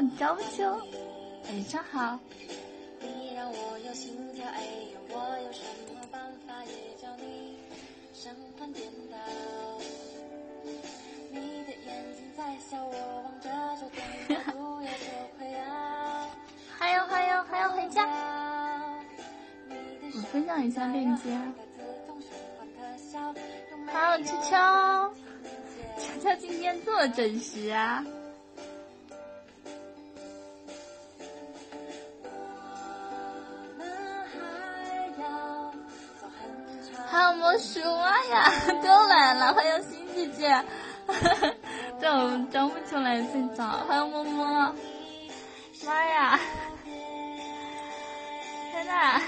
好，张不上好。还有还有还要回家。我分享一下链接。还有秋秋，秋秋今天这么准时啊！还有魔术妈呀，都来了！欢迎新姐姐，这我张不出来最早欢迎摸摸，妈呀！天呐，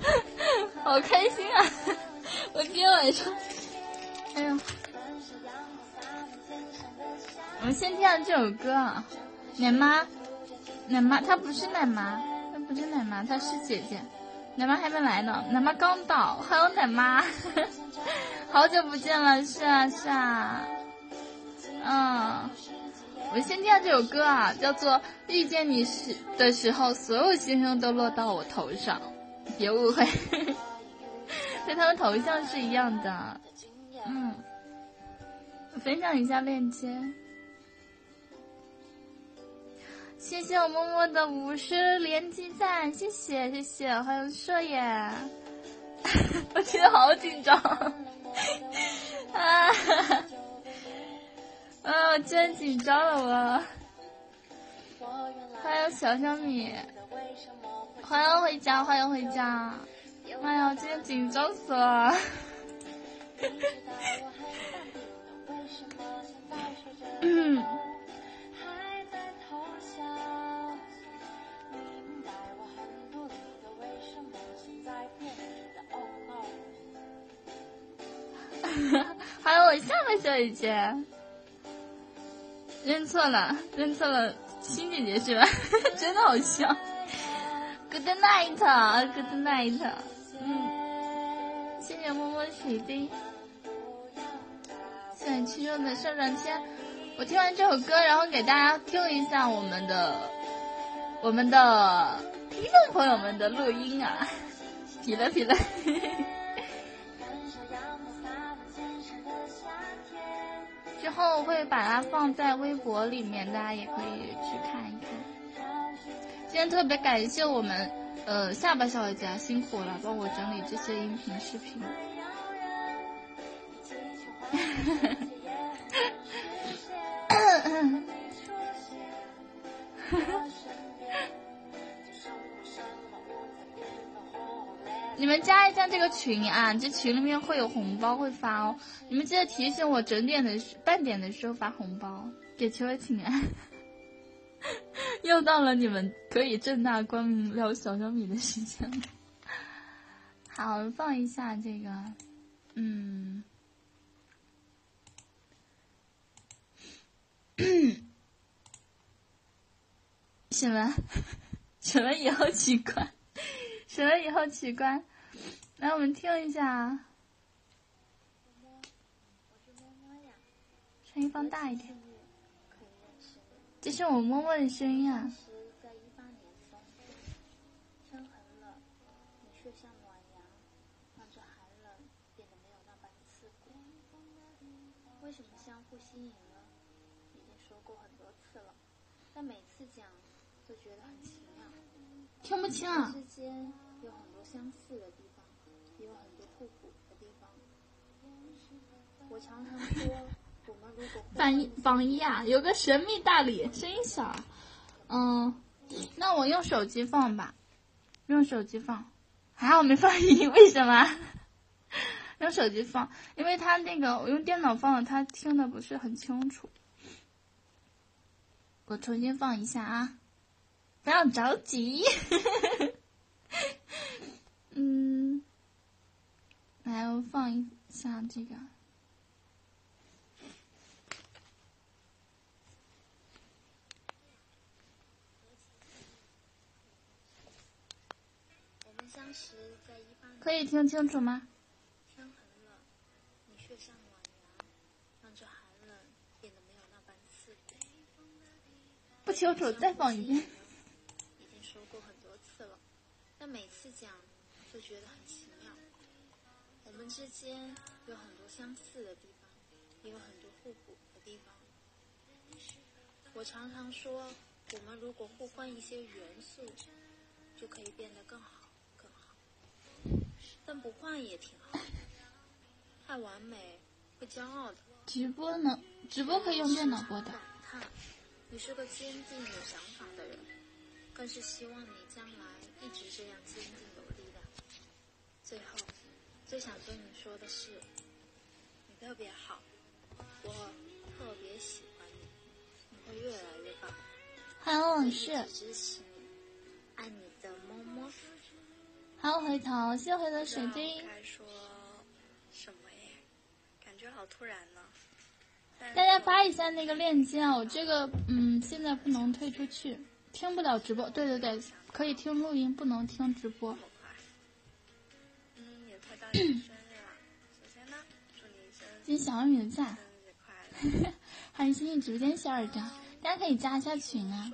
好开心啊！我今天晚上，哎呦，我们先听这首歌，奶妈，奶妈，她不是奶妈，她不是奶妈，她是姐姐。奶妈还没来呢，奶妈刚到，还有奶妈，好久不见了，是啊是啊，嗯，我们先听这首歌啊，叫做《遇见你时的时候，所有星星都落到我头上》，别误会。跟他们头像是一样的，嗯，分享一下链接，谢谢我默默的五十连击赞，谢谢谢谢，欢迎射野，我今天好紧张，啊，啊，我真紧张了我，欢迎小小米，欢迎回家，欢迎回家。哎呀，我今天紧张死了！嗯。还有我下个小姐姐，认错了，认错了，新姐姐是吧？真的好笑。Good night，Good night。嗯，谢谢摸摸水晶，谢谢七肉的上上签。我听完这首歌，然后给大家听一下我们的我们的听众朋友们的录音啊，皮了皮了。后会把它放在微博里面，大家也可以去看一看。今天特别感谢我们。呃，下巴小姐姐辛苦了，帮我整理这些音频视频。哈 哈你们加一下这个群啊，这群里面会有红包会发哦。你们记得提醒我整点的半点的时候发红包，给秋儿请安。又到了你们可以正大光明聊小小米的时间了。好，放一下这个，嗯，什么？什么以后奇怪？什么以后取关？来，我们听一下，声音放大一点。这是我默默的声音啊。为什么相互吸引呢？已经说过很多次了，但每次讲都觉得很奇妙。听不清啊。相似的地方，也有很多互补的地方。我常常说。榜一榜一啊，有个神秘大礼，声音小，嗯，那我用手机放吧，用手机放，还好没放音，为什么？用手机放，因为他那个我用电脑放的，他听的不是很清楚。我重新放一下啊，不要着急，嗯，来，我放一下这个。可以听清楚吗？天很冷，你却像暖阳，让这寒冷变得没有那般刺骨。不清楚，再放一遍。已经说过很多次了，但每次讲就觉得很奇妙。我们之间有很多相似的地方，也有很多互补的地方。我常常说，我们如果互换一些元素，就可以变得更好，更好。但不换也挺好，太完美会骄傲的。直播呢？直播可以用电脑播的。你是个坚定有想法的人，更是希望你将来一直这样坚定。最后，最想对你说的是，你特别好，我特别喜欢你，你会越来越棒。还有往事，支持你，爱你的么么。还有回头，谢谢回头水晶。该说什么耶？感觉好突然呢。大家发一下那个链接啊！我这个嗯，现在不能退出去，听不了直播。对对对，可以听录音，不能听直播。谢谢小米的赞。欢迎新进直播间小耳朵，大家可以加一下群啊。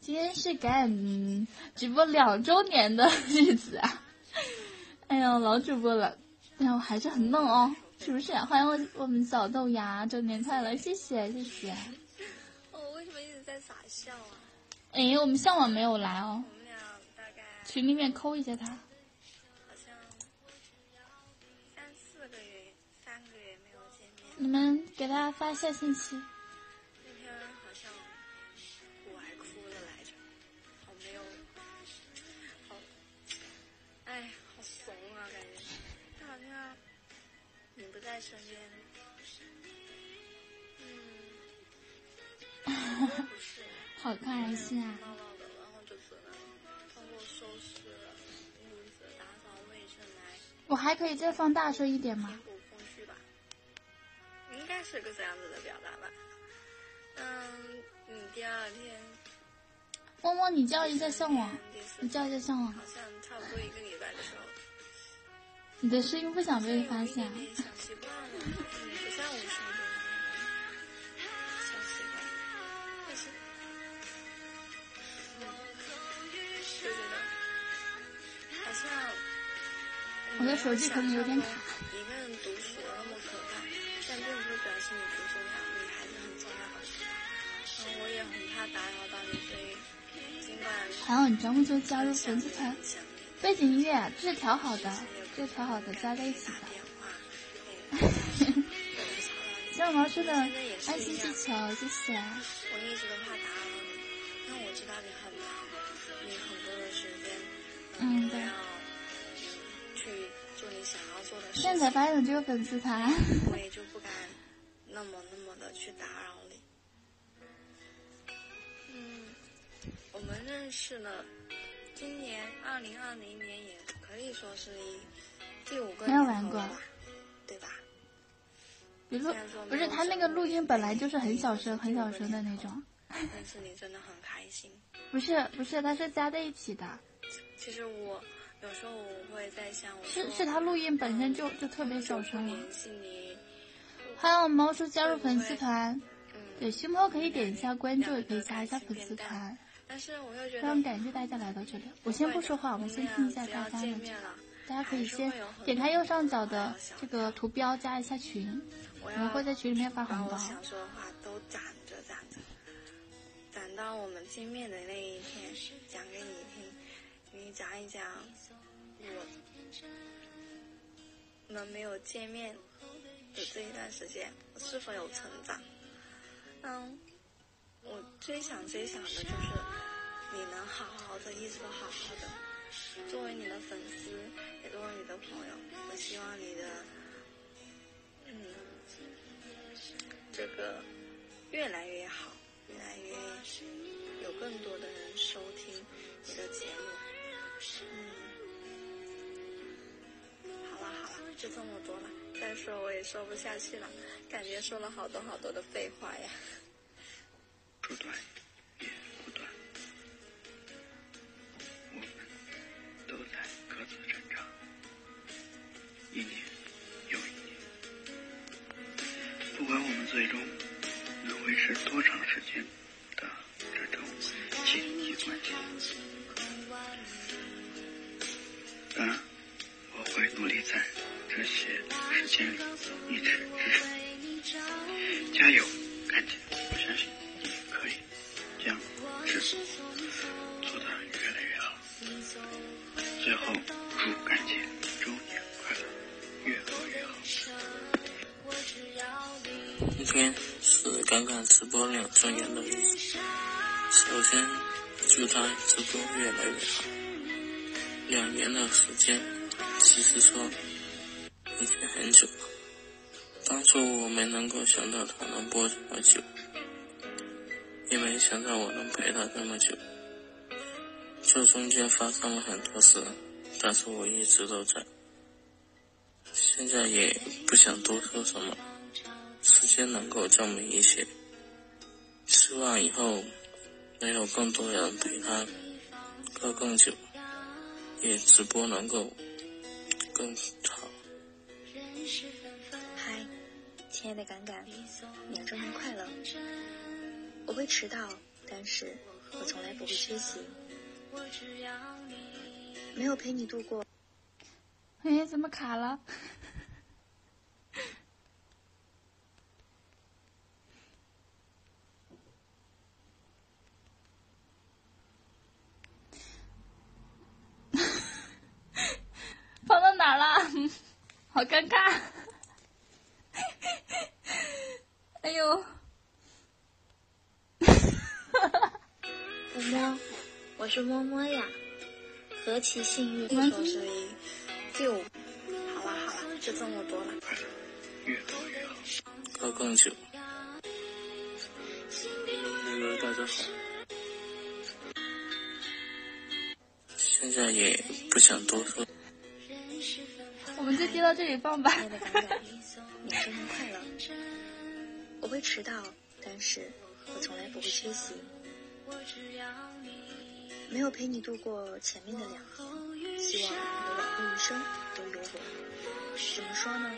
今天是赶直播两周年的日子啊！哎呦，老主播了，但我还是很嫩哦。是不是？欢迎我我们小豆芽，周年快乐！谢谢谢谢。我为什么一直在傻笑啊？哎，我们向往没有来哦。我们俩大概群里面扣一下他。你们给他发一下信息。那天好像我还哭了来着，好没有，好，哎，好怂啊，感觉他好像。你不在身边，嗯，不是，好开心啊！闹闹的，然后就只能通过收拾屋子、打扫卫生来。我还可以再放大声一点吗？应该是个这样子的表达吧。嗯，你第二天，默默，你叫一下向往，你叫一下向往。好像差不多一个礼拜的时候。你的声音不想被发现。小习惯了，不像我说的那种小习惯，但是，嗯，就觉得好像我的手机可能有点卡。打扰到你，所以尽管。还有，你专门就加入粉丝团，背景音乐这是调好的。这是调好的加在一起的。谢毛叔的爱心气球，谢谢。我一直都怕打扰你，因为我知道你很忙，你很多的时间，嗯，对，去做你想要做的事。现在发现了这个粉丝团，我也就不敢那么那么的去打扰我们认识了，今年二零二零年也可以说是一。第五个没有玩过，对吧？比如不是他那个录音本来就是很小声、很小声的那种。但是你真的很开心。不是不是，他是加在一起的。其实我有时候我会在想，是是他录音本身就就特别小声。联系你。还有猫叔加入粉丝团，对，熊猫可以点一下关注，也可以加一下粉丝团。但是我又觉得，非常感谢大家来到这里。我先不说话，我们先听一下大家的。大家可以先点开右上角的这个图标，加一下群，我们会在群里面发红包。想说的话都攒着攒着，攒到我们见面的那一天讲给你听，给你讲一讲我们没有见面的这一段时间，我是否有成长？嗯，我最想最想的就是你能好好的，一直都好好的。作为你的粉丝，也作为你的朋友，我希望你的，嗯，这个越来越好，越来越有更多的人收听你的节目。嗯，好了好了，就这么多了，再说我也说不下去了，感觉说了好多好多的废话呀。不断，也不断。我们都在各自成长，一年又一年。不管我们最终能维持多长时间的这种亲密关系，但我会努力在这些时间里一直支持你。加油！天是刚刚直播两周年的日子，首先祝他直播越来越好。两年的时间，其实说已经很久了。当初我没能够想到他能播这么久，也没想到我能陪他这么久。这中间发生了很多事，但是我一直都在。现在也不想多说什么，时间能够证明一些。希望以后能有更多人陪他喝更久，也直播能够更好。嗨，亲爱的敢敢，两周年快乐！我会迟到，但是我从来不会缺席。没有陪你度过。哎，怎么卡了？放到哪儿了？好尴尬！哎呦！摸摸，我是摸摸呀，何其幸运！说是就好了好了，就这么多了。越多越好。喝更久。那个大家好，现在也不想多说。我们就接到这里放吧。亲爱的敢敢，两周年快乐！我会迟到，但是我从来不会缺席。没有陪你度过前面的两年，希望你的往后余生都有我。怎么说呢？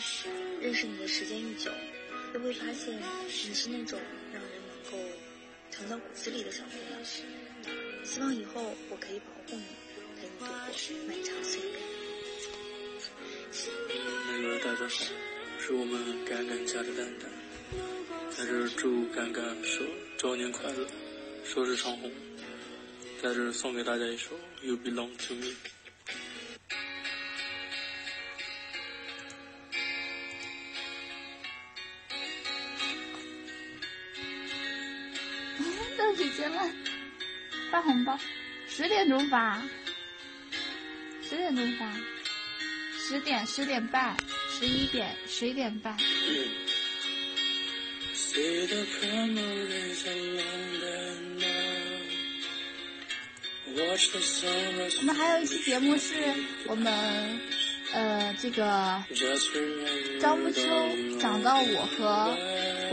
认识你的时间愈久，就会发现你是那种让人能够疼到骨子里的小姑娘。希望以后我可以保护你，陪你度过漫长岁月。那个大家好，是我们敢敢家的蛋蛋，在这祝敢敢说周年快乐，收视长虹。在这送给大家一首《You Belong to Me》。到时间了，发红包，十点钟发，十点钟发，十点十点半，十一点十一点半。我们还有一期节目是我们呃这个张木秋讲到我和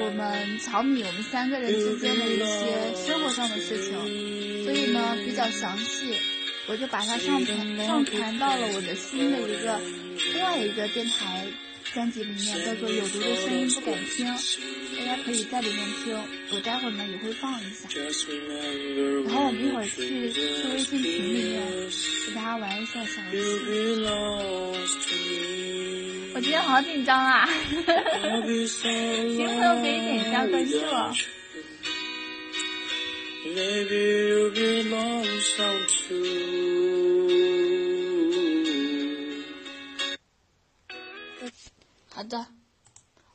我们乔米我们三个人之间的一些生活上的事情，所以呢比较详细，我就把它上传上传到了我的新的一个另外一个电台专辑里面，叫做《有毒的声音不敢听》，大家可以在里面听。我待会儿呢也会放一下，然后我们一会儿去去微信群里面给大家玩一下小游戏。我今天好紧张啊新朋友可以点一下关注哦。Maybe you belong some too. 好的，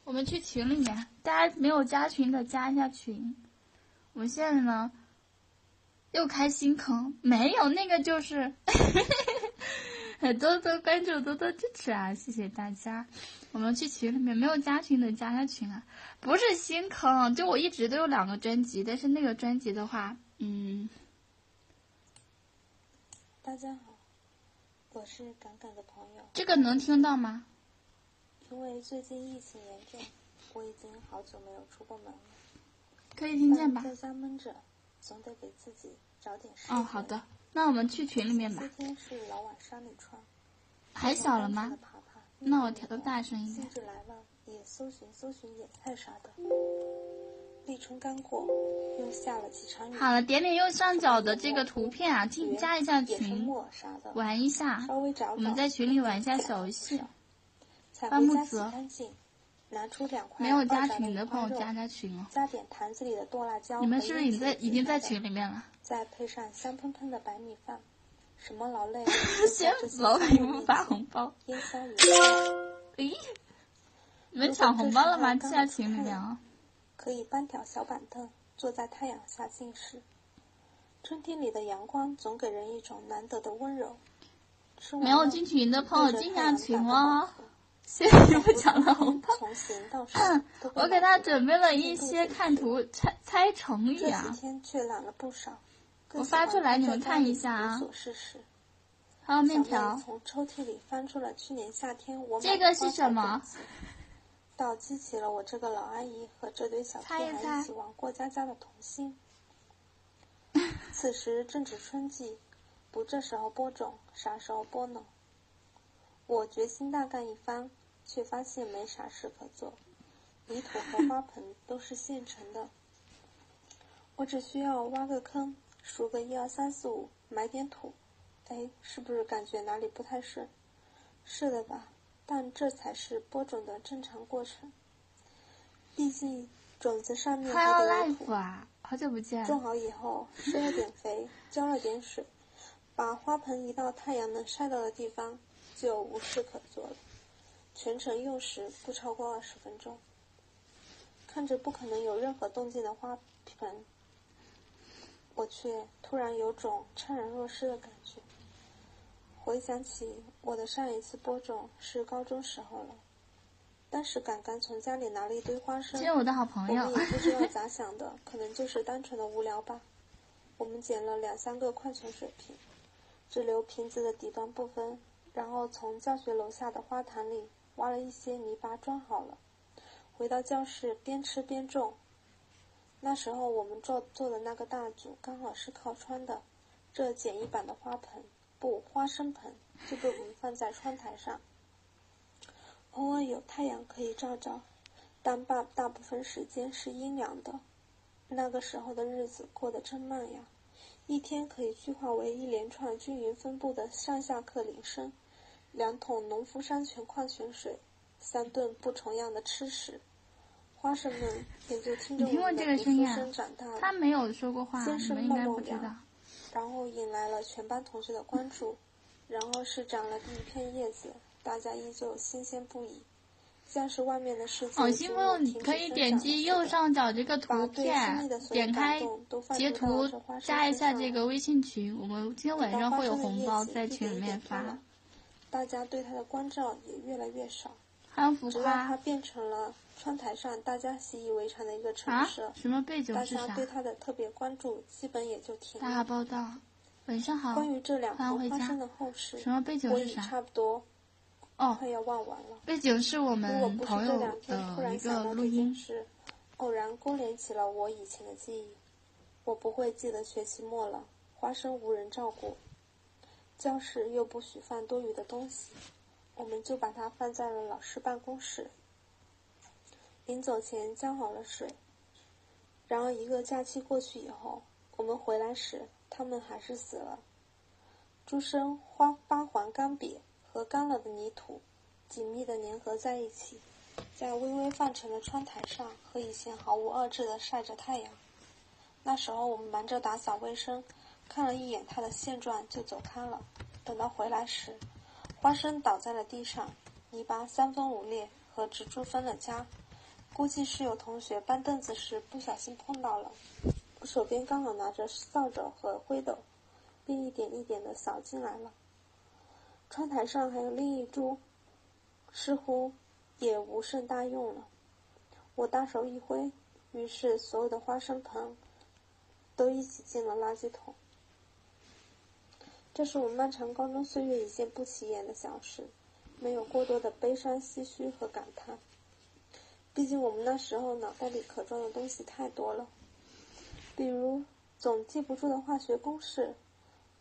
我们去群里面，大家没有加群的加一下群。我们现在呢，又开新坑，没有那个就是，多多关注，多多支持啊！谢谢大家。我们去群里面，没有加群的加下群啊，不是新坑，就我一直都有两个专辑，但是那个专辑的话，嗯，大家好，我是敢敢的朋友。这个能听到吗？因为最近疫情严重，我已经好久没有出过门了。可以听见吧？在家闷着，总得给自己找点事。哦，好的，那我们去群里面吧今。天是老晚山里穿，还小了吗那我调的大声一点兴。致来了，也搜寻搜寻野菜啥的。立春刚过，又下了几场雨。好了，点点右上角的这个图片啊，进加一下群，玩一下。稍微找找。我们在群里玩一下小游戏。才回家洗干净，拿出两块没有加群的朋友加加群哦。加点坛子里的剁辣椒。你们是不是已经在已经在群里面了？再配上香喷喷的白米饭，什么劳累？先老板给我们发红包。烟消云咦？你们抢红包了吗？进在群里面啊。可以搬条小板凳，坐在太阳下静视。春天里的阳光总给人一种难得的温柔。没有进群的朋友进下群了，谢谢你们抢的红包。我给他准备了一些看图猜猜成语啊。这几天却懒了不少。我发出来你们看一下啊。还有面条。从抽屉里翻出了去年夏天我这个是什么？倒激起了我这个老阿姨和这堆小屁孩一起玩过家家的童心。此时正值春季，不这时候播种，啥时候播呢？我决心大干一番，却发现没啥事可做。泥土和花盆都是现成的，我只需要挖个坑，数个一二三四五，埋点土。哎，是不是感觉哪里不太顺？是的吧？但这才是播种的正常过程。毕竟种子上面还得有土啊。好久不见。种好以后，施了点肥，浇了点水，把花盆移到太阳能晒到的地方，就无事可做了。全程用时不超过二十分钟。看着不可能有任何动静的花盆，我却突然有种怅然若失的感觉。回想起我的上一次播种是高中时候了。当时刚刚从家里拿了一堆花生，我的好朋友，我们也不知道 咋想的，可能就是单纯的无聊吧。我们捡了两三个矿泉水瓶，只留瓶子的底端部分，然后从教学楼下的花坛里挖了一些泥巴装好了。回到教室边吃边种。那时候我们做做的那个大组刚好是靠窗的，这简易版的花盆不花生盆就被我们放在窗台上。偶尔有太阳可以照照，但大大部分时间是阴凉的。那个时候的日子过得真慢呀，一天可以具化为一连串均匀分布的上下课铃声，两桶农夫山泉矿泉水，三顿不重样的吃食。花生们也就听着我们的读书声长大了。他没有说过话，先是默默凉，然后引来了全班同学的关注，然后是长了第一片叶子。大家依旧新鲜不已，像是外面的世界。哦，新朋友可以点击右上角这个图片，点开截图，加一下这个微信群。我们今天晚上会有红包在群里面发。大家对他的关照也越来越少。直到他变成了窗台上大家习以为常的一个陈设。什么背景？大家对他的特别关注基本也就停了。大报道，晚上好。关于这两头发生的后事，什么背景是啥？差不多。哦，快要忘完了。背景是我们朋友的一个录音。偶然勾连起了我以前的记忆。我不会记得学期末了，花生无人照顾，教室又不许放多余的东西，我们就把它放在了老师办公室。临走前浇好了水。然而一个假期过去以后，我们回来时，它们还是死了。株生花八黄干瘪。和干了的泥土紧密地粘合在一起，在微微泛沉的窗台上，和以前毫无二致的晒着太阳。那时候我们忙着打扫卫生，看了一眼它的现状就走开了。等到回来时，花生倒在了地上，泥巴三分五裂，和植株分了家。估计是有同学搬凳子时不小心碰到了。我手边刚好拿着扫帚和灰斗，便一点一点地扫进来了。窗台上还有另一株，似乎也无甚大用了。我大手一挥，于是所有的花生盆都一起进了垃圾桶。这是我漫长高中岁月一件不起眼的小事，没有过多的悲伤、唏嘘和感叹。毕竟我们那时候脑袋里可装的东西太多了，比如总记不住的化学公式，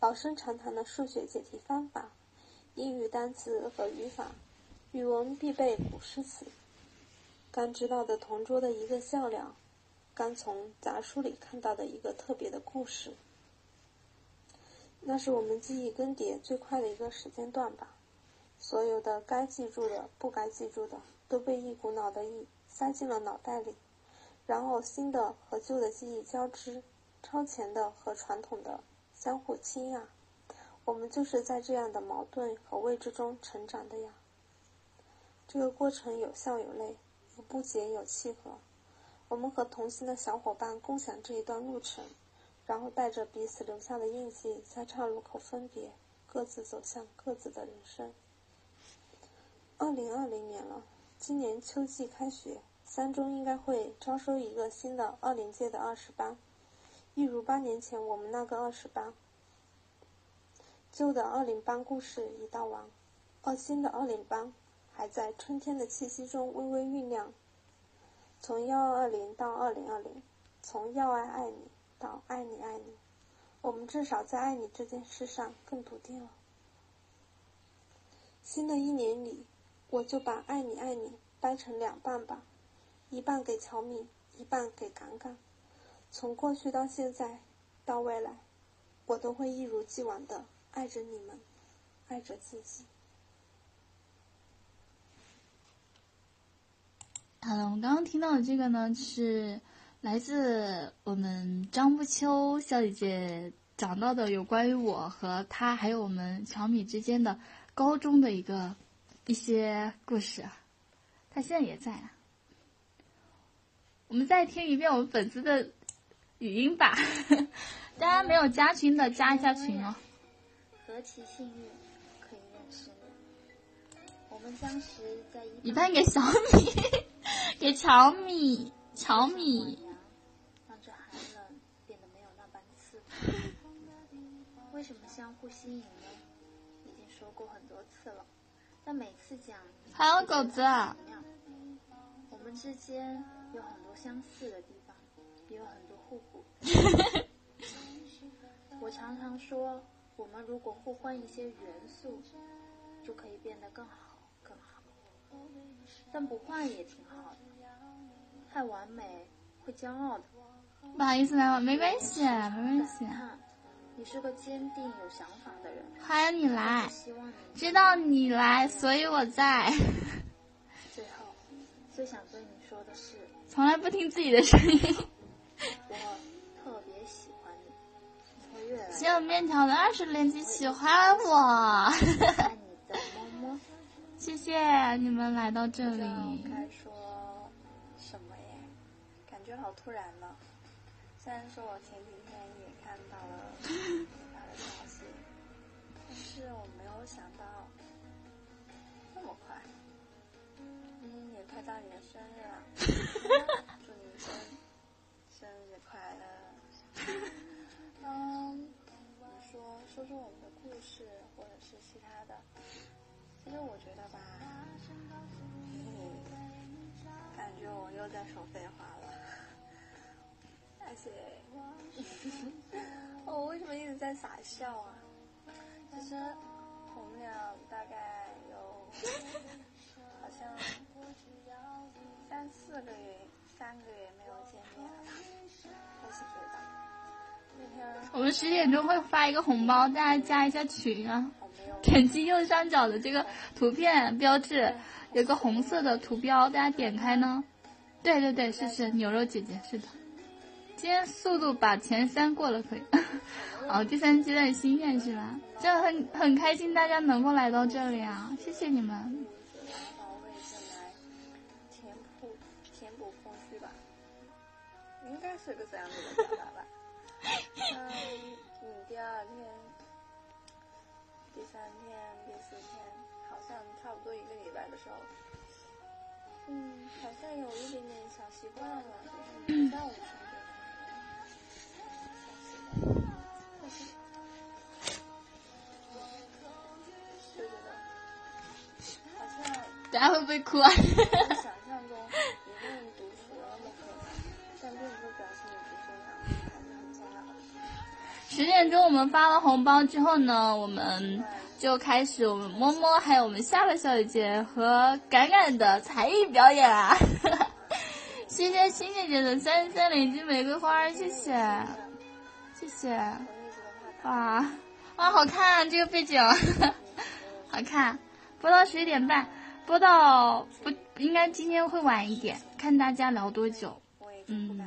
老生常谈的数学解题方法。英语单词和语法，语文必备古诗词。刚知道的同桌的一个笑料，刚从杂书里看到的一个特别的故事。那是我们记忆更迭最快的一个时间段吧。所有的该记住的、不该记住的，都被一股脑的一塞进了脑袋里，然后新的和旧的记忆交织，超前的和传统的相互倾轧。我们就是在这样的矛盾和未知中成长的呀。这个过程有笑有泪，有不解有契合。我们和同行的小伙伴共享这一段路程，然后带着彼此留下的印记，在岔路口分别，各自走向各自的人生。二零二零年了，今年秋季开学，三中应该会招收一个新的二零届的二十班，一如八年前我们那个二十班。旧的二零班故事已到完，而新的二零班还在春天的气息中微微酝酿。从幺二二零到二零二零，从要爱爱你到爱你爱你，我们至少在爱你这件事上更笃定了。新的一年里，我就把爱你爱你掰成两半吧，一半给乔米，一半给杠杠。从过去到现在，到未来，我都会一如既往的爱着你们，爱着自己。好了，我们刚刚听到的这个呢，是来自我们张不秋小姐姐讲到的有关于我和她还有我们小米之间的高中的一个一些故事。她现在也在啊。我们再听一遍我们粉丝的语音吧，大家没有加群的加一下群哦。何其幸运，可以认识你。我们相识在一半给小米。给乔米，乔米。让这寒冷变得没有那般刺骨。为什么相互吸引呢？已经说过很多次了，但每次讲，还有狗子。我们之间有很多相似的地方，也有很多互补。我常常说，我们如果互换一些元素，就可以变得更好。更好但不换也挺好的，太完美会骄傲的。不好意思，来，没关系，没关系。你是个坚定有想法的人。欢迎你来，希望你知道你来，所以我在。最后，最想对你说的是，从来不听自己的声音。我特别喜欢你，你会越来。只有面条的二十连击喜欢我。谢谢你们来到这里。该说什么耶？感觉好突然呢。虽然说我前几天也看到了你发的消息，但是我没有想到这么快。嗯，也快到你的生日了，祝你生生日快乐。嗯，说说说我们的故事，或者是其他的。其实我觉得吧，嗯，感觉我又在说废话了。而且，我为什么一直在傻笑啊？其实我们俩大概有好像三四个月、三个月没有见面了，开始觉得。我们十点钟会发一个红包，大家加一下群啊。点击右上角的这个图片标志，有个红色的图标，大家点开呢。对对对，是是牛肉姐姐，是的。今天速度把前三过了可以。哦，第三阶段心愿是吧？就很很开心，大家能够来到这里啊，谢谢你们。填补填补空虚吧，应该是个这样子的表达吧。嗯，你第二天。第三天、第四天，好像差不多一个礼拜的时候，嗯，好像有一点点小习惯了，就是不在我身边。大家会不会哭啊？想象中一个人独处那么可怕，但并不表示你独处还是很重要的。十点钟我们发了红包之后呢，我们就开始我们摸摸还有我们夏乐小姐姐和敢敢的才艺表演啊！谢谢新姐姐的三三连击玫瑰花，谢谢，谢谢，哇哇好看这个背景，好看，播到十一点半，播到不应该今天会晚一点，看大家聊多久。嗯，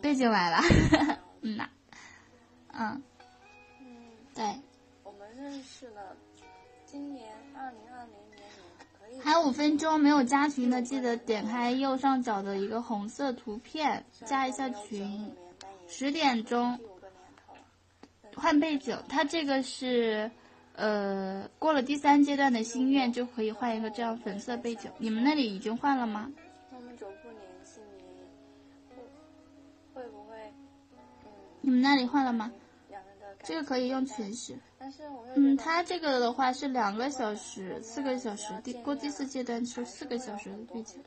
背景来了，嗯呐，嗯，对。我们认识了，今年二零二零年。还有五分钟，没有加群的记得点开右上角的一个红色图片，加一下群。十点钟换背景，它这个是。呃，过了第三阶段的心愿就可以换一个这样粉色背景。你们那里已经换了吗？会会不会？嗯。你们那里换了吗？这个可以用全时。但是我嗯，它这个的话是两个小时、四个小时，第过第四阶段是四个小时的背景。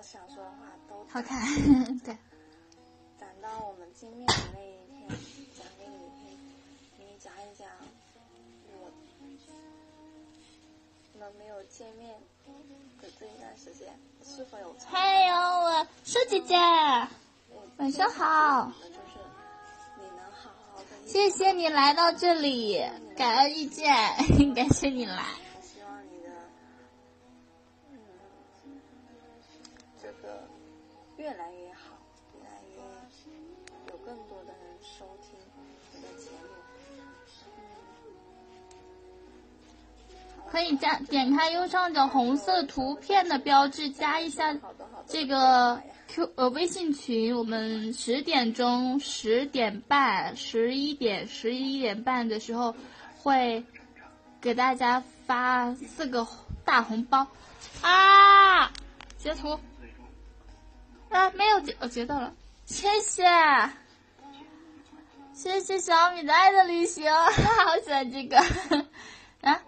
把我想说的话都。好看，对。赶到我们见面的那一天。讲一讲我们没有见面的这一段时间是否有？还有我舒姐姐，晚上好。谢谢你来到这里，感恩遇见，感谢你来。越来越好，越来越有更多的人收听你的节目。可以加点开右上角红色图片的标志，加一下这个 Q 呃微信群。我们十点钟、十点半、十一点、十一点半的时候会给大家发四个大红包啊！截图啊，没有截，我截到了，谢谢，谢谢小米的爱的旅行，好喜欢这个啊。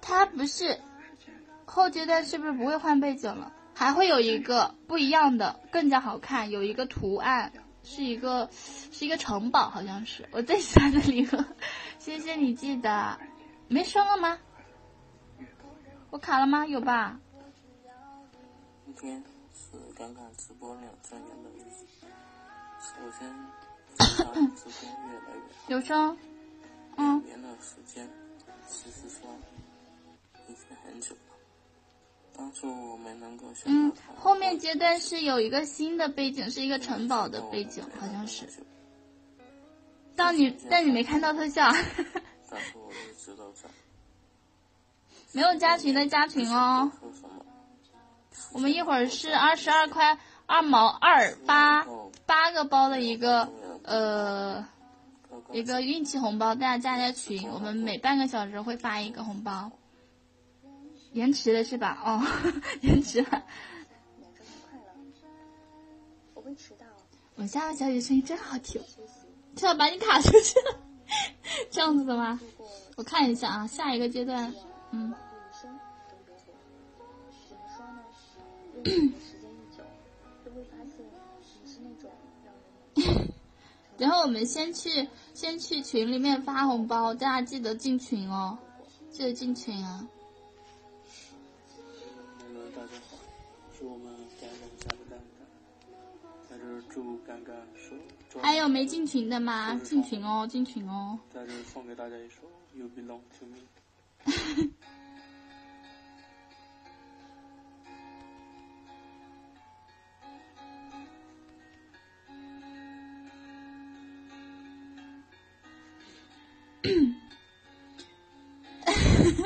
它不是后阶段是不是不会换背景了？还会有一个不一样的，更加好看，有一个图案，是一个是一个城堡，好像是我最喜欢的礼盒。谢谢你记得，没声了吗？我卡了吗？有吧？刚刚直播两周年的日子，首先 直播越来越有声，嗯。年的时间，其实说。很久了，当初我没能够嗯，后面阶段是有一个新的背景，是一个城堡的背景，好像是。但你但你没看到特效。没有加群的加群哦。我们一会儿是二十二块二毛二八八个包的一个呃一个运气红包，大家加加群，我们每半个小时会发一个红包。延迟了是吧？哦，延迟了。我会迟到。我家的小姐声音真好听，就要把你卡出去了，这样子的吗？我看一下啊，下一个阶段，嗯。然后我们先去，先去群里面发红包，大家记得进群哦，记得进群啊是我们。还有没进群的吗？进群哦，进群哦。在这送给大家一首《You Belong to Me》。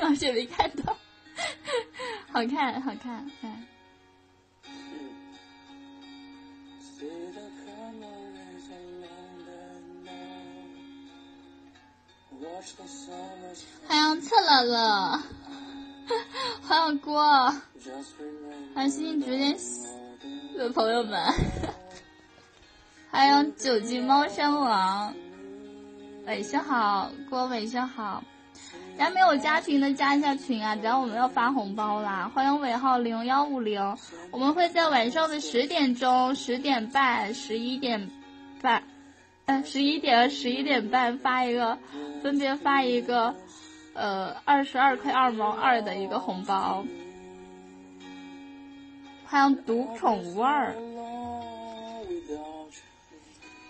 而且没看到，好看，好看，嗯。海洋测了了，欢迎郭，欢迎新进直播间的朋友们，欢迎九级猫山王，晚上好，郭晚上好，家没有加群的加一下群啊，等下我们要发红包啦，欢迎尾号零幺五零，我们会在晚上的十点钟、十点半、十一点半。嗯，十一点十一点半发一个，分别发一个，呃，二十二块二毛二的一个红包。欢迎独宠无二，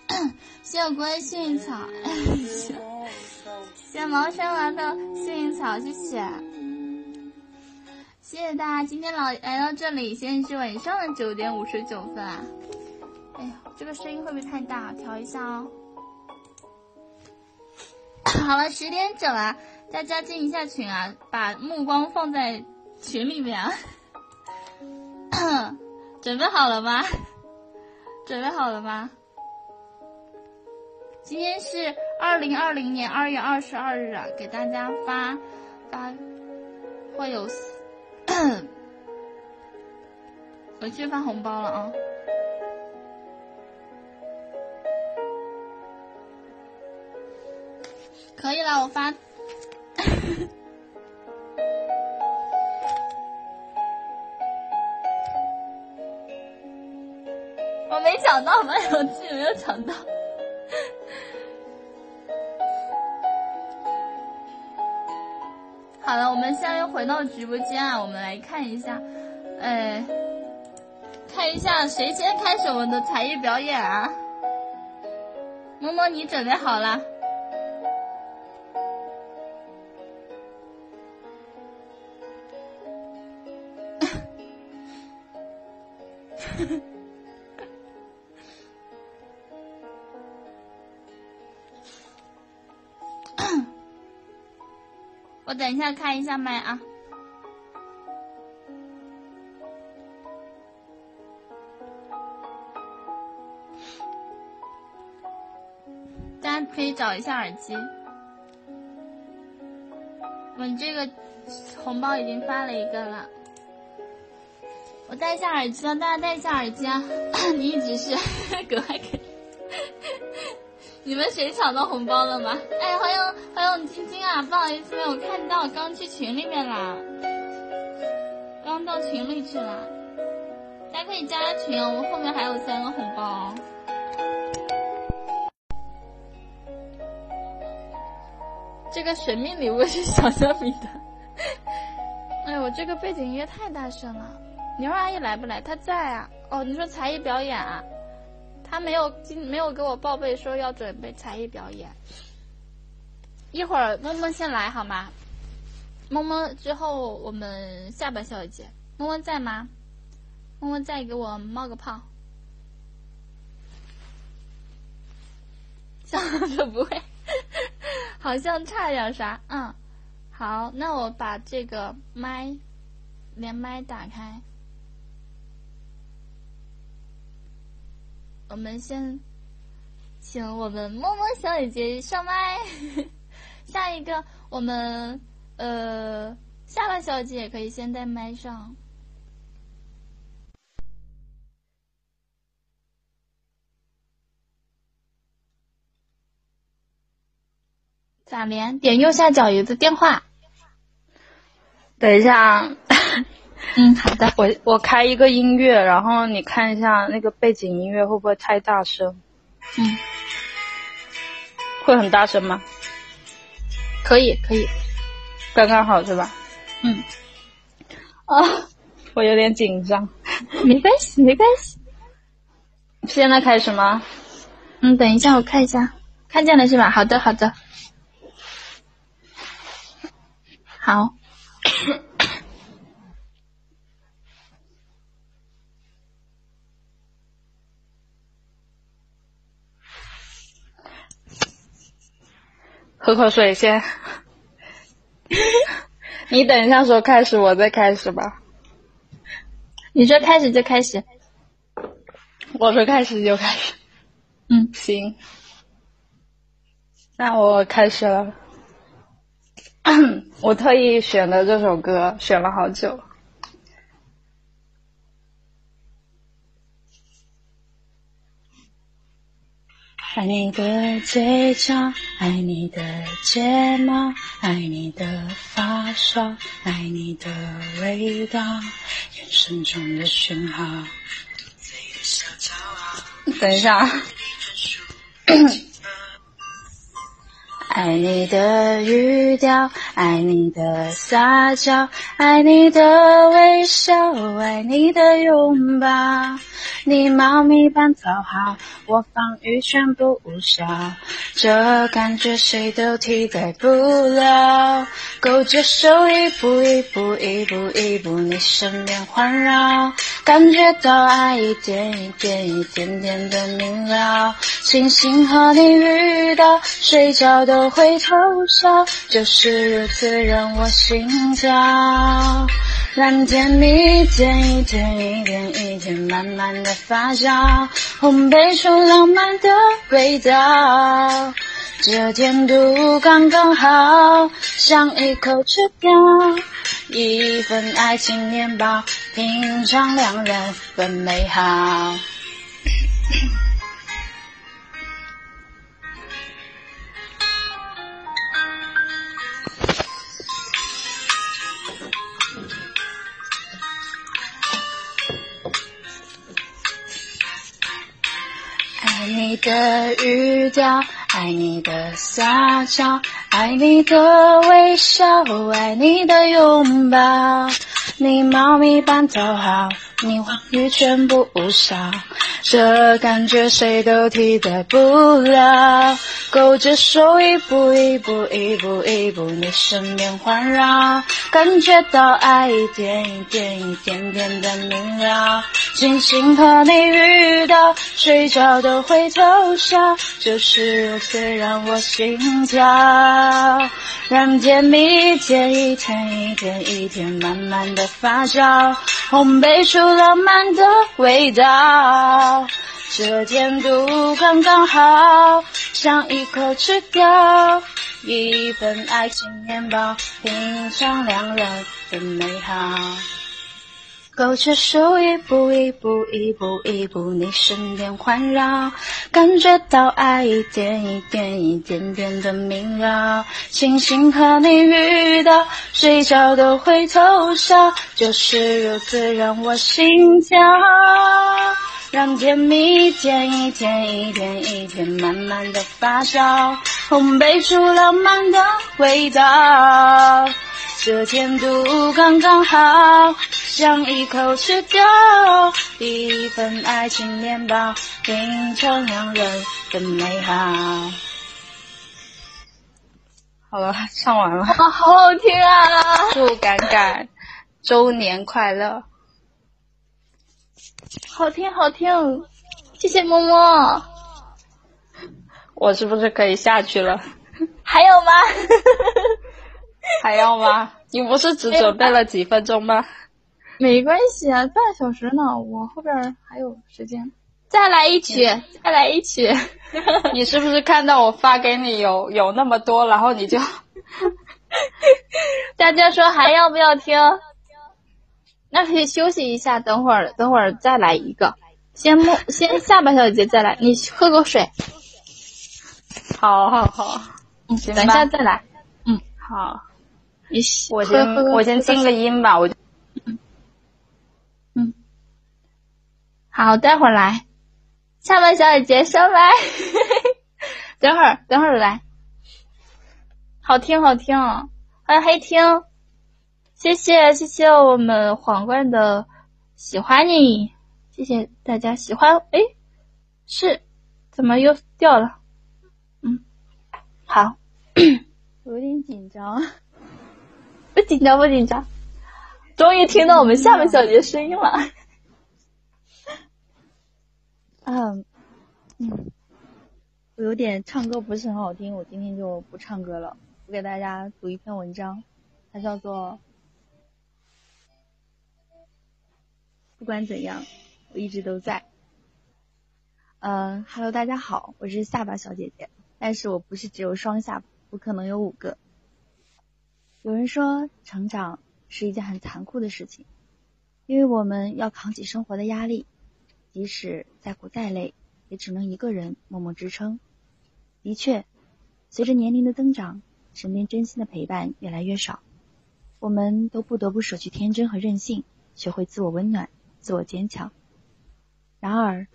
谢谢关心草，谢毛山娃的幸运草，谢谢，谢谢大家今天来来到这里，现在是晚上的九点五十九分啊。哎呀，这个声音会不会太大？调一下哦。好了，十点整了，大家进一下群啊，把目光放在群里面啊。准备好了吗？准备好了吗？今天是二零二零年二月二十二日啊，给大家发发会有 回去发红包了啊！可以了，我发。我没抢到，玩游戏没有抢到。好了，我们现在又回到直播间啊，我们来看一下，哎，看一下谁先开始我们的才艺表演啊？摸摸，你准备好了？等一下开一下麦啊！大家可以找一下耳机。我们这个红包已经发了一个了。我戴一下耳机啊，大家戴一下耳机啊！你一直是 格外给。你们谁抢到红包了吗？哎，欢迎欢迎晶晶啊！不好意思，没有看到，刚去群里面啦，刚到群里去了。大家可以加加群哦，我后面还有三个红包。这个神秘礼物是小小米的。哎呦，我这个背景音乐太大声了。牛二阿姨来不来？她在啊。哦，你说才艺表演啊？他没有今没有给我报备说要准备才艺表演，一会儿默默先来好吗？默默之后我们下班小姐，默默在吗？默默在给我冒个泡，像是不会，好像差点啥，嗯，好，那我把这个麦连麦打开。我们先请我们摸摸小姐姐上麦，下一个我们呃下巴小姐可以先在麦上。咋连？点右下角有个电话。等一下。嗯，好的，我我开一个音乐，然后你看一下那个背景音乐会不会太大声？嗯，会很大声吗？可以，可以，刚刚好是吧？嗯。啊，我有点紧张。没关系，没关系。现在开始吗？嗯，等一下，我看一下，看见了是吧？好的，好的。好。喝口水先，你等一下说开始，我再开始吧。你说开始就开始，我说开始就开始。嗯，行，那我开始了。我特意选的这首歌，选了好久。爱你的嘴角，爱你的睫毛，爱你的发梢，爱你的味道，眼神中的讯号。等一下，爱你的语调，爱你的撒娇，爱你的微笑，爱你的拥抱。你猫咪般讨好，我防御全部无效，这感觉谁都替代不了。够接受一步一步一步一步你身边环绕，感觉到爱一点一点一点点的明了。庆幸和你遇到，睡觉都会偷笑，就是如此让我心跳。让甜蜜一点一点一点一点慢慢的发酵，烘焙出浪漫的味道。这甜度刚刚好，想一口吃掉。一份爱情面包，品尝两人份美好。你的语调，爱你的撒娇，爱你的微笑，爱你的拥抱。你猫咪般讨好，你话语全部无效，这感觉谁都替代不了。勾着手一步一步一步一步你身边环绕，感觉到爱一点一点一点点的明了。庆幸和你遇到，睡觉都会偷笑，就是如此让我心跳。让甜蜜一天一天一天一天慢慢的发酵，烘焙出浪漫的味道。这甜度刚刚好，想一口吃掉。一份爱情面包，品尝两人的美好。勾着手，一步一步一步一步你身边环绕，感觉到爱一点一点一点点的明了。庆幸和你遇到，睡觉都会偷笑，就是如此让我心跳。让甜蜜一天一天一天一天慢慢的发酵，烘焙出浪漫的味道。这甜度刚刚好，想一口吃掉。一份爱情面包，品尝两人的美好。好了，唱完了。哇，好好听啊！祝敢敢周年快乐！好听好听，谢谢么么。我是不是可以下去了？还有吗？还要吗？你不是只准备了几分钟吗？没关系啊，半小时呢，我后边还有时间。再来一曲，再来一曲。你是不是看到我发给你有有那么多，然后你就？大家说还要不要听？那可以休息一下，等会儿等会儿再来一个。先木先下巴小姐再来，你喝口水。好好好，嗯，等一下再来。嗯，好。你我先我先静个音吧，我就嗯，好，待会儿来，下班小姐姐上来，等会儿等会儿来，好听好听，欢迎黑听，谢谢谢谢我们皇冠的喜欢你，谢谢大家喜欢，哎，是怎么又掉了？嗯，好，有点紧张。不紧张，不紧张，终于听到我们下面小杰声音了。嗯嗯，我有点唱歌不是很好听，我今天就不唱歌了。我给大家读一篇文章，它叫做《不管怎样，我一直都在》。嗯哈喽，大家好，我是下巴小姐姐，但是我不是只有双下巴，我可能有五个。有人说，成长是一件很残酷的事情，因为我们要扛起生活的压力，即使再苦再累，也只能一个人默默支撑。的确，随着年龄的增长，身边真心的陪伴越来越少，我们都不得不舍去天真和任性，学会自我温暖、自我坚强。然而，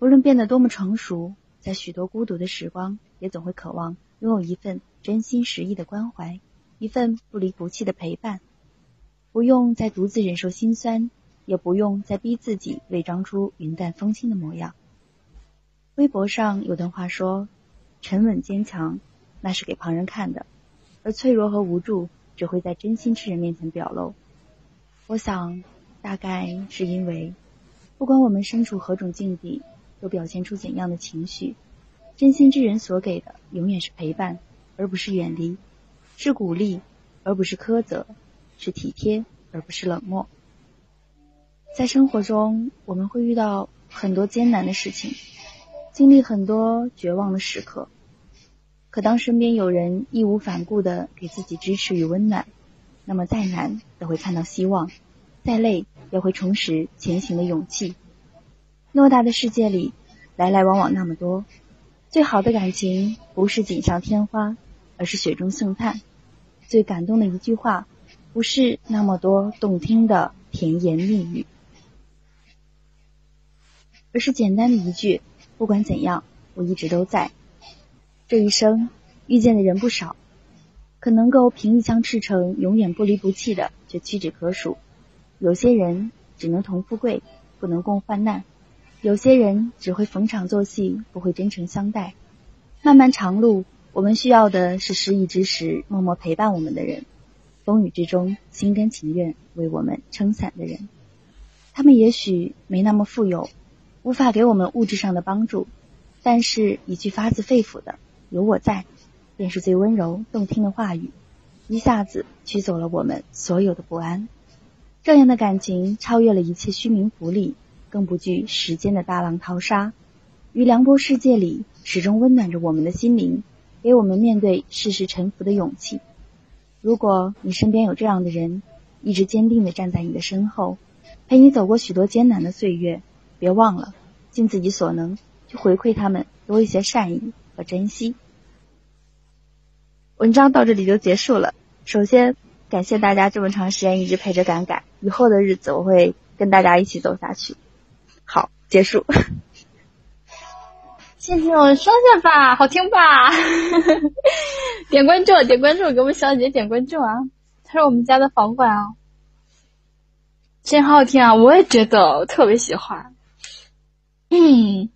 无论变得多么成熟，在许多孤独的时光，也总会渴望拥有一份真心实意的关怀。一份不离不弃的陪伴，不用再独自忍受心酸，也不用再逼自己伪装出云淡风轻的模样。微博上有段话说：“沉稳坚强，那是给旁人看的，而脆弱和无助只会在真心之人面前表露。”我想，大概是因为，不管我们身处何种境地，都表现出怎样的情绪，真心之人所给的永远是陪伴，而不是远离；是鼓励，而不是苛责；是体贴，而不是冷漠。在生活中，我们会遇到很多艰难的事情。经历很多绝望的时刻，可当身边有人义无反顾的给自己支持与温暖，那么再难也会看到希望，再累也会重拾前行的勇气。偌大的世界里，来来往往那么多，最好的感情不是锦上添花，而是雪中送炭；最感动的一句话，不是那么多动听的甜言蜜语，而是简单的一句。不管怎样，我一直都在。这一生遇见的人不少，可能够凭一腔赤诚永远不离不弃的，却屈指可数。有些人只能同富贵，不能共患难；有些人只会逢场作戏，不会真诚相待。漫漫长路，我们需要的是失意之时默默陪伴我们的人，风雨之中心甘情愿为我们撑伞的人。他们也许没那么富有。无法给我们物质上的帮助，但是一句发自肺腑的“有我在”，便是最温柔动听的话语，一下子驱走了我们所有的不安。这样的感情超越了一切虚名浮利，更不惧时间的大浪淘沙，于凉薄世界里始终温暖着我们的心灵，给我们面对世事沉浮的勇气。如果你身边有这样的人，一直坚定的站在你的身后，陪你走过许多艰难的岁月。别忘了，尽自己所能去回馈他们多一些善意和珍惜。文章到这里就结束了。首先，感谢大家这么长时间一直陪着敢敢，以后的日子我会跟大家一起走下去。好，结束。谢谢我们双下巴，好听吧？点关注，点关注，给我们小姐姐点关注啊！她是我们家的房管啊，真好听啊！我也觉得，我特别喜欢。嗯，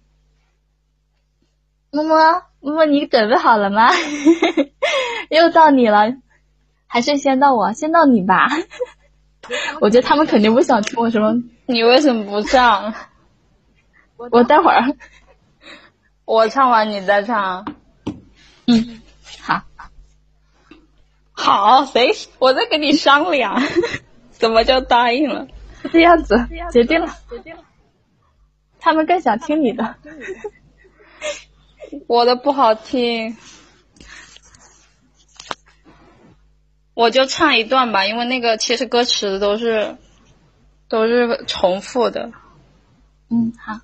么么么么，你准备好了吗？又到你了，还是先到我？先到你吧。我觉得他们肯定不想听我什么。你为什么不唱？我待会儿，我唱完你再唱。嗯，好，好，谁？我在跟你商量，怎么就答应了？这样子，决定了，决定了。他们更想听你的，我的不好听，我就唱一段吧，因为那个其实歌词都是都是重复的。嗯，好，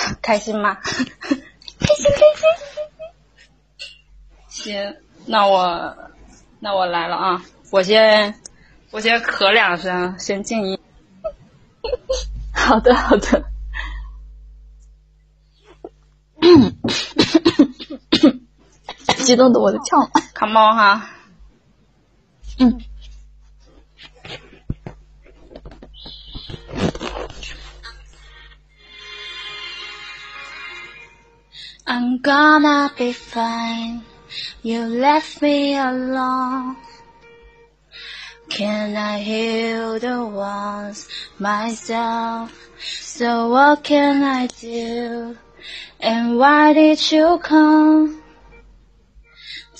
开心吗？开心开心。行，那我那我来了啊！我先我先咳两声，先静音。好的，好的。激动的我都跳了，Come on 哈。嗯。I'm gonna be fine. You left me alone. Can I heal the wounds myself? So what can I do? And why did you come?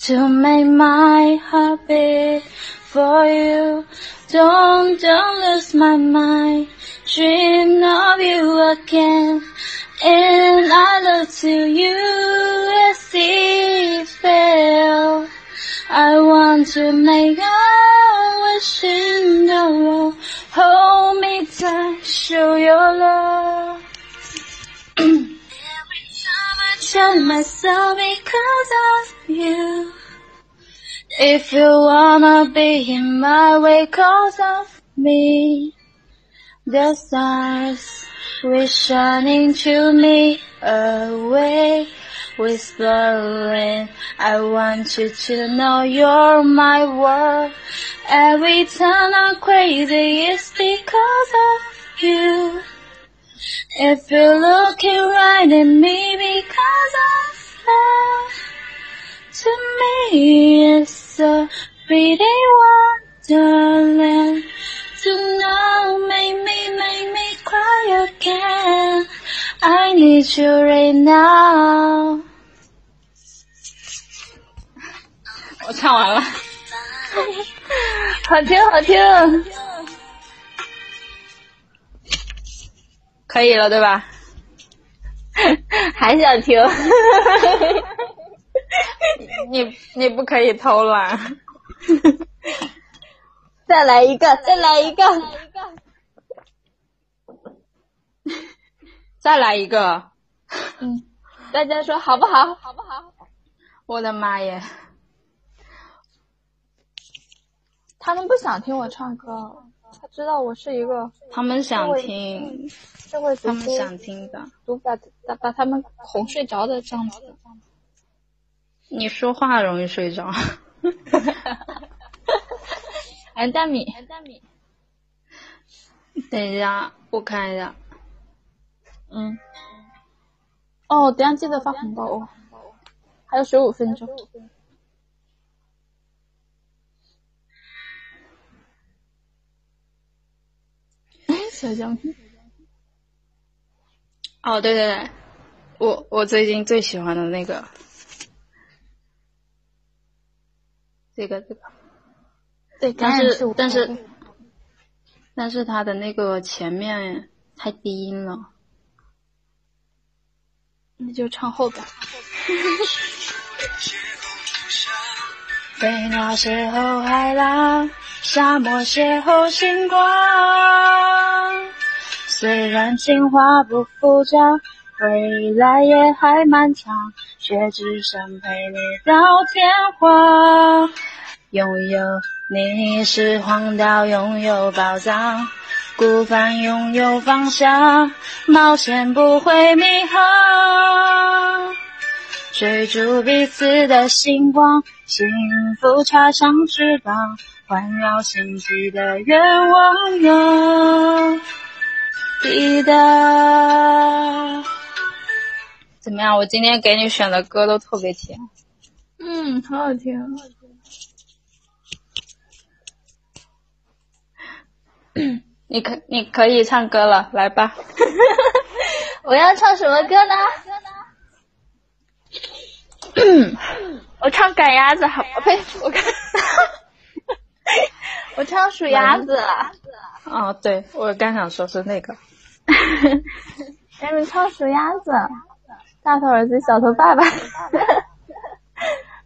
To make my heart beat for you. Don't, don't lose my mind. Dream of you again. And I look to you as fail. I want to make a wish in the world. Hold me tight, show your love. Every time I tell myself because of you. If you wanna be in my way cause of me. The stars shining to me away whispering. I want you to know you're my world. Every time I'm crazy, it's because of you. If you're looking right at me because of love, to me it's a pretty wonderland. To know, make me, make me cry again. I need you right now. 我唱完了，好听，好听，可以了，对吧？还想听？你你不可以偷懒。再来一个，再来一个，再来一个。嗯，大家说好不好？好不好？我的妈耶！他们不想听我唱歌，他知道我是一个他们想听，他们想听的。读把把把他们哄睡着的这样子。你说话容易睡着。哎，大米，大米，等一下，我看一下。嗯。哦，等下记得发红包哦。还有十五分钟。小奖品。哦，对对对，我我最近最喜欢的那个，这个这个，对，但是但是但是它的那个前面太低音了，那就唱后边。飞鸟邂逅海浪，沙漠邂逅星光。虽然情话不复杂，未来也还漫长。却只想陪你到天荒。拥有你是荒岛，拥有宝藏。孤帆拥有方向，冒险不会迷航。追逐彼此的星光，幸福插上翅膀，环绕星际的愿望有抵达。怎么样？我今天给你选的歌都特别甜。嗯，好好听。你可你可以唱歌了，来吧。我要唱什么歌呢？我唱赶鸭子好，呸！我看，我唱数鸭子。哦，对，我刚想说是那个。你们唱数鸭子，大头儿子小头爸爸。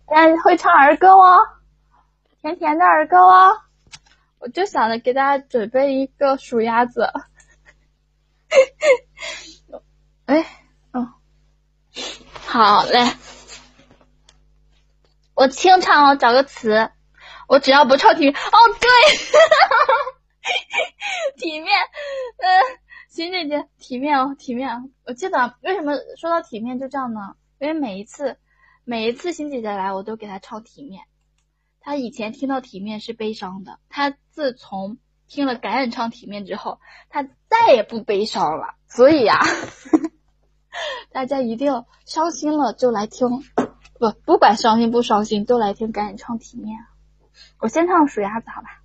大家会唱儿歌哦，甜甜的儿歌哦。我就想着给大家准备一个数鸭子。哎，嗯，好嘞。我清唱哦，找个词，我只要不唱体面哦，对，体面，嗯，欣姐姐，体面哦，体面。我记得为什么说到体面就这样呢？因为每一次，每一次欣姐姐来，我都给她唱体面。他以前听到体面是悲伤的，他自从听了感染唱体面之后，他再也不悲伤了。所以呀，大家一定要伤心了就来听。不，不管伤心不伤心，都来听感染唱体面。我先唱数鸭子，好吧？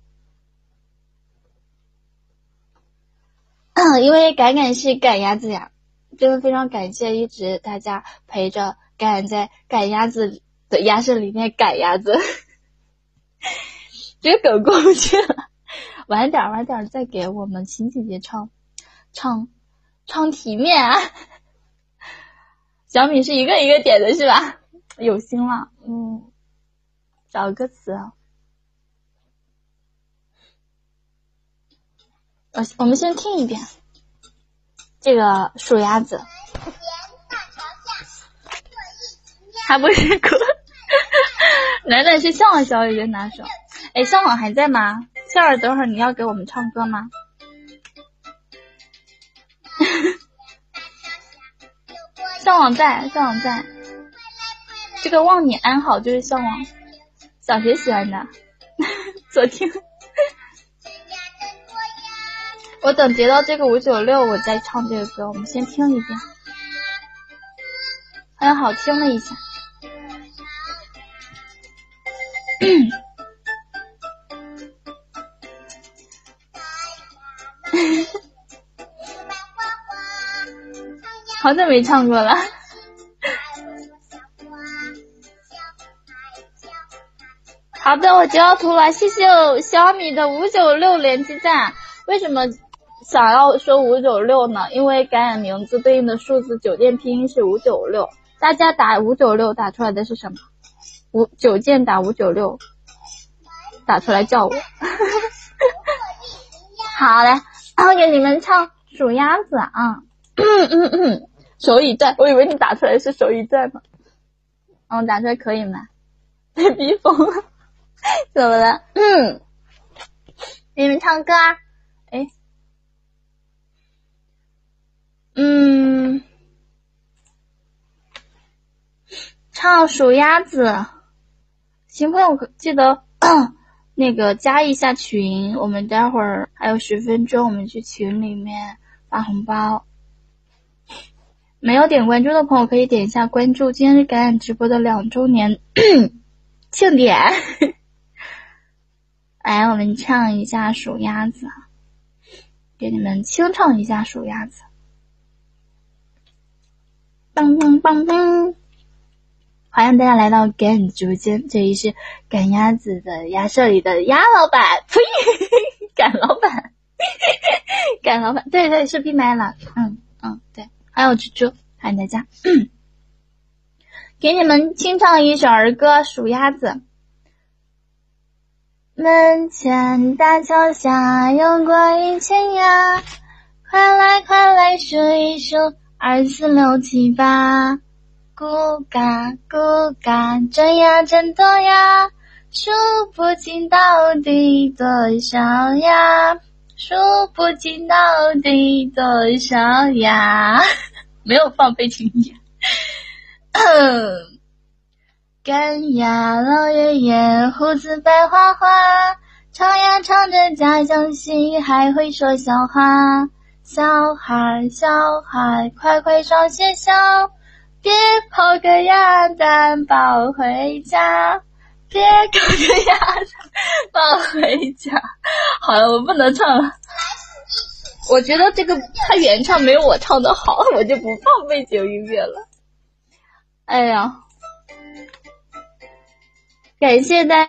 因为赶赶是赶鸭子呀，真的非常感谢一直大家陪着赶赶在赶鸭子的鸭舍里面赶鸭子。这个梗过不去了，晚点晚点再给我们秦姐姐唱唱唱体面啊！小米是一个一个点的是吧？有心了，嗯，找歌词，我我们先听一遍这个数鸭子，还不是歌，楠楠是向往小雨的拿手，哎，向往还在吗？笑儿，等会儿你要给我们唱歌吗？向往在，向往在。这个望你安好就是向往小学喜欢的，昨天 我等截到这个五九六，我再唱这个歌。我们先听一遍，好像好听了一下。嗯 好久没唱过了。好的，我截到图了，谢谢小米的五九六连击赞。为什么想要说五九六呢？因为感染名字对应的数字酒店拼音是五九六，大家打五九六打出来的是什么？五九键打五九六，打出来叫我。好嘞，我给你们唱数鸭子啊。嗯嗯嗯手语段，我以为你打出来是手语段呢。嗯，打出来可以吗？被逼疯了，怎么了？嗯，给你们唱歌啊。哎，嗯，唱数鸭子。新朋友记得 那个加一下群，我们待会儿还有十分钟，我们去群里面发红包。没有点关注的朋友可以点一下关注。今天是感染直播的两周年 庆典，来，我们唱一下数鸭子，给你们清唱一下数鸭子。梆梆梆梆！欢迎大家来到感直播间，这里是赶鸭子的鸭舍里的鸭老板，呸，赶老板，赶老板，对对，是闭麦了，嗯嗯，对。还有猪。猪，欢迎大家，给你们清唱一首儿歌《数鸭子》。门前大桥下游过一群鸭，快来快来数一数，二四六七八，咕嘎咕嘎，真呀真多呀，数不清到底多少鸭，数不清到底多少鸭。没有放背景音。赶鸭 老爷爷胡子白花花，唱呀唱着家乡戏，还会说笑话。小孩小孩快快上学校，别抛个鸭蛋抱回家，别搞个鸭蛋抱回家。好了，我不能唱了。我觉得这个他原唱没有我唱的好，我就不放背景音乐了。哎呀，感谢大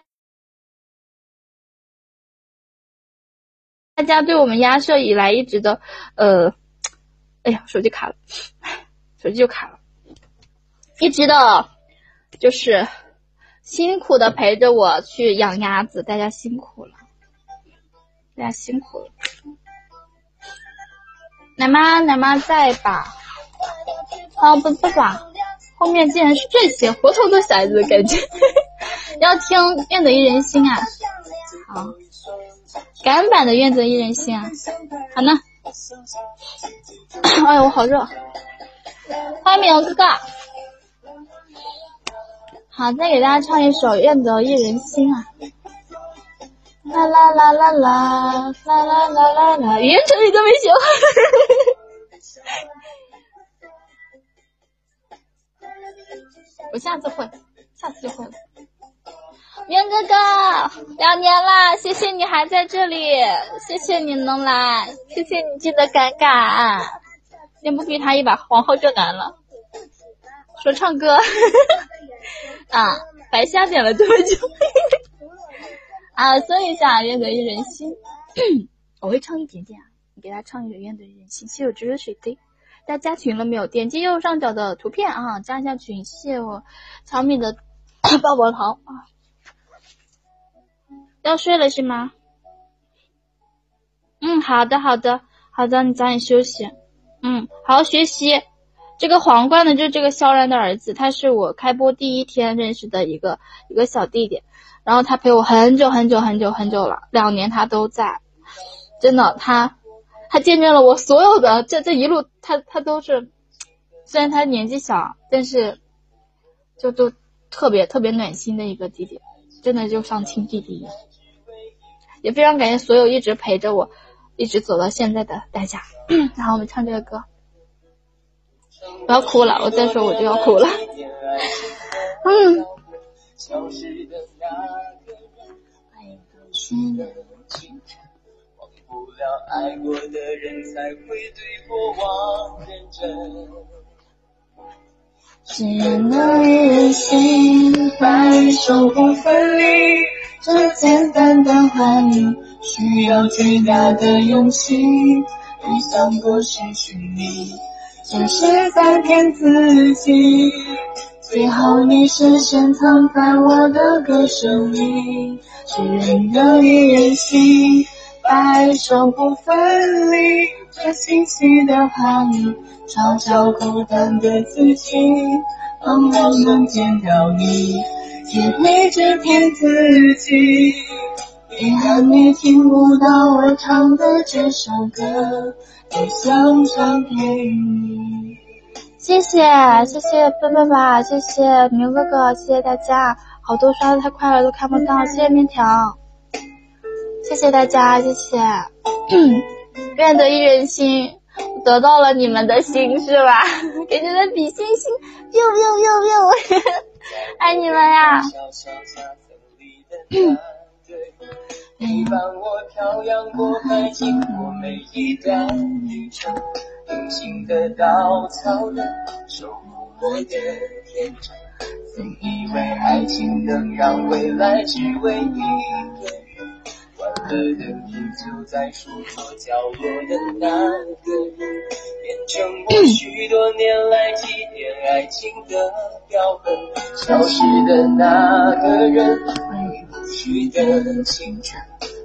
大家对我们压社以来一直的呃，哎呀，手机卡了，手机又卡了，一直的，就是辛苦的陪着我去养鸭子，大家辛苦了，大家辛苦了。奶妈，奶妈在吧？啊，不不吧，后面竟然是这些活脱脱小孩子的感觉。要听《愿得一人心》啊？好，改版的《愿得一人心》啊？好呢。哎呦，我好热。欢迎明哥哥。好，再给大家唱一首《愿得一人心》啊。啦啦啦啦啦啦啦啦啦啦，语言成语都没学会。我下次会，下次就会了。元哥哥，两年了，谢谢你还在这里，谢谢你能来，谢谢你记得敢敢。你不比他一把，皇后就难了。说唱歌，啊，白瞎点了这么久。啊，搜一下《愿得一人心》，我会唱一点点啊。你给他唱一首《愿得一人心》，谢我汁水滴。大家加群了没有？点击右上角的图片啊，加一下群。谢我小米的 抱抱糖啊。要睡了是吗？嗯，好的，好的，好的，你早点休息。嗯，好好学习。这个皇冠呢，就是这个萧然的儿子，他是我开播第一天认识的一个一个小弟弟。然后他陪我很久很久很久很久了，两年他都在，真的，他他见证了我所有的这这一路，他他都是，虽然他年纪小，但是就都特别特别暖心的一个弟弟，真的就像亲弟弟一样。也非常感谢所有一直陪着我，一直走到现在的大家。然后我们唱这个歌，我要哭了，我再说我就要哭了。嗯。只能一人心，白首不分离。这简单的欢愉，需要巨大的勇气。别想过失去你，只是在骗自己。最后你视线藏在我的歌声里，只能一人心，白首不分离。这清晰的话语，嘲笑孤单的自己。盼望能见到你。也一直骗自己，遗憾你听不到我唱的这首歌，只想唱给你。谢谢谢谢笨笨吧，谢谢牛哥哥，谢谢大家，好多刷的太快了都看不到，谢谢面条，谢谢大家，谢谢。愿得一人心，得到了你们的心是吧？给你们比心心，biu biu biu biu。爱你们呀！陪伴我漂洋过海，经过每一段旅程，隐形的稻草人守护我的天真。曾以为爱情能让未来只为一个人，欢乐的你就在书桌角落的那个人，变成我许多年来祭奠爱情的标本。消失的那个人，去的青春，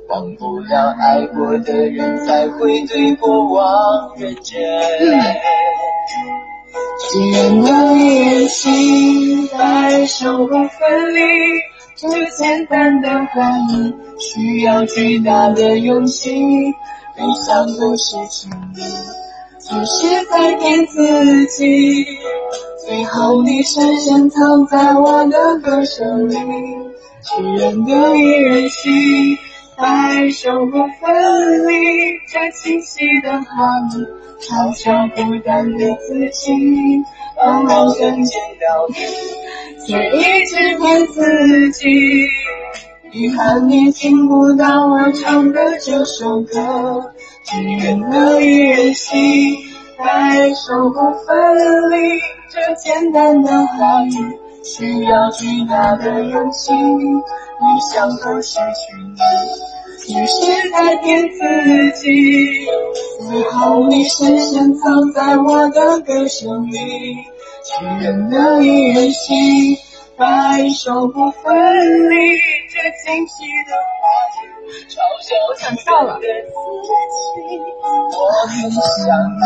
忘不了爱过的人，才会对过往认真。只愿能一人心，白首不分离。这简单的欢愉，需要巨大的勇气。悲伤不是情理，只是在骗自己。最后你深深藏在我的歌声里，只愿得一人心，白首不分离。这清晰的话语，嘲笑孤单的自己。当我能见到你，却一直骗自己。遗憾你听不到我唱的这首歌，只愿得一人心，白首不分离。这简单的话语，需要巨大的勇气。没想过失去你，只是在骗自己。最后你深深藏在我的歌声里，只愿得一人心，白首不分离。这清晰的话语，嘲笑孤单的自己。我很想你。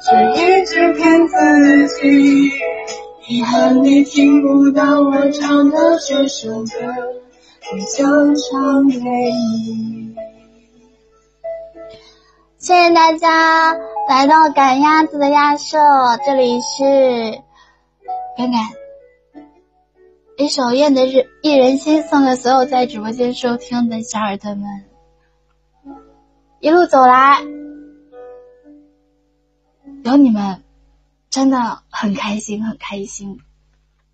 却一直骗自己，遗憾你听不到我唱的这首歌，只想唱给你。谢谢大家来到赶鸭子的鸭舍，这里是看看一首《燕的日一人心》，送给所有在直播间收听的小耳朵们，一路走来。有你们，真的很开心，很开心。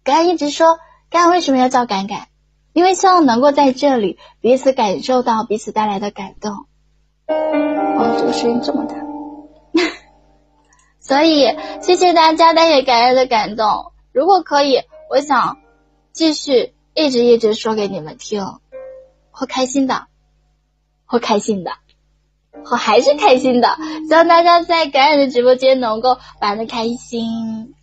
敢一直说，敢为什么要叫敢敢？因为希望能够在这里彼此感受到彼此带来的感动。哦，这个声音这么大，所以谢谢大家带给感恩的感动。如果可以，我想继续一直一直说给你们听，会开心的，会开心的。我还是开心的，希望大家在感染的直播间能够玩的开心。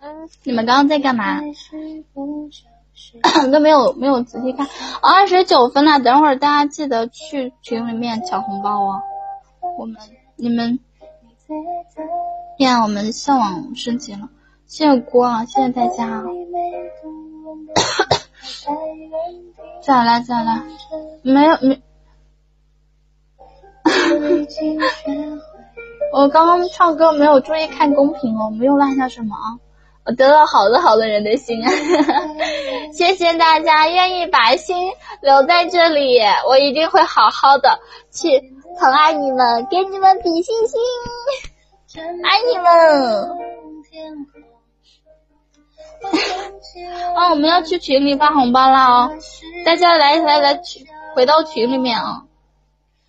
嗯，你们刚刚在干嘛？都没有没有仔细看。二十九分了，等会儿大家记得去群里面抢红包哦。我们你们，呀，我们上网升级了，谢谢锅啊，谢谢大家。再来再来，没有没。我刚刚唱歌没有注意看公屏哦，没有落下什么啊。我得到好多好多人的心啊！谢谢大家愿意把心留在这里，我一定会好好的去疼爱你们，给你们比心心，爱你们！哦，我们要去群里发红包了哦，大家来来来群回到群里面啊，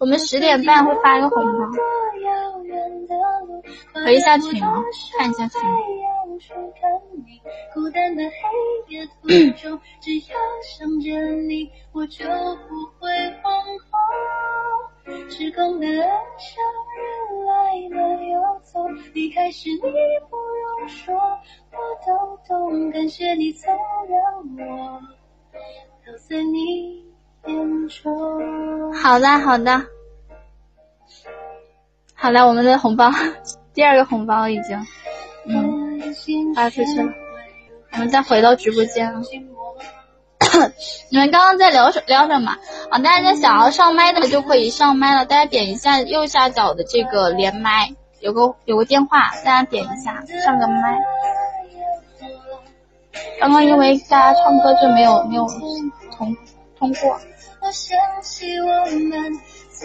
我们十点半会发一个红包，回一下群哦，看一下群。孤单的黑夜途中，只要想着你，我就不会惶恐。时空的暗笑，人来了又走，离开时你不用说，我都懂。感谢你曾让我留在你。好的，好的，好的，我们的红包，第二个红包已经，嗯，发出去了。我们再回到直播间。你们刚刚在聊什聊什么啊？大家想要上麦的就可以上麦了，大家点一下右下角的这个连麦，有个有个电话，大家点一下上个麦。刚刚因为大家唱歌就没有没有通通过。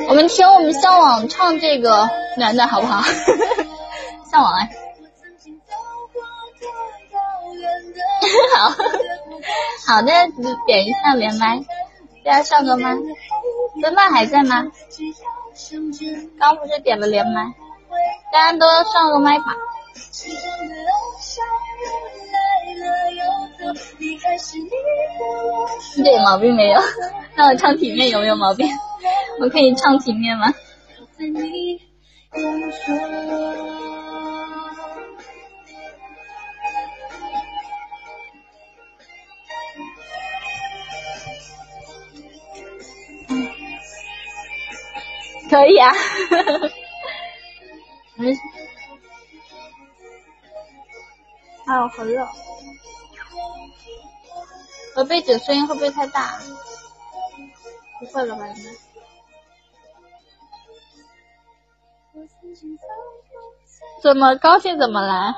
我们听我们向往唱这个暖暖好不好？向往哎。好，好的，点一下连麦，大家上个麦，真麦还在吗？刚不是点了连麦，大家都上个麦吧。一点毛病没有，那我唱体面有没有毛病？我可以唱体面吗？可以啊，没事。哎呦，好热！我背景声音会不会太大？不会了吧，应该。怎么高兴怎么来，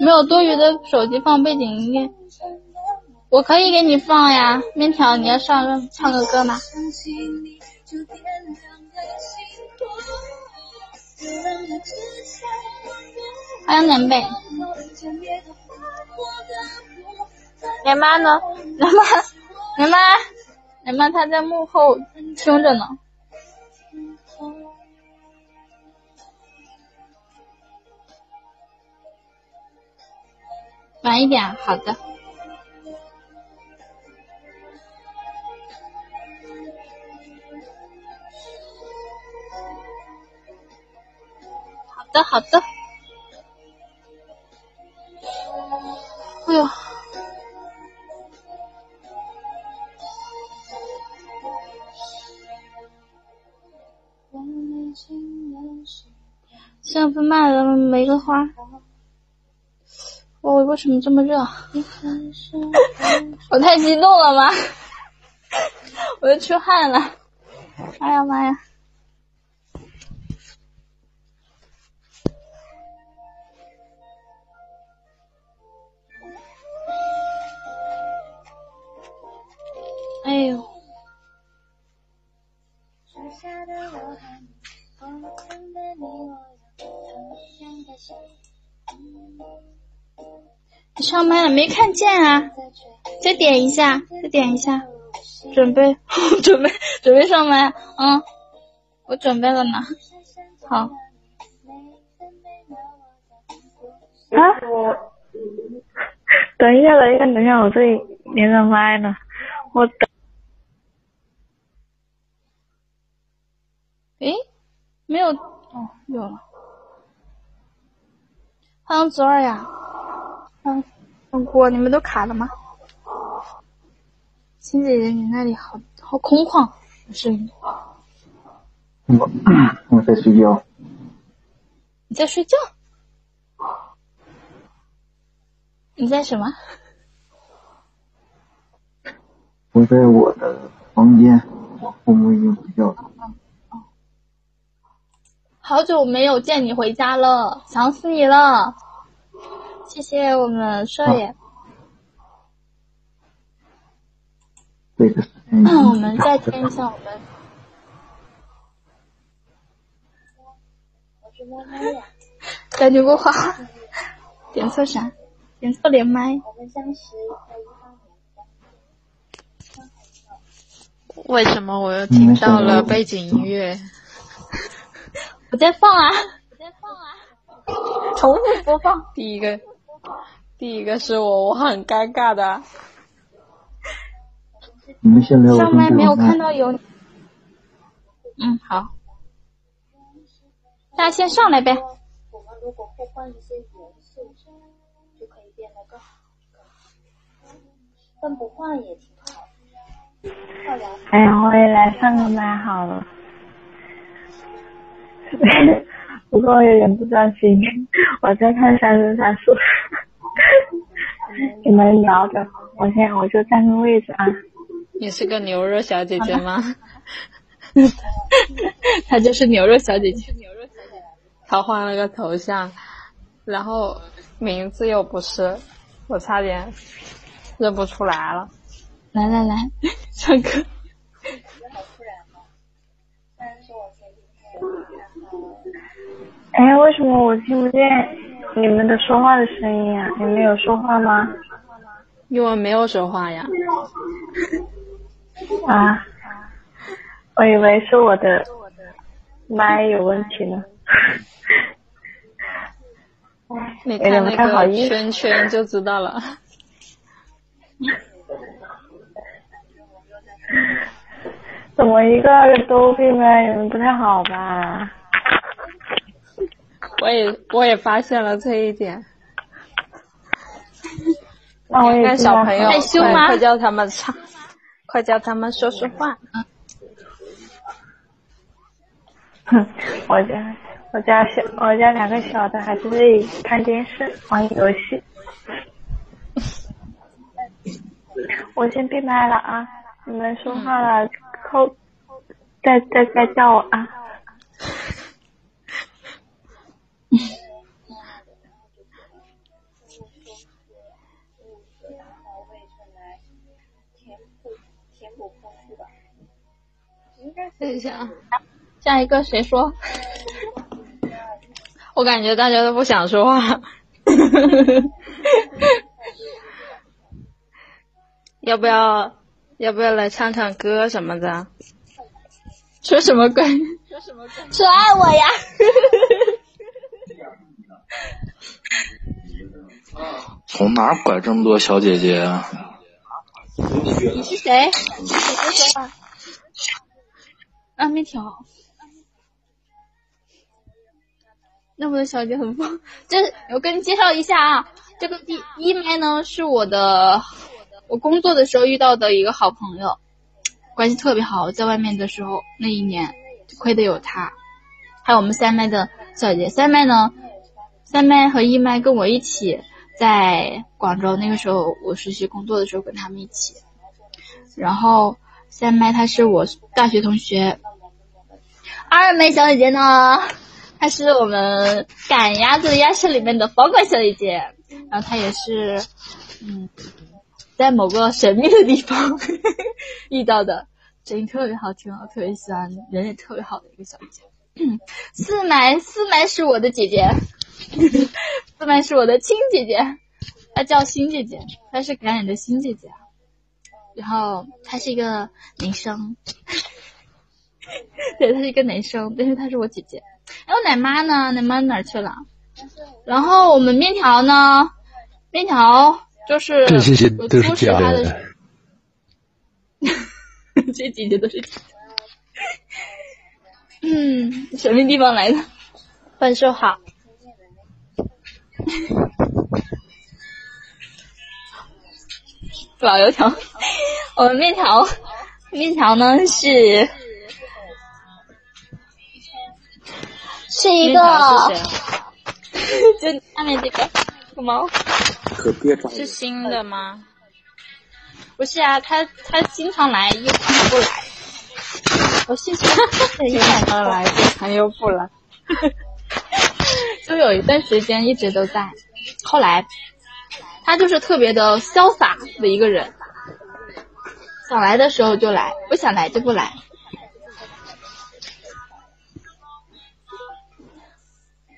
没有多余的手机放背景音乐，我可以给你放呀。面条，你要上唱个歌吗？欢迎南北，连妈呢？连妈，连妈，连妈，她在幕后听着呢。晚一点，好的。的，好的。哎呦！现在卖了玫瑰花。我为什么这么热？我太激动了吗？我都出汗了。哎呀妈呀！哎呦！你上麦了没看见啊？再点一下，再点一下，准备 准备准备上麦，嗯，我准备了呢。好。啊！我等一下，等一下，等一下，我这里连着麦呢，我等。诶，没有哦，有了。欢迎左二呀，嗯，欢锅，你们都卡了吗？亲姐姐，你那里好好空旷，声音。我我在睡觉。你在睡觉？你在什么？我在我的房间，我父母已经睡觉了。好久没有见你回家了，想死你了！谢谢我们少爷。这个那我们再听一下我们。感觉过话，点错啥？点错连麦。为什么我又听到了背景音乐？我在放啊！我在放啊！重复播放。第一个，第一个是我，我很尴尬的。你们先聊。上麦没有看到有。嗯，好。大家先上来呗。我们如果互换一些元素，就可以变得更好。但不换也挺好。哎呀，我也来上个麦好了。不过我有点不专心，我在看《三生三世》。你们聊着，我先我就占个位置啊。你是个牛肉小姐姐吗？她就是牛肉小姐姐。她换了个头像，然后名字又不是，我差点认不出来了。来来来，唱歌。哎，为什么我听不见你们的说话的声音啊？你们有说话吗？因为没有说话呀。啊，我以为是我的麦有问题呢。你看那个圈圈就知道了。怎么一个个都闭麦？你们不太好吧？我也我也发现了这一点。那我也小朋友害羞吗？快叫他们唱，快叫他们说说话。哼，我家我家小我家两个小的还在这里看电视玩游戏。我先闭麦了啊！你们说话了，扣再再再叫我啊！等一下啊，下一个谁说？我感觉大家都不想说话。要不要？要不要来唱唱歌什么的？说什么鬼？说什么鬼？说爱我呀！从哪拐这么多小姐姐啊？你是谁？你谁说话？啊，面条。那么多小姐很疯。这我跟你介绍一下啊，这个第一麦呢是我的。我工作的时候遇到的一个好朋友，关系特别好。在外面的时候，那一年亏的有他，还有我们三麦的小姐。三麦呢，三麦和一麦跟我一起在广州。那个时候我实习工作的时候跟他们一起。然后三麦她是我大学同学，二麦小姐姐呢，她是我们赶鸭子鸭舍里面的房管小姐姐。然后她也是，嗯。在某个神秘的地方 遇到的，声音特别好听，我特别喜欢，人也特别好的一个小姐姐。四麦，四麦是我的姐姐，四妹是我的亲姐姐，她叫新姐姐，她是感染的新姐姐。然后她是一个男生，对，他是一个男生，但是他是我姐姐。哎，我奶妈呢？奶妈哪去了？然后我们面条呢？面条。就是这些都是假的，这姐姐都是假的。嗯，什么地方来的？分数好。老油条，我们面条，面条呢是是一个，就下面这个猫。是新的吗？不是啊，他他经常来又不来。我信息经常来，经常又不来。就有一段时间一直都在，后来他就是特别的潇洒的一个人，想来的时候就来，不想来就不来。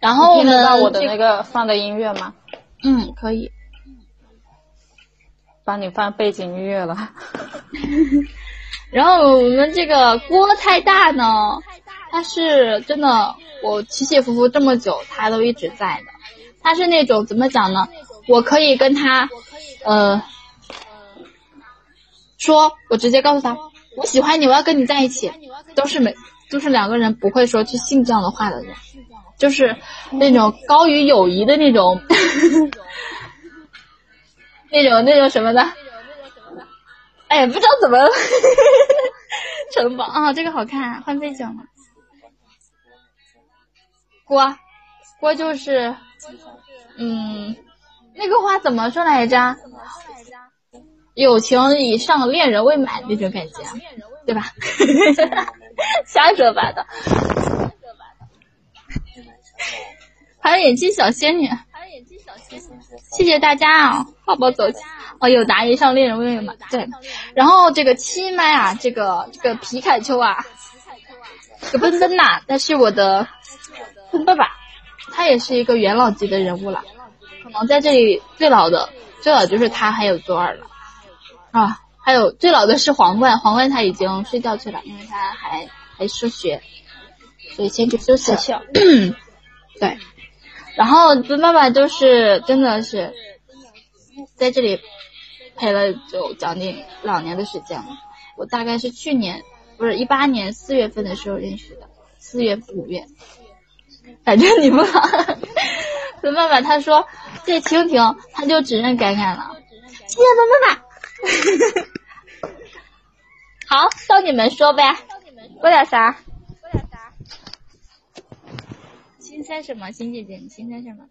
然后我听得到我的那个放的音乐吗？嗯，可以。帮你放背景音乐了。然后我们这个锅太大呢，它是真的，我起起伏伏这么久，他都一直在的。他是那种怎么讲呢？我可以跟他，呃，说，我直接告诉他，我喜欢你，我要跟你在一起，都是没，都是两个人不会说去信这样的话的人，就是那种高于友谊的那种，那种那种什么的。哎，不知道怎么 城堡啊，这个好看，换背景了。锅，锅就是，嗯，那个话怎么说来着？友情以上，恋人未满那种感觉，对吧？瞎说八道。还有眼镜小仙女，谢谢大家啊！抱抱走起。哦，有答疑上恋人未满，对。然后这个七麦啊，这个这个皮卡丘啊，这个奔奔呐，但是我的爸爸，他也是一个元老级的人物了，可能在这里最老的最老就是他，还有左耳了啊，还有最老的是皇冠，皇冠他已经睡觉去了，因为他还还上学，所以先去休息了。对，然后奔爸爸就是真的是在这里。陪了就将近两年的时间了，我大概是去年不是一八年四月份的时候认识的，四月五月，反正你不好。本爸爸他说这蜻蜓他就只认改改了，谢谢本爸爸。好，到你们说呗，说点啥？说点啥？新猜什么？新姐姐，你新猜什么？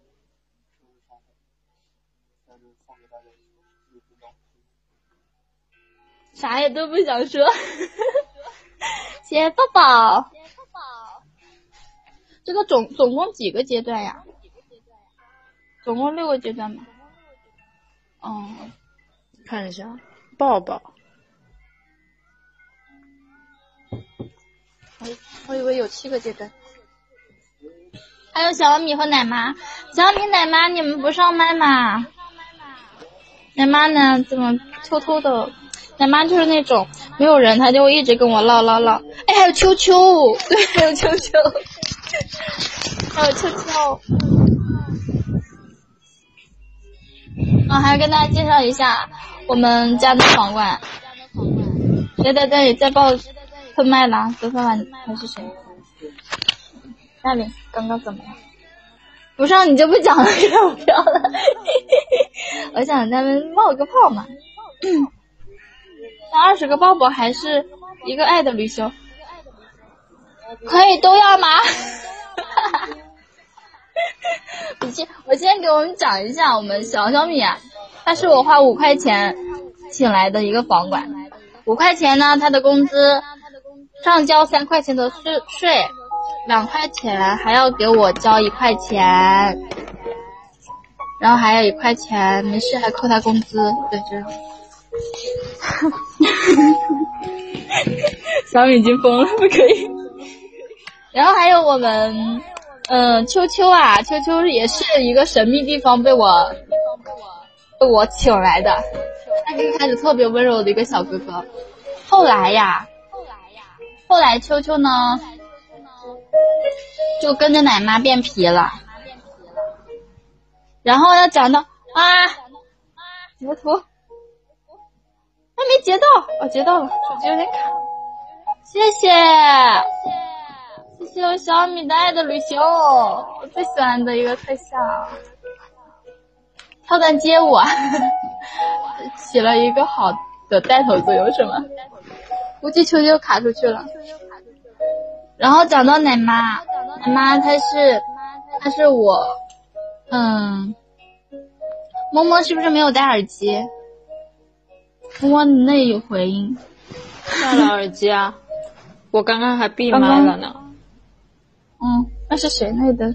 啥也都不想说，谢谢抱抱。这个总总共几个阶段呀？总共六个阶段吗？哦，看一下，抱抱。我我以为有七个阶段。还有小米和奶妈，小米奶妈你们不上麦吗？奶妈呢？怎么偷偷的？奶妈就是那种没有人，她就会一直跟我唠唠唠。哎，还有秋秋，对，还有秋秋，还有秋秋。啊，还要跟大家介绍一下我们家的皇冠。谁在这里在报喷麦了？昨天晚还是谁？那里，刚刚怎么了？不上你就不讲了，要不要了？我想咱们冒个泡嘛。那二十个抱抱还是一个爱的旅行，可以都要吗？我先我先给我们讲一下，我们小小米啊，他是我花五块钱请来的一个房管，五块钱呢，他的工资上交三块钱的税税，两块钱还要给我交一块钱，然后还有一块钱没事还扣他工资，对，这样。小米已经疯了，不可以。然后还有我们，嗯，秋秋啊，秋秋也是一个神秘地方被我被我被我请来的。他一开始特别温柔的一个小哥哥，后来呀，后来呀，后来秋秋呢，就跟着奶妈变皮了。然后要讲到啊，截图。还没截到，哦，截到了，手机有点卡。谢谢谢谢，谢谢我小米的爱的旅行，我最喜欢的一个特效，跳段街舞，起了一个好的带头作用，是吗？估计球球卡出去了。然后讲到奶妈，奶妈她是，她是我，嗯，摸摸是不是没有戴耳机？我你那有回音，戴了耳机啊，我刚刚还闭麦了呢。嗯，那是谁那的？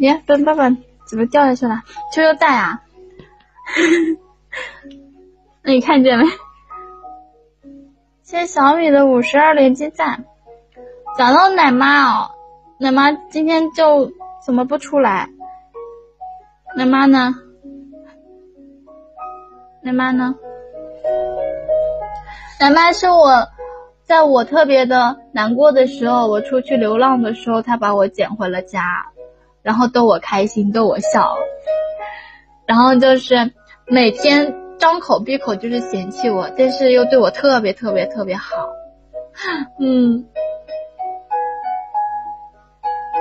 耶，笨爸爸怎么掉下去了？秋秋在啊？那你看见没？谢谢小米的五十二连击赞。讲到奶妈哦，奶妈今天就怎么不出来？奶妈呢？奶妈呢？奶妈是我，在我特别的难过的时候，我出去流浪的时候，他把我捡回了家，然后逗我开心，逗我笑，然后就是每天张口闭口就是嫌弃我，但是又对我特别特别特别好，嗯。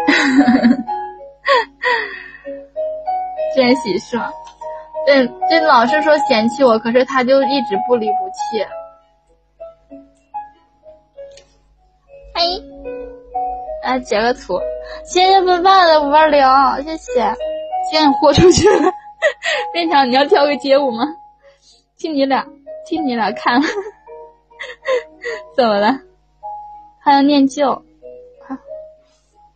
真喜说，对，这老是说嫌弃我，可是他就一直不离不弃。嘿，来截个图，谢谢笨笨的五二零，谢谢，现豁出去了。面条，你要跳个街舞吗？听你俩，听你俩看，怎么了？还要念旧。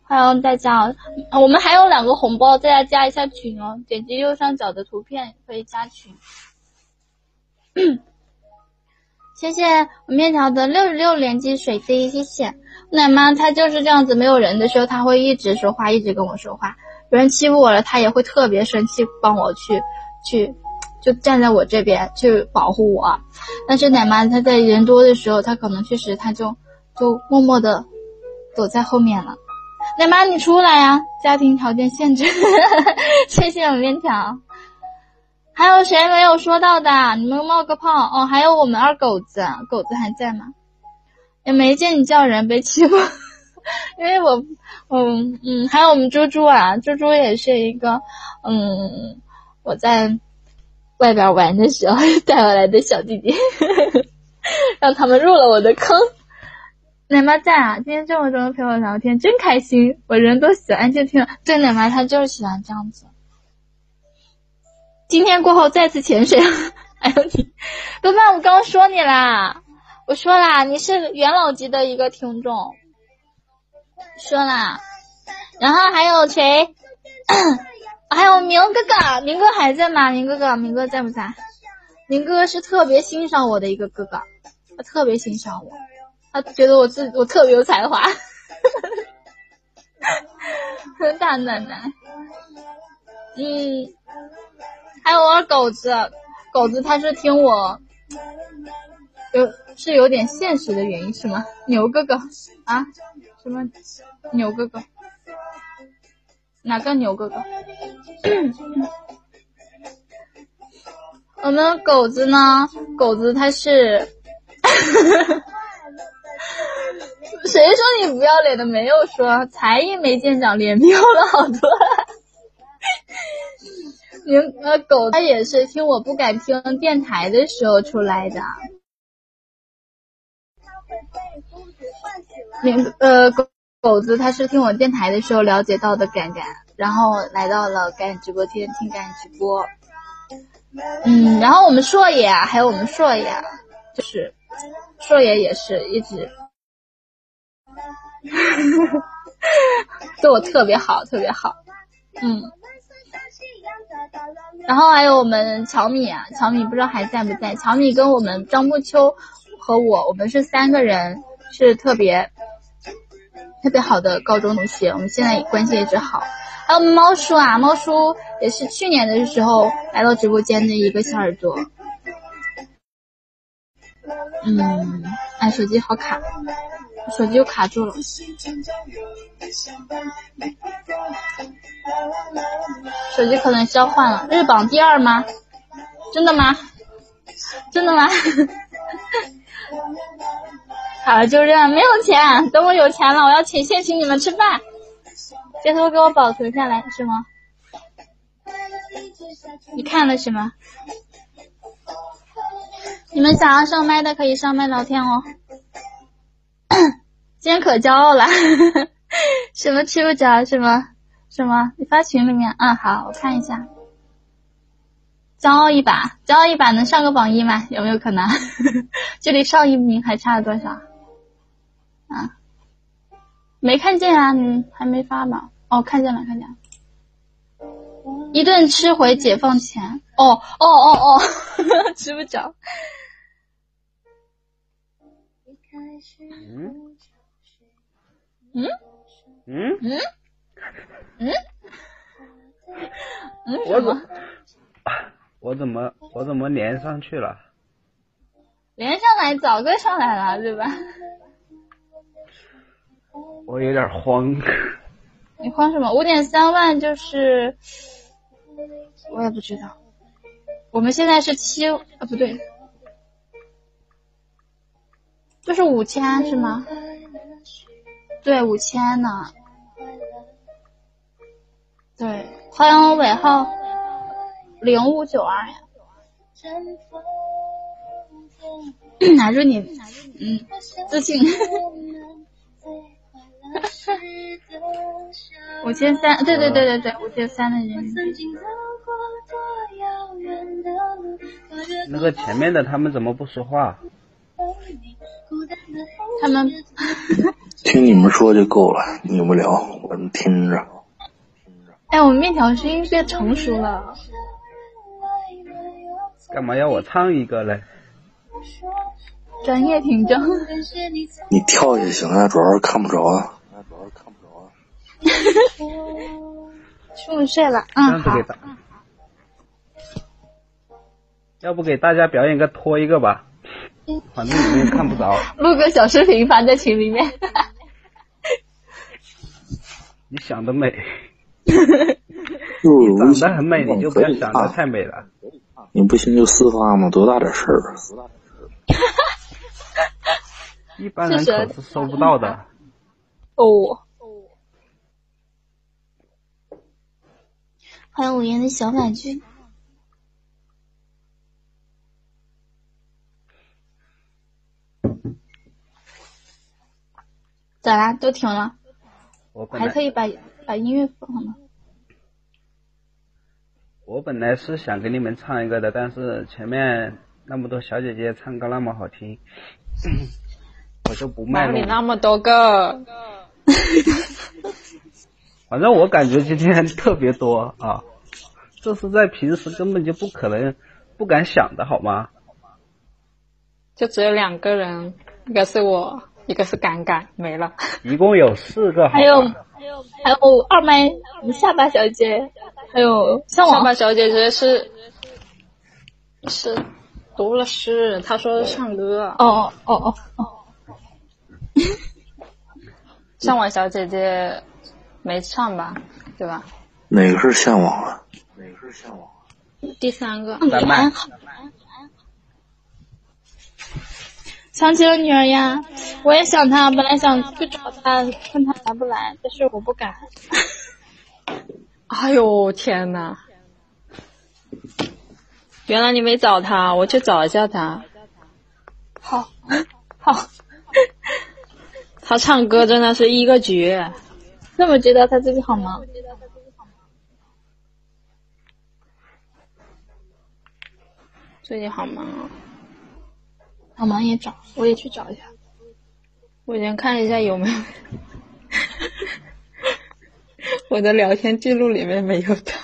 欢迎大家，我们还有两个红包，大家加一下群哦。点击右上角的图片可以加群。谢谢我面条的六十六连击水滴，谢谢奶妈。她就是这样子，没有人的时候，她会一直说话，一直跟我说话。有人欺负我了，她也会特别生气，帮我去去，就站在我这边去保护我。但是奶妈她在人多的时候，她可能确实她就就默默的躲在后面了。奶妈，你出来呀！家庭条件限制，谢谢我面条。还有谁没有说到的？你们冒个泡哦。还有我们二狗子，狗子还在吗？也没见你叫人被欺负，因为我，嗯嗯，还有我们猪猪啊，猪猪也是一个，嗯，我在外边玩的时候 带回来的小弟弟，让他们入了我的坑。奶妈在啊！今天这么多人陪我聊天，真开心。我人都喜欢就听，对奶妈她就是喜欢这样子。今天过后再次潜水，还有你，豆瓣，我刚刚说你啦，我说啦，你是元老级的一个听众，说啦。然后还有谁？还有明哥哥，明哥还在吗？明哥哥，明哥在不在？明哥哥是特别欣赏我的一个哥哥，他特别欣赏我。他觉得我自我特别有才华，大奶奶，嗯，还有我狗子，狗子他是听我，有是有点现实的原因是吗？牛哥哥啊，什么牛哥哥？哪个牛哥哥？我们狗子呢？狗子他是。谁说你不要脸的？没有说，才艺没见长，脸飙了好多。明呃狗，它也是听我不敢听电台的时候出来的。明呃狗狗子，他是听我电台的时候了解到的敢敢，然后来到了敢直播间听敢直播。嗯，然后我们硕爷还有我们硕爷，就是硕爷也是一直。对我特别好，特别好，嗯。然后还有我们乔米啊，乔米不知道还在不在？乔米跟我们张木秋和我，我们是三个人，是特别特别好的高中同学，我们现在关系一直好。还有猫叔啊，猫叔也是去年的时候来到直播间的一个小耳朵。嗯，哎，手机好卡。手机又卡住了，手机可能交换了。日榜第二吗？真的吗？真的吗？好了，就这样。没有钱，等我有钱了，我要请先请你们吃饭。截图给我保存下来是吗？你看了是吗？你们想要上麦的可以上麦聊天哦。今天可骄傲了，什么吃不着？是吗什么？你发群里面啊？好，我看一下。骄傲一把，骄傲一把能上个榜一吗？有没有可能？距离上一名还差多少？啊？没看见啊？你还没发吧？哦，看见了，看见了。一顿吃回解放前。哦哦哦哦，吃不着。嗯嗯嗯嗯嗯 嗯，我怎么我怎么我怎么连上去了？连上来早就上来了，对吧？我有点慌。你慌什么？五点三万就是，我也不知道。我们现在是七啊，不对，就是五千是吗？对，五千呢。对，欢迎尾号零五九二呀。拿住你，嗯，自信。五千三，对对对对对，五千三的人民币。那个前面的他们怎么不说话？他们 听你们说就够了，你们聊，我们听着。哎，我们面条声音变成熟了。干嘛要我唱一个嘞？专业听众。你跳也行啊，主要是看不着啊。中午睡了，这嗯，好样子给。大，要不给大家表演个拖一个吧？反正你们也看不着。录个小视频发在群里面。你想得美，你长得很美，你就不要想的太美了。你不行就私发嘛，多大点事儿啊？一般人可是收不到的。哦。欢迎五言的小婉君。咋啦？都停了？我还可以把把音乐放了。我本来是想给你们唱一个的，但是前面那么多小姐姐唱歌那么好听，我就不卖哪里。那么多个？反正我感觉今天特别多啊，这是在平时根本就不可能、不敢想的好吗？就只有两个人，一个是我，一个是敢敢，没了。一共有四个还有，还有还有二麦下巴小姐，还有向往下巴小姐姐是是读了诗，她说唱歌。哦哦哦哦，向往小姐姐没唱吧？对吧？哪个是向往啊？哪个是向往第三个。李安好。想起了女儿呀，我也想她，本来想去找她，看她来不来，但是我不敢。哎呦天呐！原来你没找她，我去找一下她。好，好，他唱歌真的是一个绝。那么觉得他自己好忙？最近好忙啊！好忙也找，我也去找一下。我先看一下有没有 我的聊天记录里面没有他。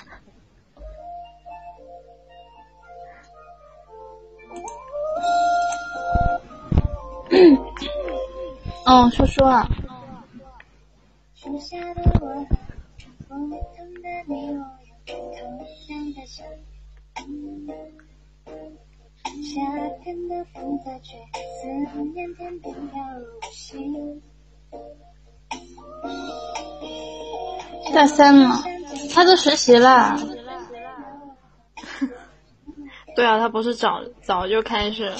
哦，说说啊，夏天的风在吹，思念天边飘入心。大三了，他都实习了。对啊，他不是早早就开始。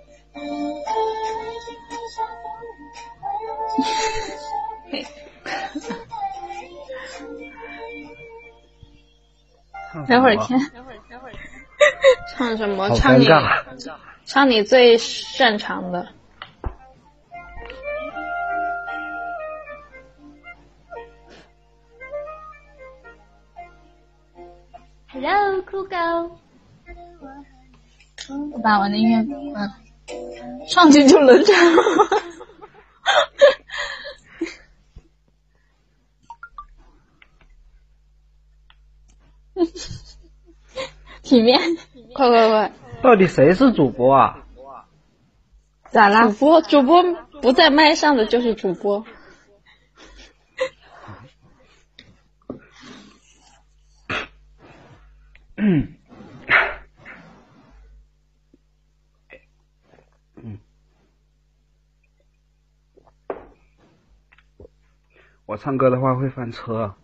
等会儿听，会儿，会儿唱什么？唱你唱你最擅长的。hello 酷狗，我把我的音乐关了。上去就能唱。体面，快快快！到底谁是主播啊？咋啦？主播主播不在麦上的就是主播。嗯 我唱歌的话会翻车。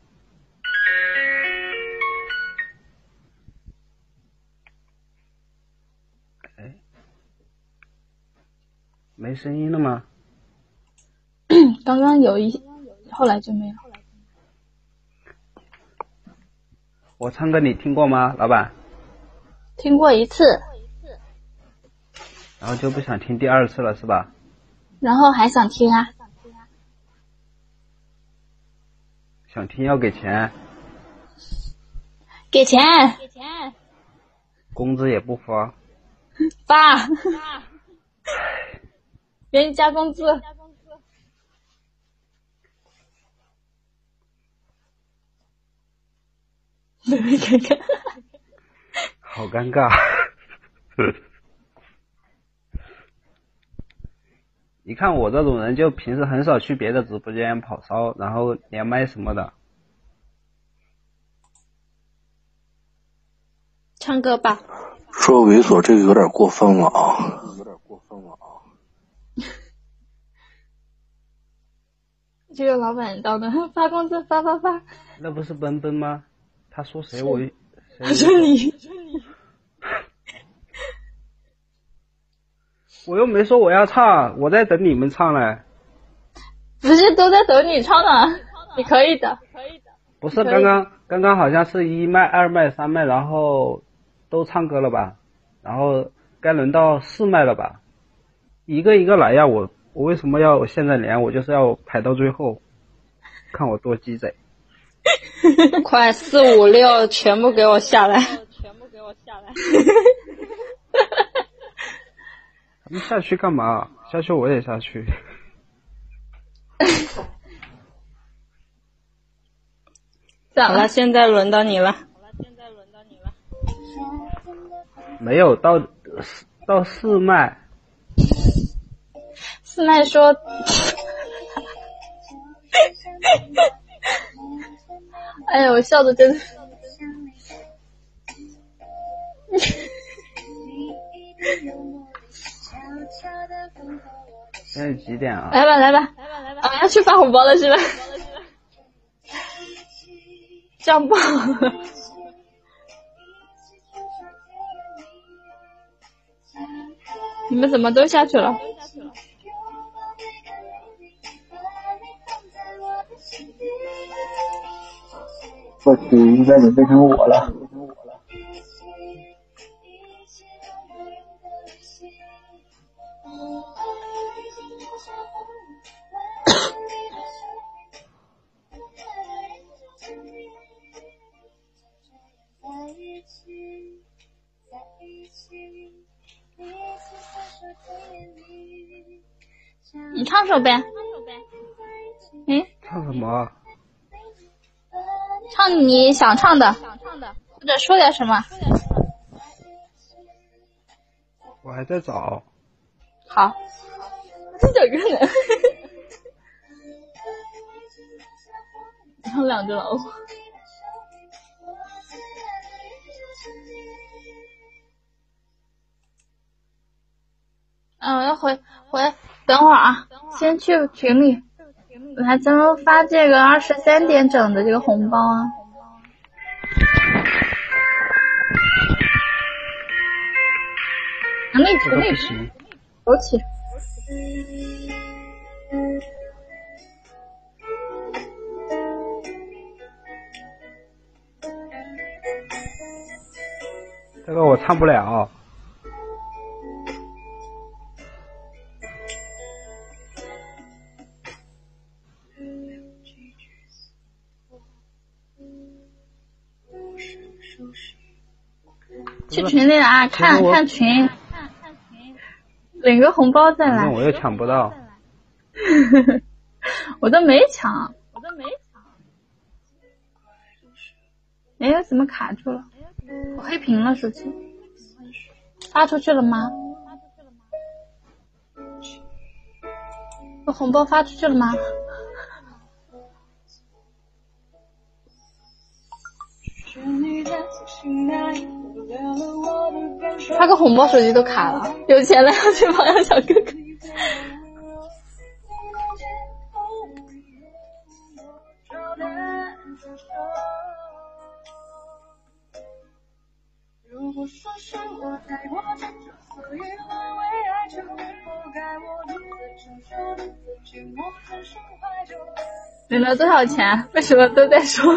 哎，没声音了吗？刚刚有一，后来就没有。我唱歌你听过吗，老板？听过一次，然后就不想听第二次了，是吧？然后还想听啊？想听要给钱，给钱，给钱工资也不发。发，给你加工资。看看，好尴尬。你看我这种人，就平时很少去别的直播间跑骚，然后连麦什么的。唱歌吧。说猥琐这个有点过分了啊！有点过分了啊这个老板到的 发工资发发发，那不是奔奔吗？他说谁我谁他说你，我又没说我要唱，我在等你们唱嘞。不是都在等你唱呢？你可以的，可以的不是刚刚刚刚好像是一麦、二麦、三麦，然后都唱歌了吧？然后该轮到四麦了吧？一个一个来呀！我我为什么要现在连？我就是要排到最后，看我多鸡贼。快四五六全部给我下来！全部给我下来！你下去干嘛？下去我也下去。好了，现在轮到你了。没有到四到四麦，四麦说，哎呀，我笑的真的。现在几点啊？来吧来吧来吧来吧，啊要去发红包了是吧？这样不好。你们怎么都下去了？或许应该准备成我了。你唱首呗。嗯，唱什么？唱你想唱的，或者说点什么。我还在找。好，这个人，然后两只老虎。嗯，我要回回，等会儿啊，先去群里，来，咱们发这个二十三点整的这个红包啊。群里这个群里不行。走起。这个我唱不了。去群里啊，看看群，领个红包再来。我又抢不到。我都没抢，我都没抢。哎，怎么卡住了？我黑屏了手机。发出去了吗？我红包发出去了吗？发个红包，手机都卡了。有钱了要去保养小哥哥。领了多少钱？为什么都在说？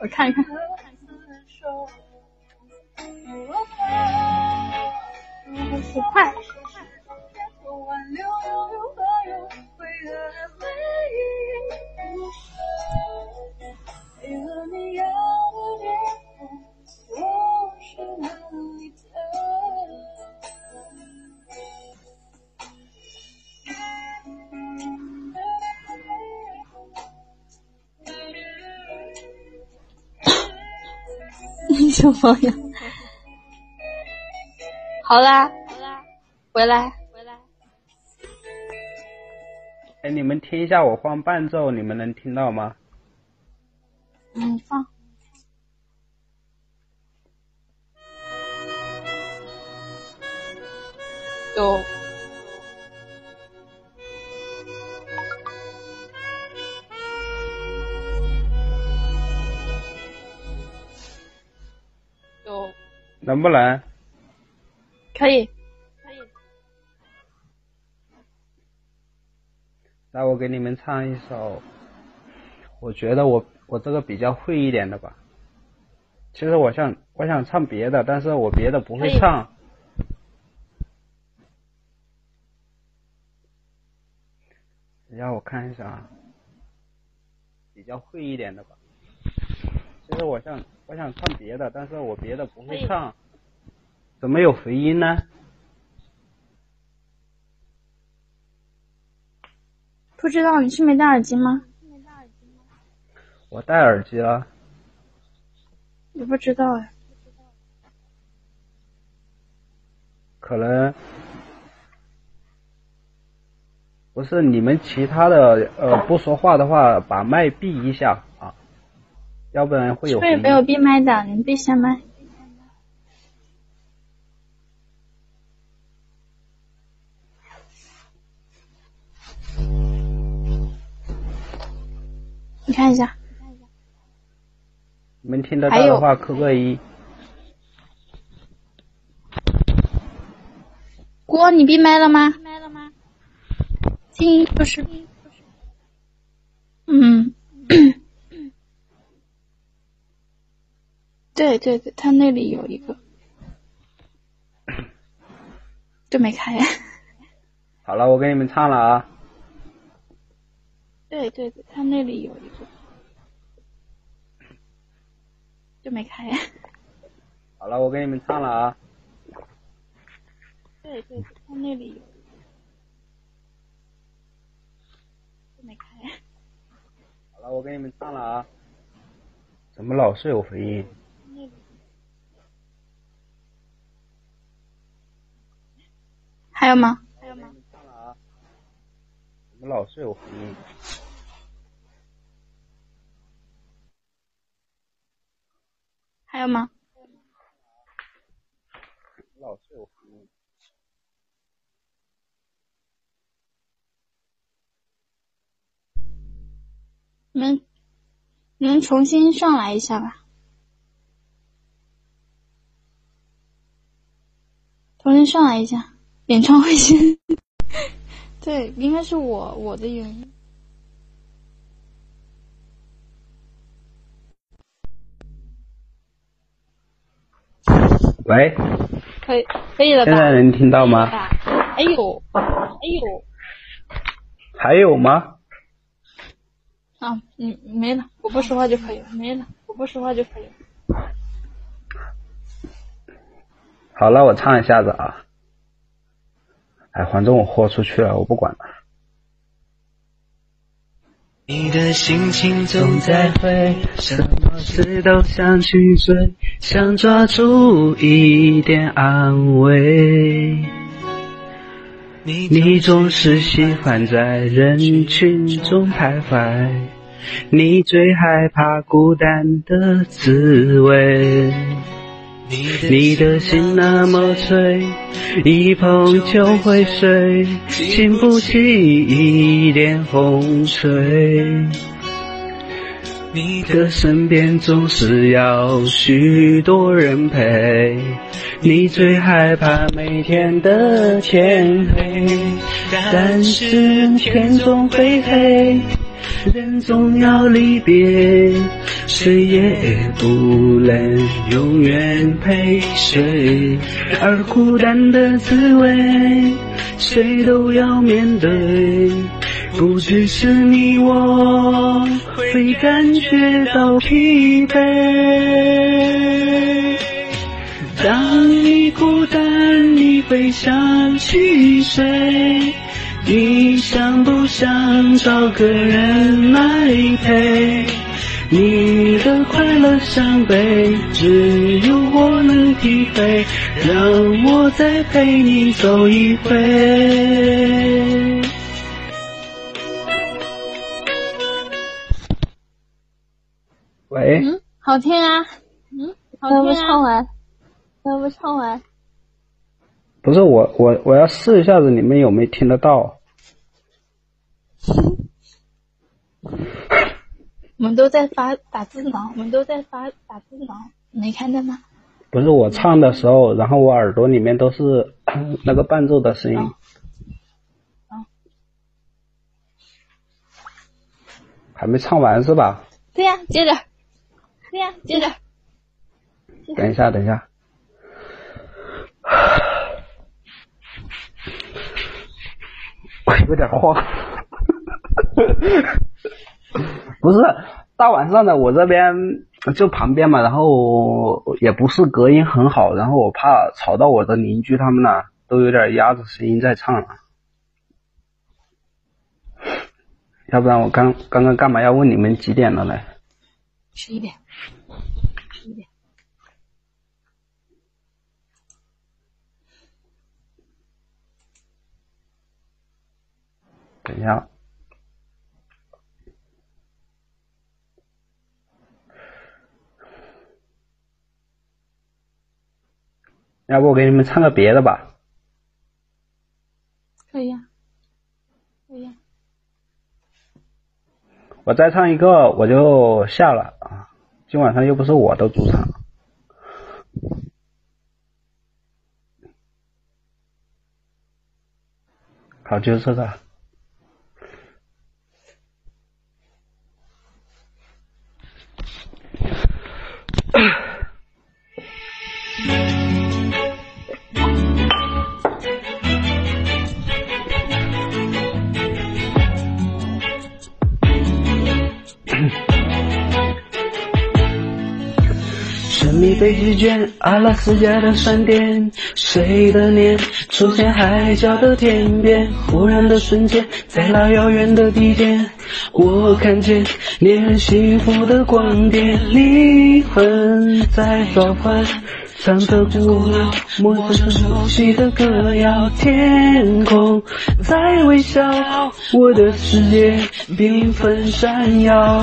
我看看。五块。小朋友，好啦，好啦，回来，回来。哎，你们听一下我放伴奏，你们能听到吗？嗯，放。有。能不能？可以，可以。那我给你们唱一首，我觉得我我这个比较会一点的吧。其实我想我想唱别的，但是我别的不会唱。让我看一下啊，比较会一点的吧。其实我想。我想唱别的，但是我别的不会唱，怎么有回音呢？不知道你是没戴耳机吗？我戴耳机了。你不知道呀？可能不是你们其他的呃不说话的话，把麦闭一下啊。要不然会有。是没有闭麦的，你闭下麦。看一下。你们听得到的话，扣个一。锅，你闭麦了吗？麦了吗？听不是。嗯。对对对，他那里有一个，就没开。好了，我给你们唱了啊。对对对，他那里有一个，就没开。好了，我给你们唱了啊。对对对，他那里有，就没开。好了，我给你们唱了啊。怎么老是有回音？还有吗？还有吗？怎么老是有回音？还有吗？老是有回音。你们，你们重新上来一下吧。重新上来一下。演唱会先，对，应该是我我的原因。喂，可以可以了吧？现在能听到吗？哎呦，哎呦，还有吗？啊，嗯，没了，我不说话就可以了，没了，我不说话就可以了。好了，我唱一下子啊。哎，反正我豁出去了，我不管了。你的心情总在飞，什么事都想去追，想抓住一点安慰。你总是喜欢在人群中徘徊，你最害怕孤单的滋味。你的心那么脆，一碰就会碎，经不起一点风吹。你的身边总是要许多人陪，你最害怕每天的天黑，但是天总会黑。人总要离别，谁也不能永远陪谁，而孤单的滋味，谁都要面对。不只是你我会感觉到疲惫。当你孤单，你会想起谁？你想不想找个人来陪？你的快乐伤悲，只有我能体会。让我再陪你走一回。喂。嗯，好听啊。嗯，好听啊。要不唱完？要不唱完？不是我，我我要试一下子，你们有没有听得到？我们都在发打字呢，我们都在发打字呢，没看见吗？不是我唱的时候，然后我耳朵里面都是 那个伴奏的声音。啊。还没唱完是吧？对呀，接着。对呀，接着。等一下，等一下。我有点慌，不是大晚上的，我这边就旁边嘛，然后也不是隔音很好，然后我怕吵到我的邻居他们呢，都有点压着声音在唱了，要不然我刚刚刚干嘛要问你们几点了嘞？十一点？十一点。等一下，要不我给你们唱个别的吧？可以呀，可以呀。我再唱一个我就下了啊！今晚上又不是我的主场。好，就是这个。北极圈，阿拉斯加的山巅，谁的脸出现海角的天边？忽然的瞬间，在那遥远的地点，我看见恋人幸福的光点，灵魂在召唤。唱着古老，陌生熟悉的歌谣，天空在微笑，我的世界缤纷闪耀。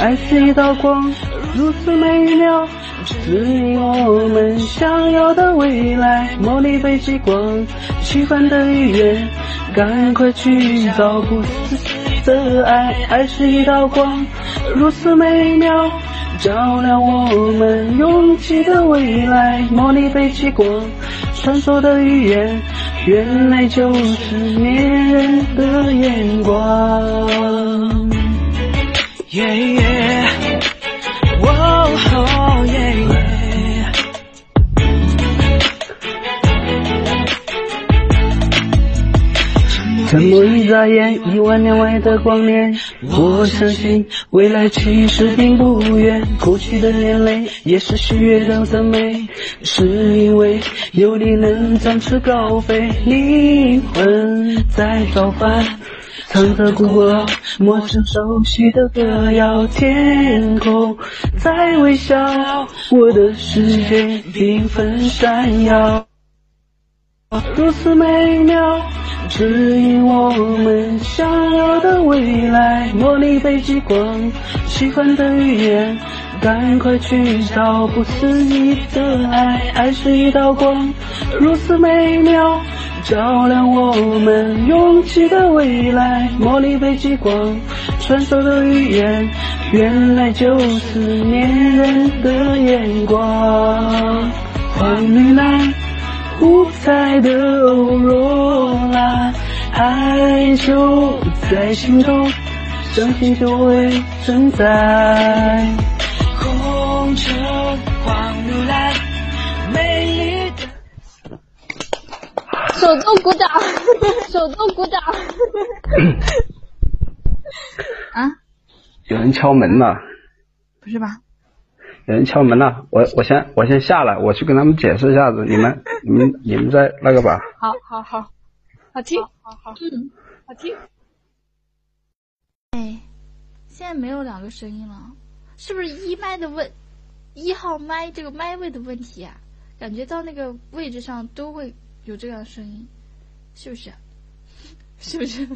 爱是一道光，如此美妙，指引我们想要的未来。茉莉飞极光，奇幻的预言，赶快去找不自己的爱。爱是一道光，如此美妙。照亮我们拥挤的未来，魔力飞极光，传说的语言，原来就是恋人的眼光。耶耶，哦耶耶。沉默一眨眼，一万年外的光年。我相信未来其实并不远，哭泣的眼泪也是喜悦的赞美，是因为有你能展翅高飞，灵魂在召唤。唱着古老，陌生熟悉的歌谣，天空在微笑，我的世界缤纷闪耀，如此美妙，指引我们想要的未来。魔力北极光，喜欢的语言，赶快去找不思议的爱，爱是一道光，如此美妙。照亮我们勇气的未来，魔力北极光，传说的语言，原来就是恋人的眼光。黄绿蓝，五彩的欧若拉，爱就在心中，相信就会存在。红橙黄绿蓝，美丽的。手动鼓掌，手动鼓掌。啊？有人敲门了。不是吧？有人敲门了，我我先我先下来，我去跟他们解释一下子，你们你们你们在那个吧。好好好，好听，好好，嗯，好听。哎，现在没有两个声音了，是不是一麦的问一号麦这个麦位的问题啊？感觉到那个位置上都会。有这样声音，是不是？是不是？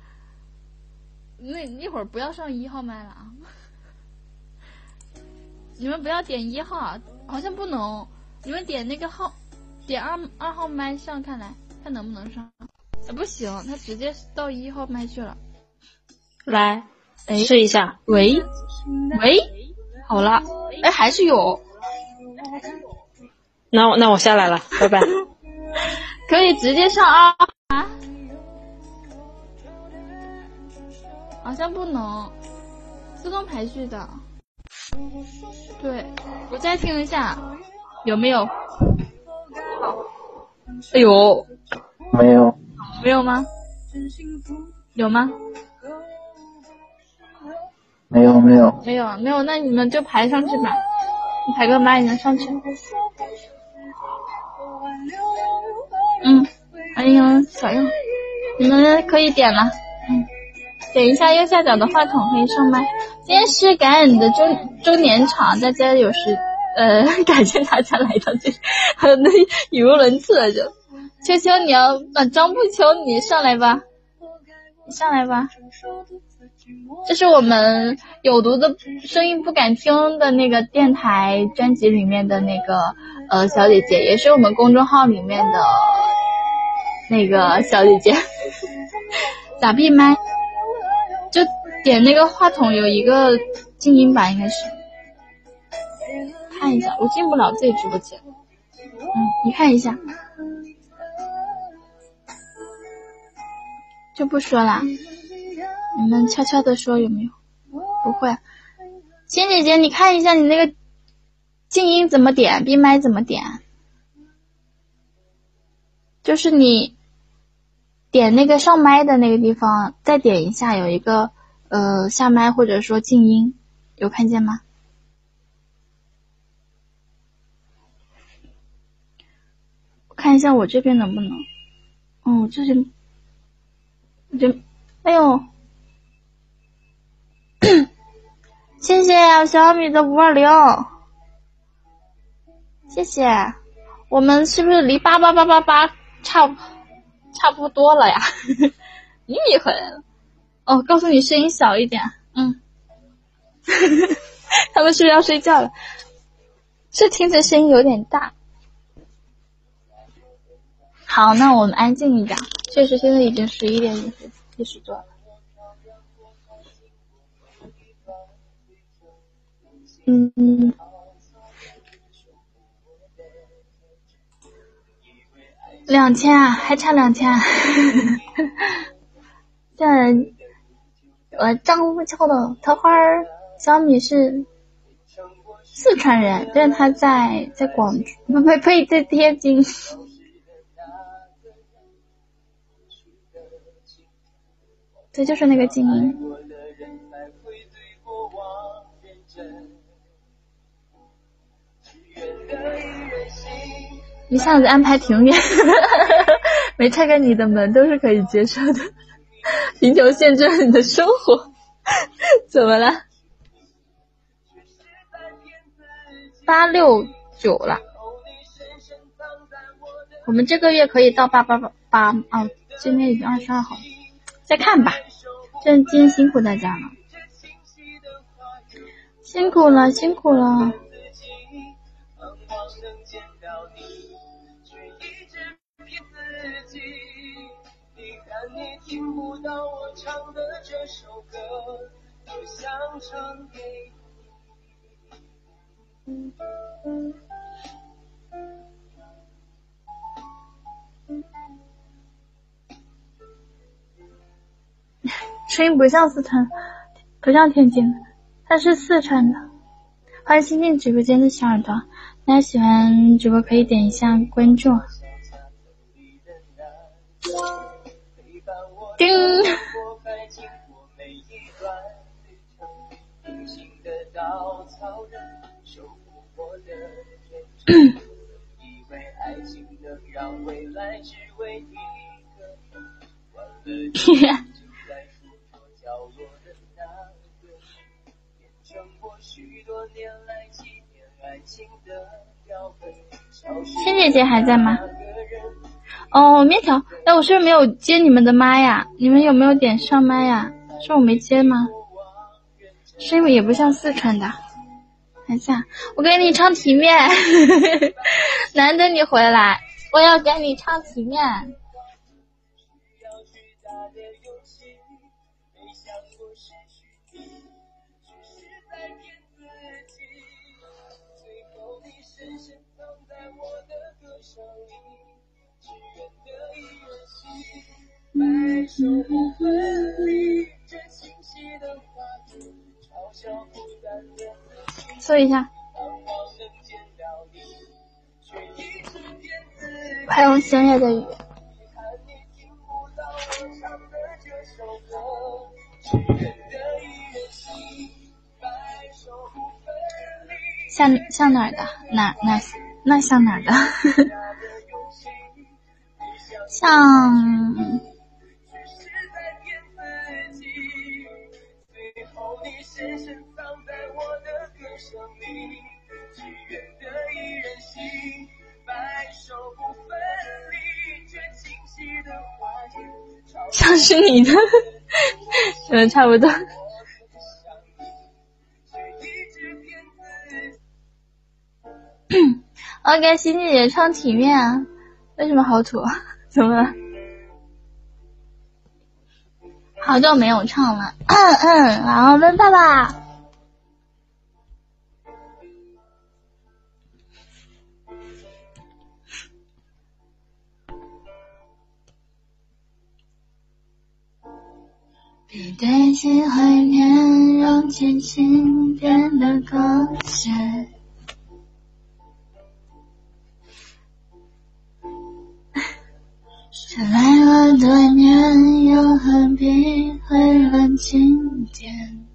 那一会儿不要上一号麦了啊！你们不要点一号，好像不能。你们点那个号，点二二号麦上，看来看能不能上。啊不行，他直接到一号麦去了。来，试一下。喂，喂，好了，哎，还是有。那我那我下来了，拜拜。可以直接上啊啊！好像不能自动排序的。对，我再听一下，有没有？哎呦，没有，没有吗？有吗？没有没有没有没有，那你们就排上去吧，你排个麦，你能上去。嗯，欢迎小右，你们可以点了。等，一下右下角的话筒可以上麦。今天是感恩的周周年场，大家有时呃感谢大家来到这，那语无伦次了就。秋秋，你要啊张不秋，你上来吧，你上来吧。这是我们有毒的声音不敢听的那个电台专辑里面的那个呃小姐姐，也是我们公众号里面的。那个小姐姐，咋闭麦？点那个话筒有一个静音吧，应该是。看一下，我进不了自己直播间。嗯，你看一下。就不说了，你们悄悄的说有没有？不会。仙姐姐，你看一下你那个静音怎么点，闭麦怎么点？就是你。点那个上麦的那个地方，再点一下，有一个呃下麦或者说静音，有看见吗？看一下我这边能不能？哦，这是，这，哎呦，谢谢小米的五二零，谢谢，我们是不是离八八八八八差？差不多了呀，咪咪回来了。哦，告诉你声音小一点。嗯，他们是不是要睡觉了？是听着声音有点大。好，那我们安静一点。确实，现在已经十一点一十多了。嗯。两千啊，还差两千。啊现在我张不秋的桃花儿小米是四川人，但是他在在广 不呸呸在天津。对，就是那个静音。一下子安排挺远，没拆开你的门都是可以接受的。贫穷限制了你的生活，怎么了？八六九了，我们这个月可以到八八八八啊，今天已经二十二号，再看吧。真今天辛苦大家了，辛苦了，辛苦了。听不到我唱的这首歌，多想唱给你 声音不像四川，不像天津的，他是四川的。欢迎新进直播间的小耳朵，大家喜欢直播可以点一下关注。叮。千姐姐还在吗？哦，面条，哎，我是不是没有接你们的麦呀？你们有没有点上麦呀？是我没接吗？声音也不像四川的。等一下，我给你唱体面，难得你回来，我要给你唱体面。搜一下，还有星夜的雨。像像哪儿的？哪哪那像哪儿的？像。是你的，嗯，差不多。我给欣姐姐唱体面啊？为什么好土？怎么了？好久没有唱了，嗯 嗯，然后问爸爸。别担心怀念，让剧情变得狗血。这来了多年，又何必回乱经典？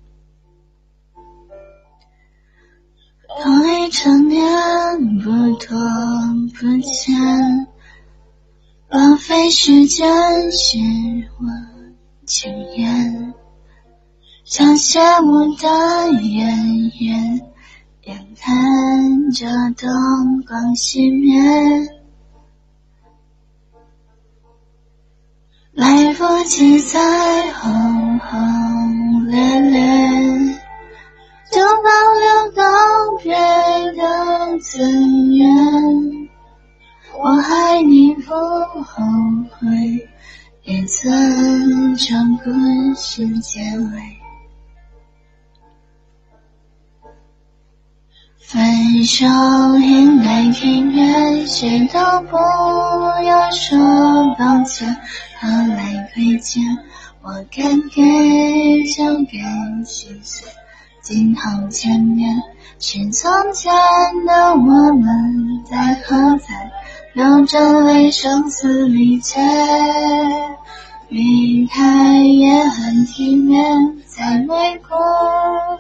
同一场面，不多不欠，浪费时间是我情言，像谢幕的演员，眼看着灯光熄灭。来不及再轰轰烈烈，就保留告别的尊严。我爱你不后悔，也曾将故事结尾。分手应该体面，谁都不要说抱歉。何来亏欠？我该给就给，心碎镜头前面，是从前的我们在何在，流着泪声嘶力竭。离开也很体面，再没辜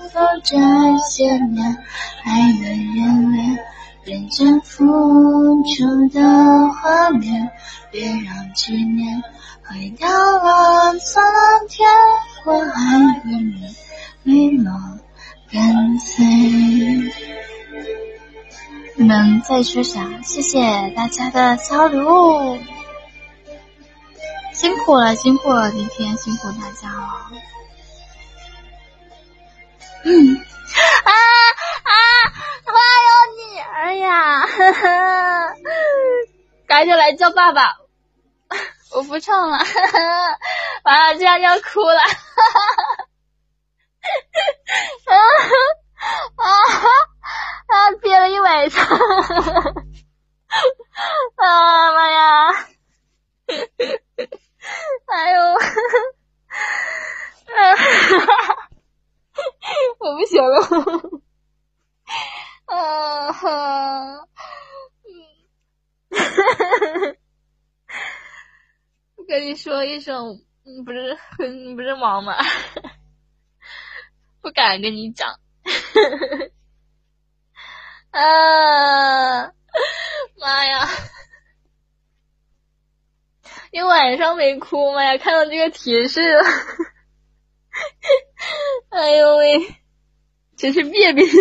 负这些年，爱的热烈，认真付出的画面，别让纪念毁掉了昨天，我爱的你，泪落干脆。你们在说啥？谢谢大家的交流。辛苦了，辛苦了，今天辛苦大家了。嗯，啊啊，我有女儿呀！赶紧来叫爸爸！我不唱了，完了，这样要哭了！啊啊啊！憋了一晚上，啊妈呀！哎呦，哎，我不行了，啊哈，嗯，跟你说一声，不是你不是忙吗？不敢跟你讲，啊，妈呀！一晚上没哭吗呀？看到这个提示了，哎呦喂，真是别别扭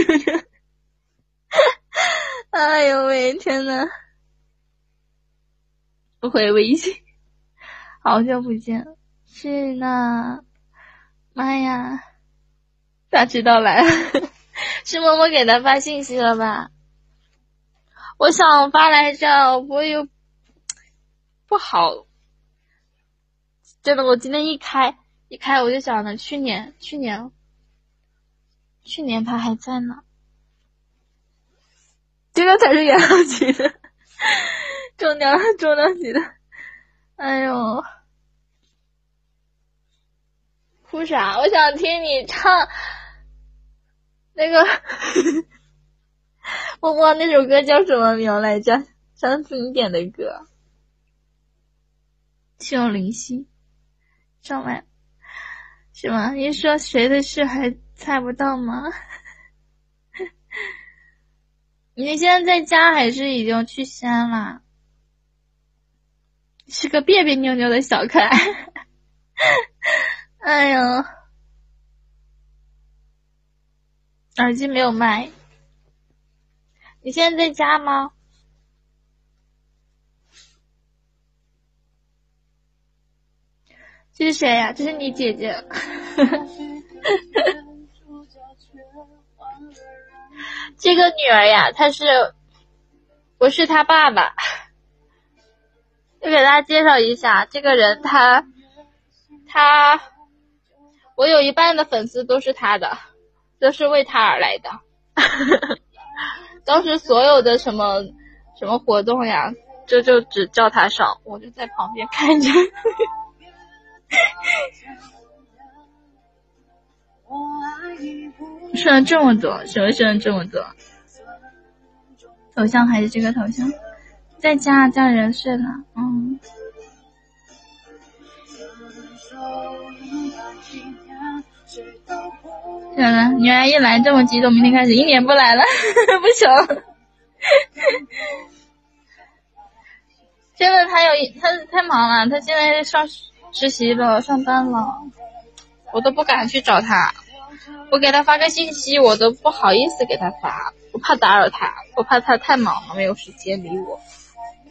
哎呦喂，天呐，不回微信，好久不见，是呢，妈呀，咋知道来了？是默默给他发信息了吧？我想发来着，我又不好。真的，我今天一开一开，我就想着去年去年去年他还在呢，这个才是元老级的，中奖中奖级的，哎呦，哭啥？我想听你唱那个 默默那首歌叫什么名来着？上次你点的歌，心有灵犀。上来是吗？你说谁的事还猜不到吗？你现在在家还是已经去西安了？是个别别扭扭的小可爱。哎呦，耳机没有麦。你现在在家吗？这是谁呀？这是你姐姐。这个女儿呀，她是，我是她爸爸。就给大家介绍一下，这个人他，他，我有一半的粉丝都是他的，都是为他而来的。当时所有的什么什么活动呀，这就只叫他上，我就在旁边看着。剩了这么多，什么说了这么多？头像还是这个头像？在家家人睡了，嗯。天呐，女儿一来这么激动，明天开始一年不来了，不行。现在，他有他太忙了，他现在上。实习了，上班了，我都不敢去找他。我给他发个信息，我都不好意思给他发，我怕打扰他，我怕他太忙了没有时间理我，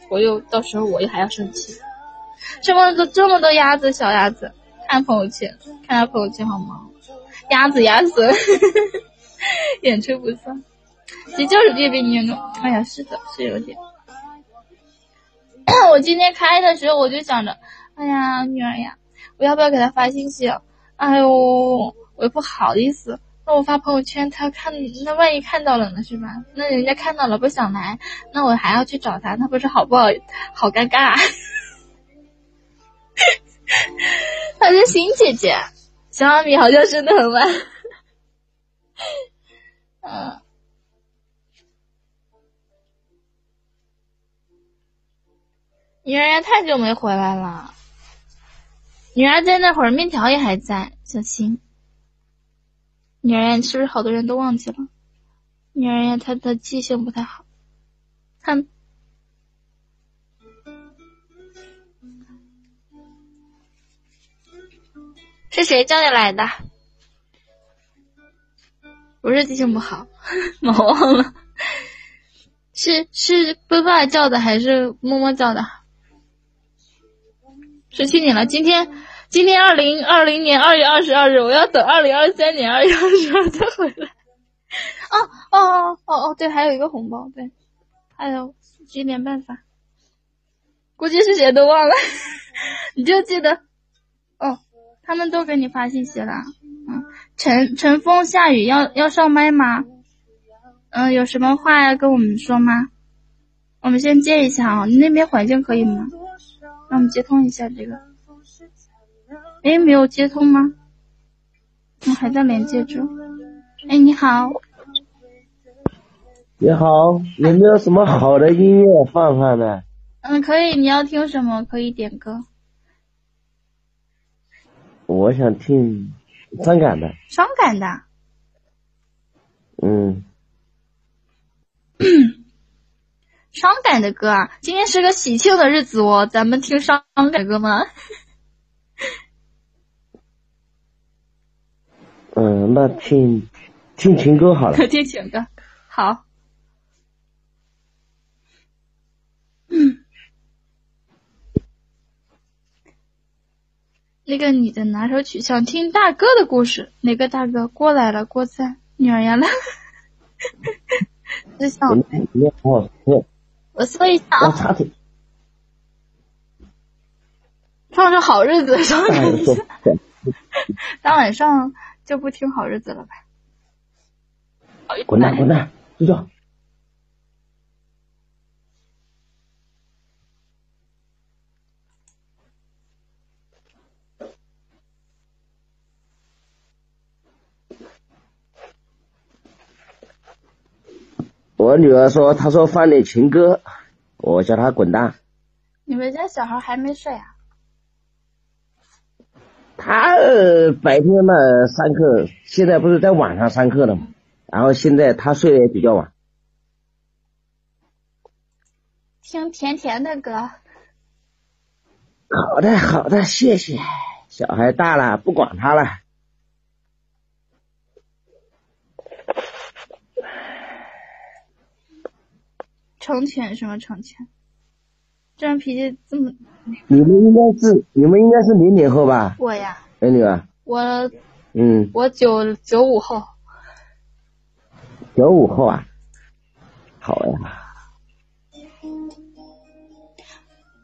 我又到时候我又还要生气。这么多这么多鸭子，小鸭子，看朋友圈，看他朋友圈好忙。鸭子鸭子，演出不算，其实就是别别扭扭。哎呀，是的，是有点。我今天开的时候，我就想着。哎呀，女儿呀，我要不要给他发信息？哎呦，我又不好意思。那我发朋友圈，他看，那万一看到了呢，是吧？那人家看到了不想来，那我还要去找他，那不是好不好？好尴尬。他是新姐姐，小阿米好像生的很晚。嗯。女儿呀，太久没回来了。女儿在那会儿，面条也还在，小新。女儿是不是好多人都忘记了？女儿呀，她的记性不太好。哼。是谁叫你来的？不是记性不好，我忘了。是是爸爸叫的还是默默叫的？是亲你了。今天今天二零二零年二月二十二日，我要等二零二三年二月二十二再回来。哦哦哦哦哦，对，还有一个红包，对，还有几点办法？估计是谁都忘了，你就记得哦。他们都给你发信息了，嗯，晨晨风下雨要要上麦吗？嗯，有什么话要跟我们说吗？我们先接一下啊，你那边环境可以吗？让我们接通一下这个。哎，没有接通吗？我还在连接中。哎，你好。你好，有没有什么好的音乐放放呢？嗯，可以，你要听什么？可以点歌。我想听伤感的。伤感的。嗯。伤感的歌啊！今天是个喜庆的日子哦，咱们听伤感歌吗？嗯，那听听情歌好了。听情歌，好。嗯。那个女的拿手曲，想听大哥的故事。哪个大哥？过来了，郭赞，女儿呀了。这想。我我搜一下啊。放首好日子，上一下。大晚上就不听好日子了吧？滚蛋滚蛋，睡觉。我女儿说：“她说放点情歌，我叫她滚蛋。”你们家小孩还没睡啊？他白天嘛上课，现在不是在晚上上课了嘛？然后现在他睡得也比较晚。听甜甜的歌。好的，好的，谢谢。小孩大了，不管他了。成全什么成全？这人脾气这么……你们应该是你们应该是零零后吧？我呀，美女啊，我嗯，我九九五后，九五后啊，好呀。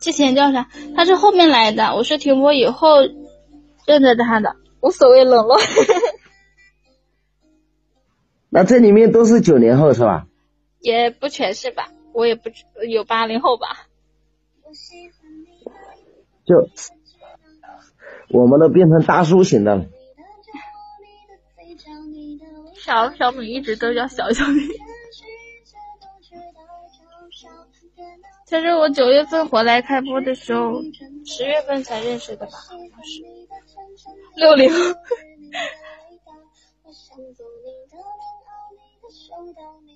之前叫啥？他是后面来的，我是停播以后认得他的，无所谓冷落。那这里面都是九零后是吧？也不全是吧。我也不知有八零后吧，就我们都变成大叔型的了。小小米一直都叫小小米。其实我九月份回来开播的时候，十月份才认识的吧，好像是六零。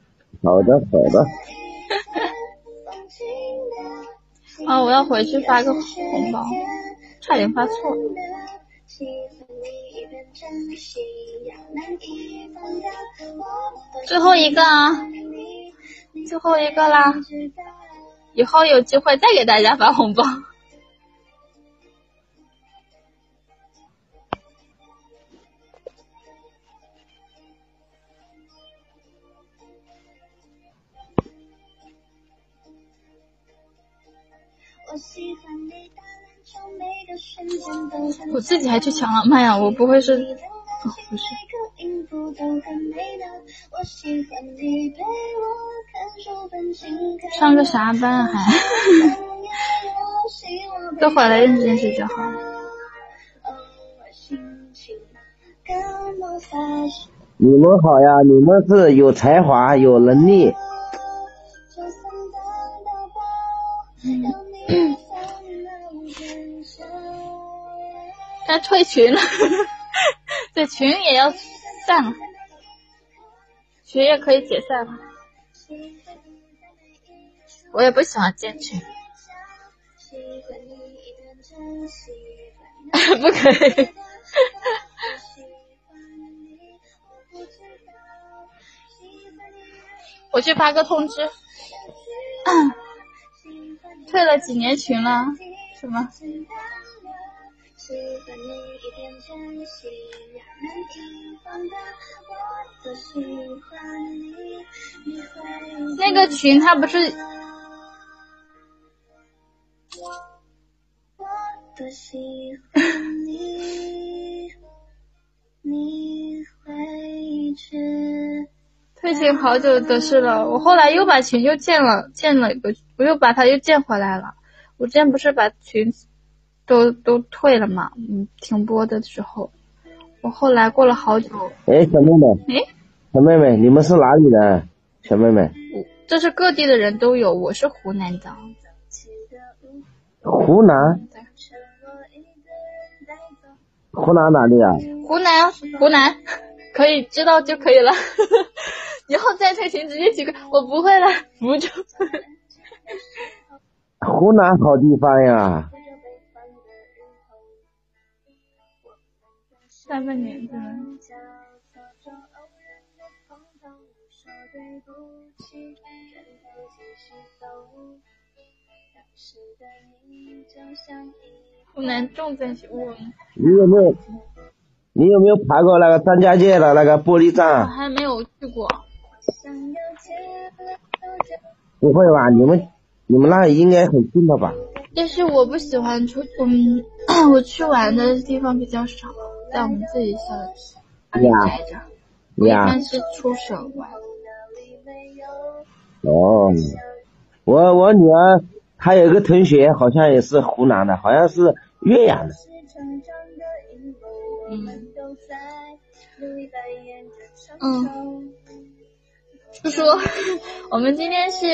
好的，好的。啊！我要回去发个红包，差点发错了。最后一个啊，最后一个啦！以后有机会再给大家发红包。我自己还去抢了，妈呀，我不会是？哦，不是。上个啥班还？都回来认识认识就好了。你们好呀，你们是有才华、有能力。退群了，这群也要散了，群也可以解散了。我也不喜欢建群，不可以。我去发个通知，退了几年群了？什么？那个群他不是？我多喜欢你，你会知退群好久的事了，我后来又把群又建了，建了一个，我又把它又建回来了。我之前不是把群都都退了嘛？嗯，停播的时候，我后来过了好久。哎，小妹妹。哎，小妹妹，你们是哪里的？小妹妹。这是各地的人都有，我是湖南的。湖南。湖南哪里啊？湖南，湖南，可以知道就可以了。以后再退群直接几个，我不会了，福州。湖南好地方呀。下半年的。湖南重灾区，我。你有没有？你有没有爬过那个张家界的那个玻璃栈？我还没有去过。不会吧？你们你们那应该很近的吧？但是我不喜欢出，嗯，我去玩的地方比较少，在我们自己小区待着。呀。一般是出省玩。哦，我我女儿她有个同学，好像也是湖南的，好像是岳阳的。嗯。嗯。叔叔，我们今天是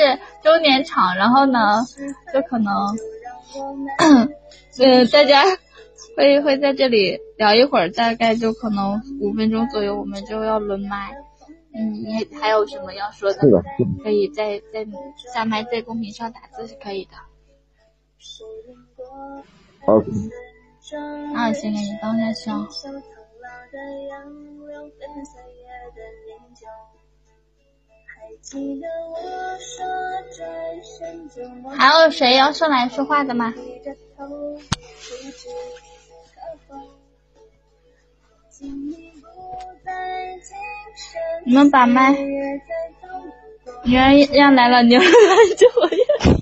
周年场，然后呢，就可能，嗯，大家会会在这里聊一会儿，大概就可能五分钟左右，我们就要轮麦。嗯，你还有什么要说的？可以在在下麦在公屏上打字是可以的。好。啊，行了，你等一下行。还有谁要上来说话的吗？你们把麦，女儿让来了，女儿来就我要。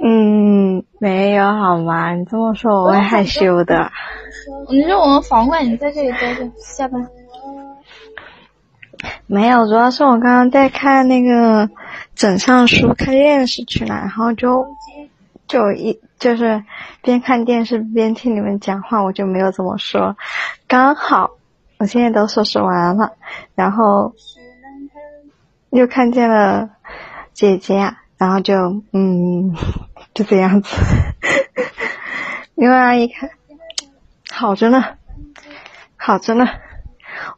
嗯，没有好吗？你这么说我会害羞的。你说我们房管，你在这里待着，下班。没有，主要是我刚刚在看那个枕上书，看电视去了，然后就就一就是边看电视边听你们讲话，我就没有怎么说。刚好我现在都收拾完了，然后又看见了姐姐，然后就嗯就这样子。另外一看，好着呢，好着呢。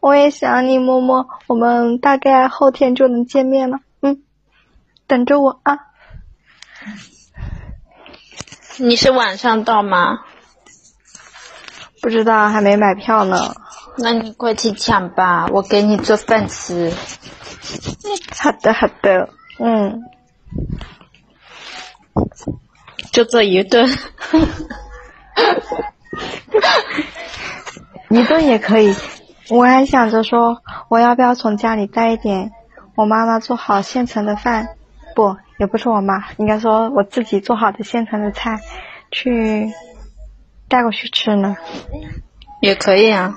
我也想你，默默。我们大概后天就能见面了，嗯，等着我啊。你是晚上到吗？不知道，还没买票呢。那你快去抢吧，我给你做饭吃。好的，好的，嗯，就做一顿，一顿也可以。我还想着说，我要不要从家里带一点我妈妈做好现成的饭，不，也不是我妈，应该说我自己做好的现成的菜，去带过去吃呢。也可以啊。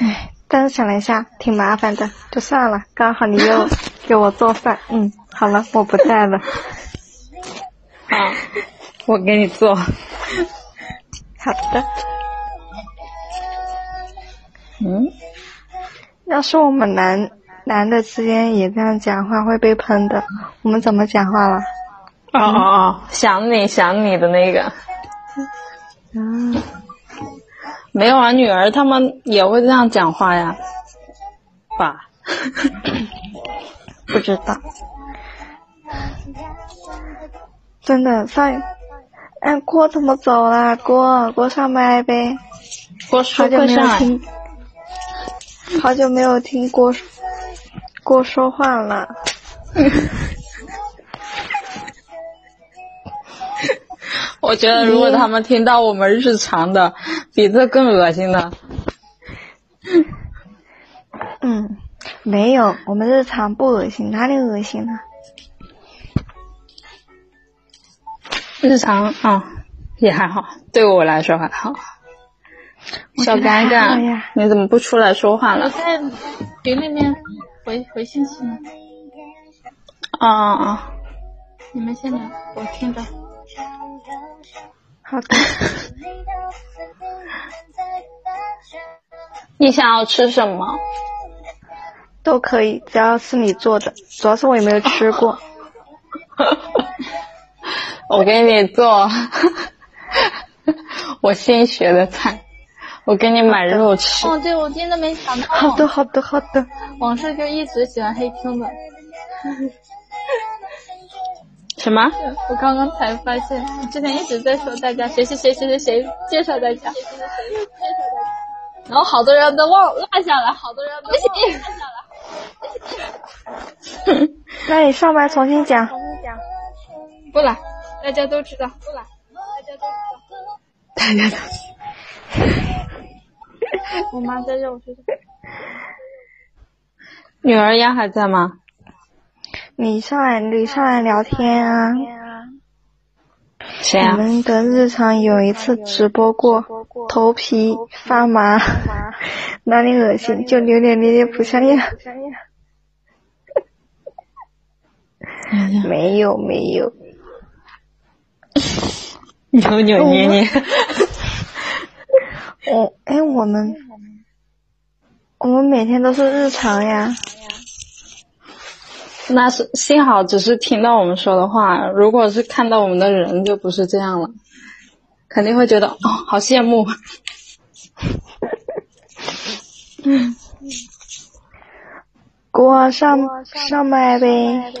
唉，但是想了一下，挺麻烦的，就算了。刚好你又 给我做饭，嗯，好了，我不带了。好，我给你做。好的。嗯，要是我们男男的之间也这样讲话，会被喷的。我们怎么讲话了？哦哦哦，想你想你的那个。嗯。没有啊，女儿他们也会这样讲话呀，吧？不知道。真的上，哎，郭怎么走了？郭，郭上麦呗。锅好久没有听，好久没有听锅锅说话了。我觉得如果他们听到我们日常的，比这更恶心的。嗯，没有，我们日常不恶心，哪里恶心了？日常啊，也还好，对我来说还好。小尴尬，你怎么不出来说话了？我在群里面回回信息呢。啊啊啊！你们先聊，我听着。好的。你想要吃什么？都可以，只要是你做的，主要是我也没有吃过。我给你做 我新学的菜，我给你买肉吃。哦，对，我真的没想到。好的，好的，好的。往事就一直喜欢黑听的。什么？我刚刚才发现，之前一直在说大家谁谁谁谁谁谁介绍大家，然后好多人都忘落下来，好多人不行。那你上麦重新讲。重新讲不来，大家都知道。不来，大家都知道。大家都。我妈在这，我睡觉。女儿呀还在吗？你上来，你上来聊天啊！谁啊？我们的日常有一次直播过，头皮发麻，哪里恶心就扭扭捏捏不像样。没有没有，扭扭捏捏。我哎，我们我们每天都是日常呀。那是幸好只是听到我们说的话，如果是看到我们的人，就不是这样了，肯定会觉得哦，好羡慕。嗯，给我上上麦呗。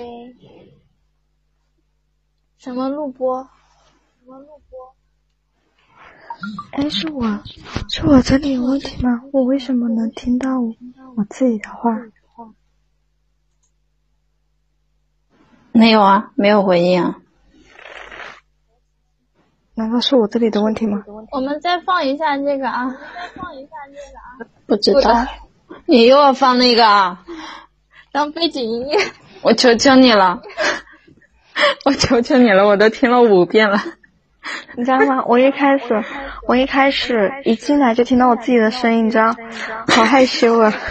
什么录播？哎，是我，是我这里有问题吗？我为什么能听到我自己的话？没有啊，没有回应啊。难道是我这里的问题吗？我们再放一下这个啊，再放一下这个啊。不知道，你又要放那个啊？当背景音乐。我求求你了，我求求你了，我都听了五遍了。你知道吗？我一开始，我一开始一进来就听到我自己的声音，你知道，好害羞啊。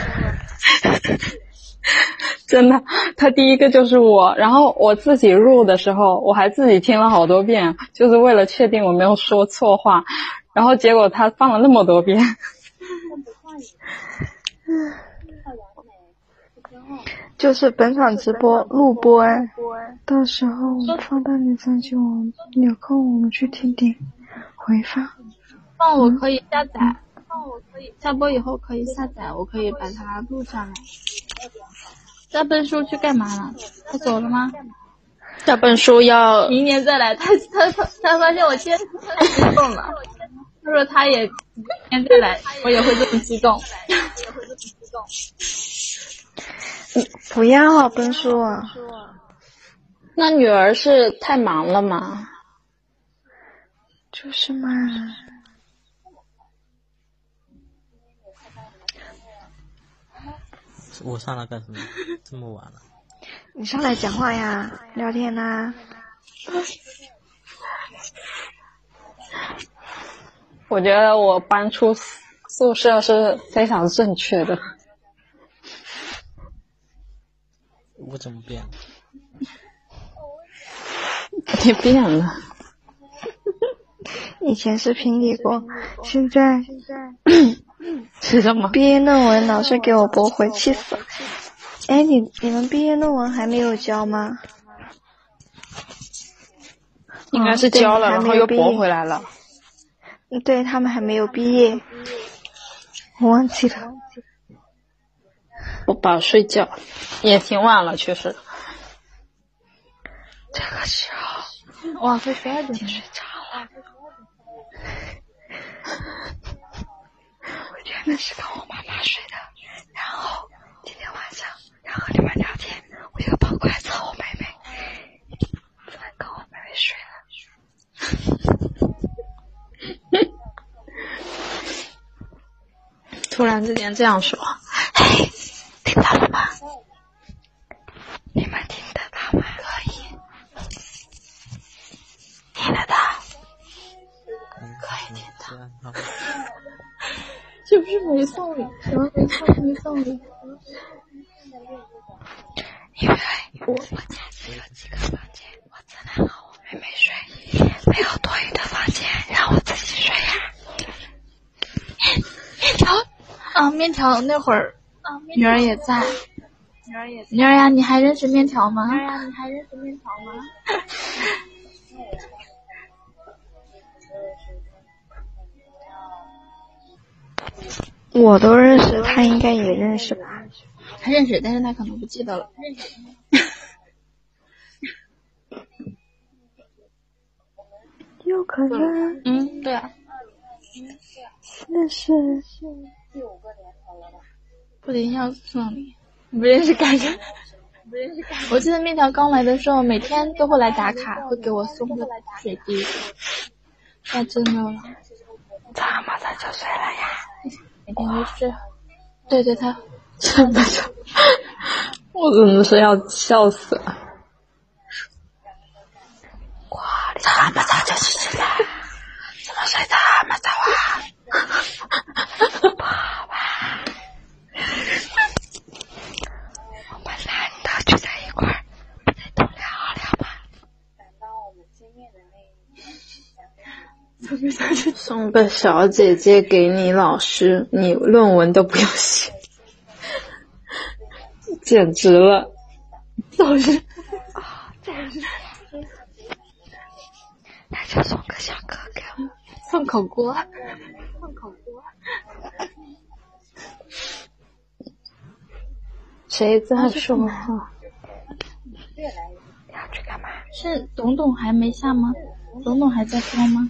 真的，他第一个就是我，然后我自己入的时候，我还自己听了好多遍，就是为了确定我没有说错话，然后结果他放了那么多遍。就是本场直播录播哎，到时候我放到你上去，我有空我们去听听回放。放我可以下载，放我可以下播以后可以下载，我可以把它录下来。大笨叔去干嘛了？他走了吗？大笨叔要明年再来。他他他他发现我今天太激动了。他说他也明年再来，我也会这么激动。不要啊，笨叔。那女儿是太忙了吗？就是嘛。我上来干什么？这么晚了。你上来讲话呀，聊天呐。我觉得我搬出宿舍是非常正确的。我怎么变了？你变了。以前是平底锅，现在 是什么？毕业论文老师给我驳回，气死了。哎，你你们毕业论文还没有交吗？应该是交了，然后又驳回来了。嗯，对他们还没有毕业，我忘记了。我爸睡觉，也挺晚了，确实。这个时候，哇，快十二点睡着了。我原本是跟我妈妈睡的，然后今天晚上，然后你们聊天，我就跑过来找我妹妹，跟我妹妹睡了。突然之间这样说，嘿，听到了吗？你们听得到吗？可以，听得到，可以听到。是不是没送礼？什么没送没送礼？因为我我家只有几个房间，我只能和我妹妹睡，没有多余的房间让我自己睡呀、面条啊，面条那会儿女儿也在。女儿也，女儿呀，你还认识面条吗？女儿呀，你还认识面条吗？我都认识，他应该也认识吧？他认识，但是他可能不记得了。有可能。嗯，对啊。认识。不一下要送你，不认识感觉。我记得面条刚来的时候，每天都会来打卡，会给我送个水滴。那真的了。这么早就睡了呀？每天都睡。对对，他这么早，我真的是要笑死了。哇，你这么早就起来了？怎么睡这么早啊？爸爸，我们难得聚在一块儿，不得多聊聊吗？送个小姐姐给你老师，你论文都不用写，简直了！老师 啊，这样子，那就送个小哥哥，送口锅，送口锅。谁在说话？你要去干嘛？是董董还没下吗？董董还在说吗？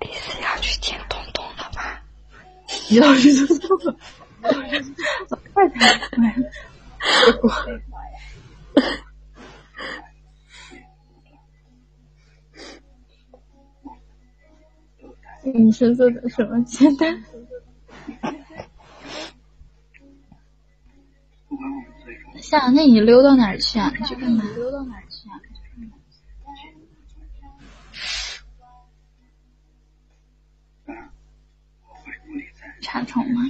你是要去见东东了吗？要去见董董，快点！结果，你是做的什么接单？夏，那你溜到哪儿去啊？你去干嘛？溜到哪儿去啊？查宠吗？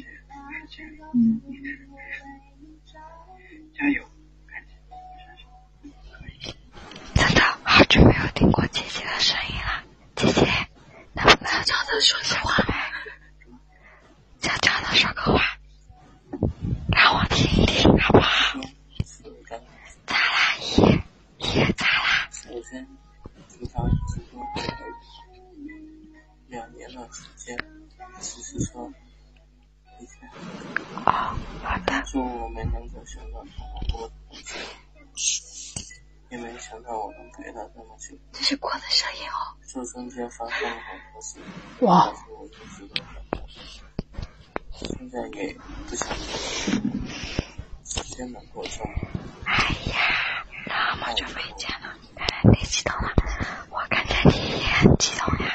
嗯。加油！真的好久没有听过姐姐的声音了，姐姐，能不能悄悄的说句话？悄悄的说个话，让我听一听，好不好？咋啦，爷爷咋啦？两年的时间，其实说哦，好的。祝我没能够想到他好多东西，也没想到我能陪他这么久。这是锅的声音哦。这中间发生了好多事，哇！但是我一直都现在也不想时间能够这么。哎呀，那么久没见了，看来你激动了。我看见你也很激动呀。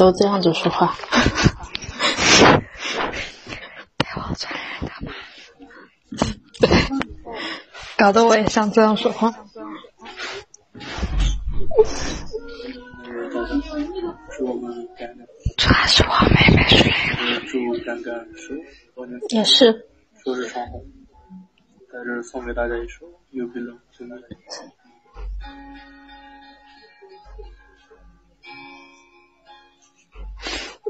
都这样子说话？被我传染的吗？对，搞得我也想这样说话。主要是我妹妹睡了。也是。在这送给大家一首《You Belong to Me》。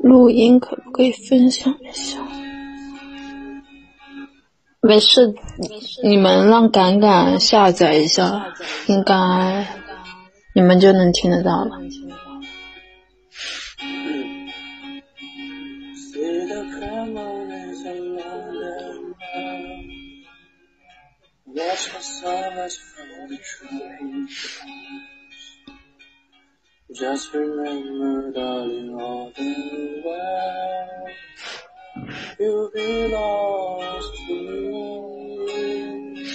录音可不可以分享一下？没事，你们让敢敢下载一下，应该你们就能听得到了。Just remember, darling, all the while you belong to me.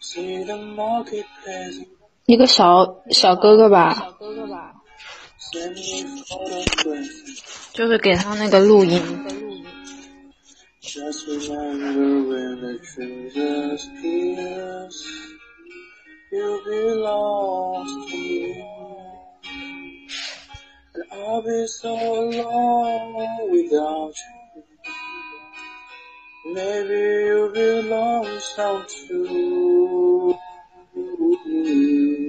See the marketplace 一个小小哥哥吧，send me photographs. 就是给他那个录音。Just remember when the trees just kiss, you belong to me. And I'll be so alone without you. Maybe you belong some too. 耳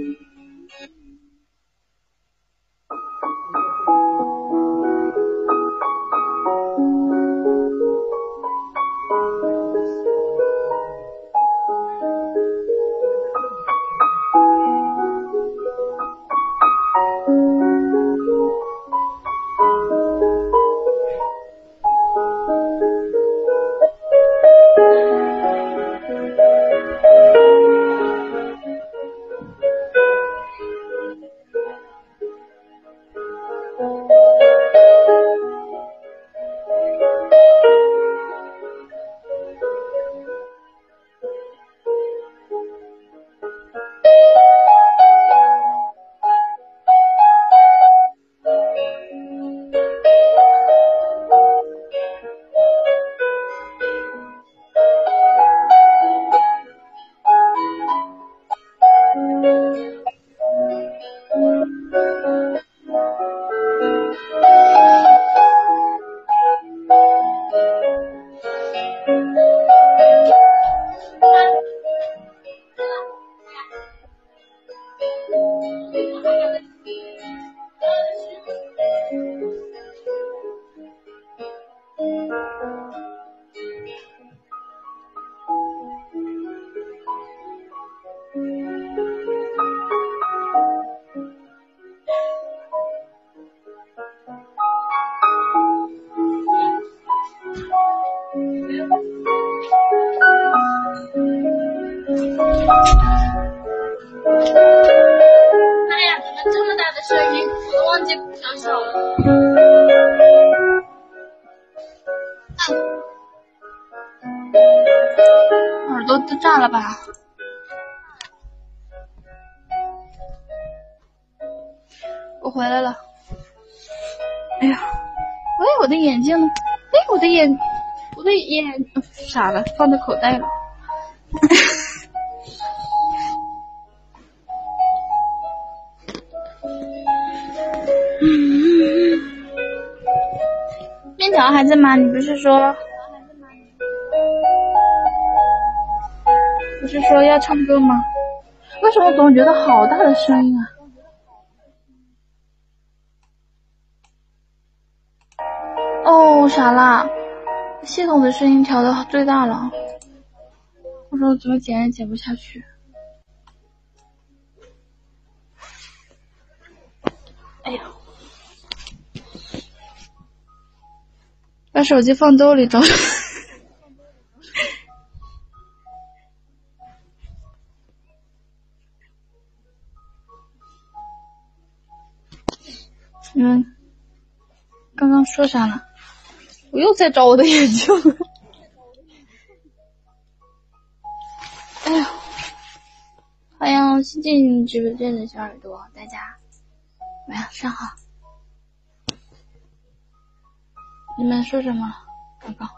傻了，放在口袋了。面条还在吗？你不是说？不是说要唱歌吗？为什么总觉得好大的声音啊？哦，傻啦！声音调到最大了，我说怎么剪也剪不下去。哎呀，把手机放兜里装。你 们刚刚说啥了？又在找我的眼镜。哎呀，欢迎新进直播间的小耳朵，大家晚上好。你们说什么？刚刚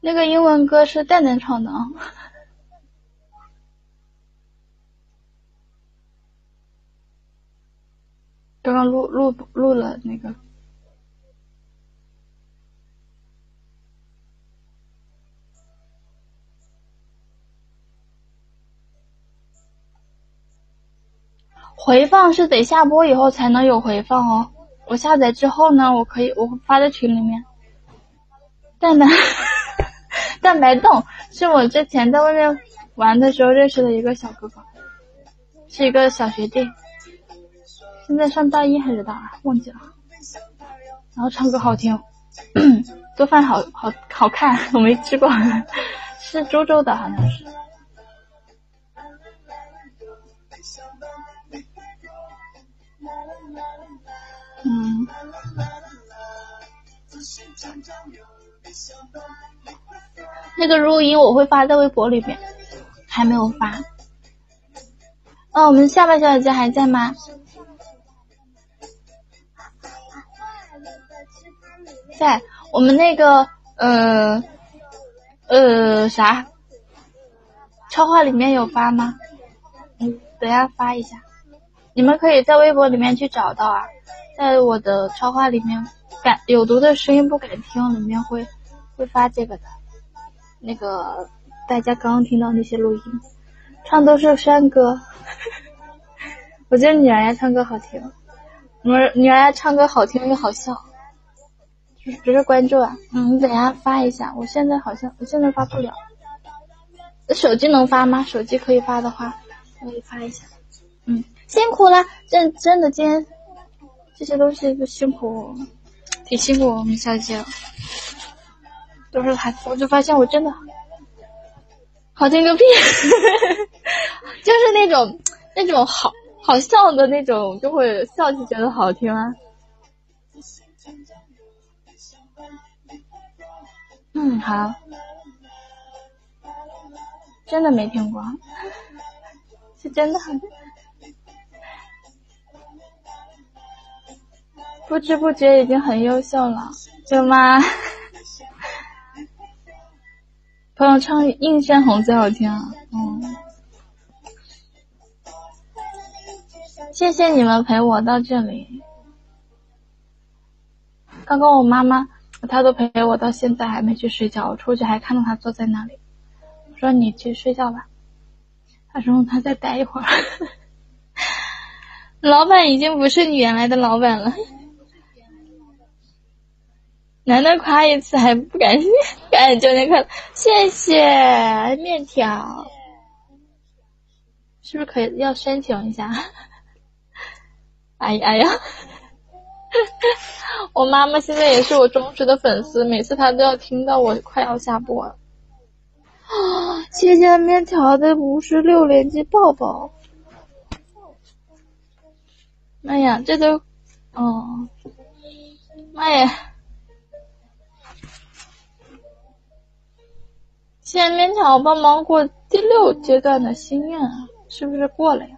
那个英文歌是蛋蛋唱的啊。刚刚录录录了那个。回放是得下播以后才能有回放哦。我下载之后呢，我可以我发在群里面。蛋蛋蛋白冻是我之前在外面玩的时候认识的一个小哥哥，是一个小学弟，现在上大一还是大二忘记了。然后唱歌好听，做饭好好好看，我没吃过，是株洲的好像是。那个录音我会发在微博里面，还没有发。哦，我们下巴小姐姐还在吗？在。我们那个呃呃啥，超话里面有发吗？嗯，等下发一下。你们可以在微博里面去找到啊，在我的超话里面，敢有毒的声音不敢听里面会会发这个的，那个大家刚刚听到那些录音，唱都是山歌，我觉得女儿唱歌好听，女儿女儿唱歌好听又好笑，直接关注啊，嗯，你等下发一下，我现在好像我现在发不了，手机能发吗？手机可以发的话，可以发一下，嗯。辛苦了，真真的，今天这些东西都辛苦，挺辛苦我们小姐，都是还，我就发现我真的好听个屁，就是那种那种好好笑的那种，就会笑就觉得好听啊。嗯，好，真的没听过，是真的很。不知不觉已经很优秀了，对吗？朋友唱《映山红》最好听，嗯。谢谢你们陪我到这里。刚刚我妈妈，她都陪我到现在还没去睡觉，我出去还看到她坐在那里。我说你去睡觉吧，她说她再待一会儿。老板已经不是你原来的老板了。难得夸一次还不感谢，赶紧就那个，谢谢面条，是不是可以要申请一下？哎呀哎呀，我妈妈现在也是我忠实的粉丝，每次她都要听到我快要下播了。啊，谢谢面条的五十六连击抱抱。妈呀，这都，哦，妈呀！谢谢面条帮忙过第六阶段的心愿啊，是不是过了呀？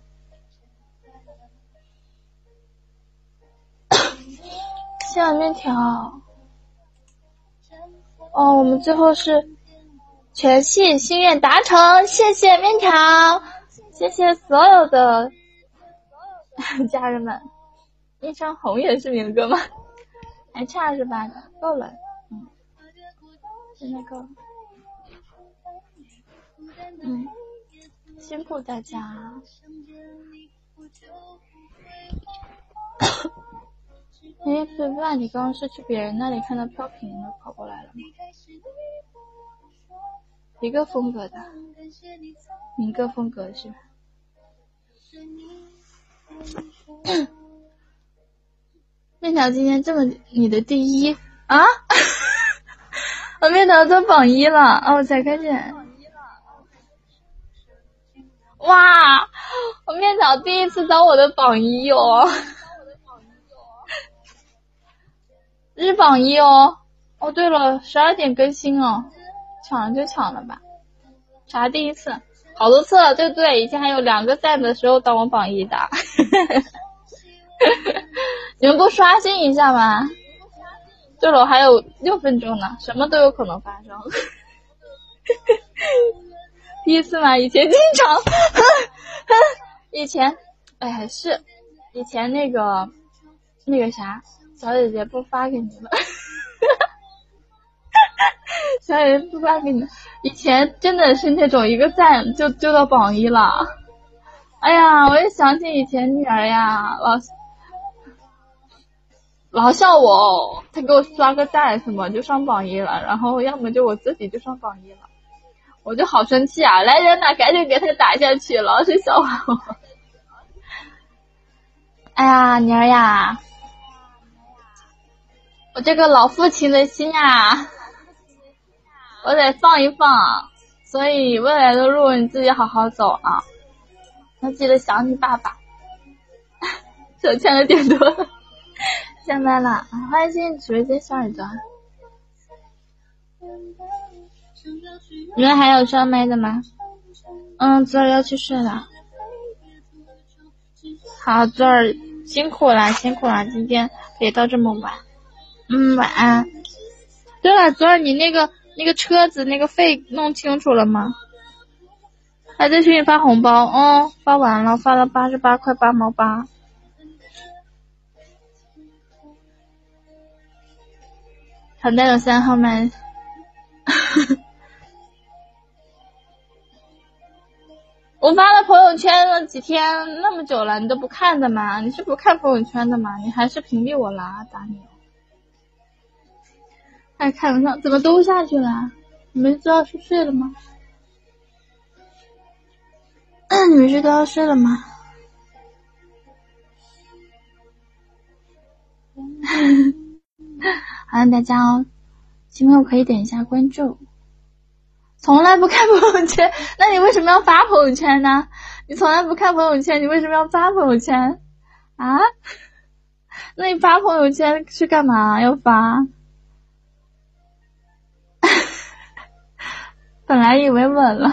谢面条。哦，我们最后是全系心愿达成，谢谢面条，谢谢所有的 家人们。一张红也是明哥吗？还差二十八个，够了，嗯，现在够了。嗯，辛苦大家。哎，对吧？你刚刚是去别人那里看到飘屏了，跑过来了吗？一个风格的，一个风格是吧？面条今天这么你的第一啊？我面条做榜一了哦，我才开始。哇，我面条第一次当我的榜一哦，日榜一哦。哦，对了，十二点更新哦，抢了就抢了吧。啥第一次？好多次了，对不对？以前还有两个赞的时候当我榜一的。你们不刷新一下吗？对了，还有六分钟呢，什么都有可能发生。第一次嘛？以前经常，以前，哎，是以前那个那个啥，小姐姐不发给你了。小姐姐不发给你，以前真的是那种一个赞就就到榜一了。哎呀，我也想起以前女儿呀，老老笑我，她给我刷个赞什么就上榜一了，然后要么就我自己就上榜一了，我就好生气啊！来人呐，赶紧给他打下去，老是笑话我。哎呀，妮儿呀，我这个老父亲的心呀，我得放一放，所以未来的路你自己好好走啊。要记得想你爸爸，手欠的点多 了，下班了，欢迎进直播间小耳朵。你们还有上麦的吗？嗯，昨儿要去睡了。好，昨儿辛苦了，辛苦了，今天别到这么晚。嗯，晚安。对了，昨儿你那个那个车子那个费弄清楚了吗？还在群里发红包，嗯，发完了，发了八十八块八毛八。好的，有三号麦。我发了朋友圈了几天，那么久了，你都不看的吗？你是不看朋友圈的吗？你还是屏蔽我了？打你！还看不上？怎么都下去了？你们知道是睡了吗？你们是都要睡了吗？好，大家哦，新朋友可以点一下关注。从来不看朋友圈，那你为什么要发朋友圈呢？你从来不看朋友圈，你为什么要发朋友圈？啊？那你发朋友圈是干嘛？要发？本来以为稳了。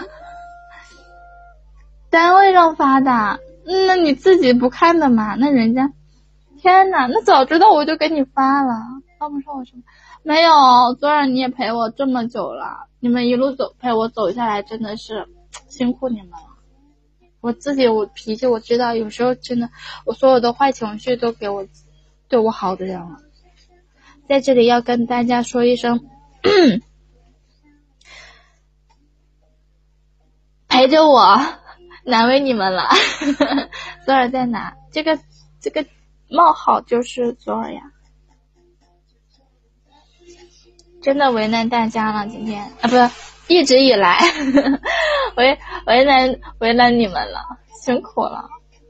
单位让发的，那你自己不看的嘛？那人家，天呐，那早知道我就给你发了，帮不上我什么？没有，昨晚你也陪我这么久了，你们一路走陪我走下来，真的是 辛苦你们了。我自己我脾气我知道，有时候真的，我所有的坏情绪都给我对我好的人了，在这里要跟大家说一声，陪着我。难为你们了，昨晚在哪？这个这个冒号就是昨晚呀，真的为难大家了。今天啊，不是一直以来 为为难为难你们了，辛苦了。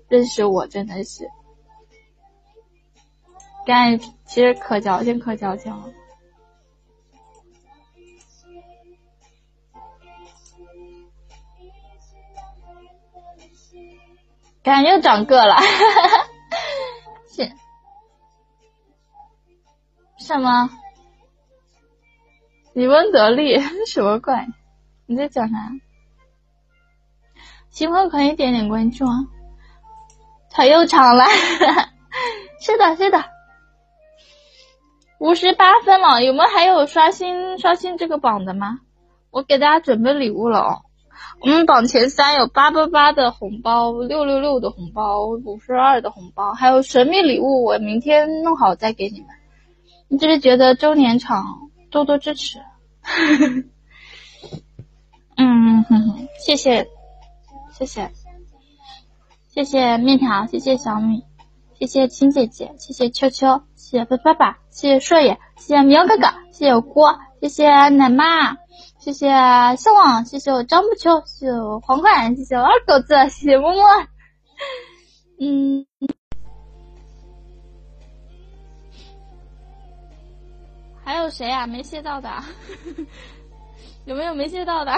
认识我真的是，干其实可矫情可矫情了。感觉又长个了，是什么？李温得利什么怪？你在讲啥？喜欢可以点点关注啊！他又长了，是的，是的，五十八分了，有没有还有刷新刷新这个榜的吗？我给大家准备礼物了哦。我们榜前三有八八八的红包，六六六的红包，五十二的红包，还有神秘礼物，我明天弄好再给你们。你就是觉得周年场多多支持，嗯，谢谢，谢谢，谢谢面条，谢谢小米，谢谢亲姐姐，谢谢秋秋，谢谢飞爸爸，谢谢硕爷，谢谢喵哥哥，谢谢锅，谢谢奶妈。谢谢向往，谢谢我张不秋，谢谢我黄冠，谢谢我二狗子，谢谢默默。嗯，还有谁啊？没谢到的？有没有没谢到的？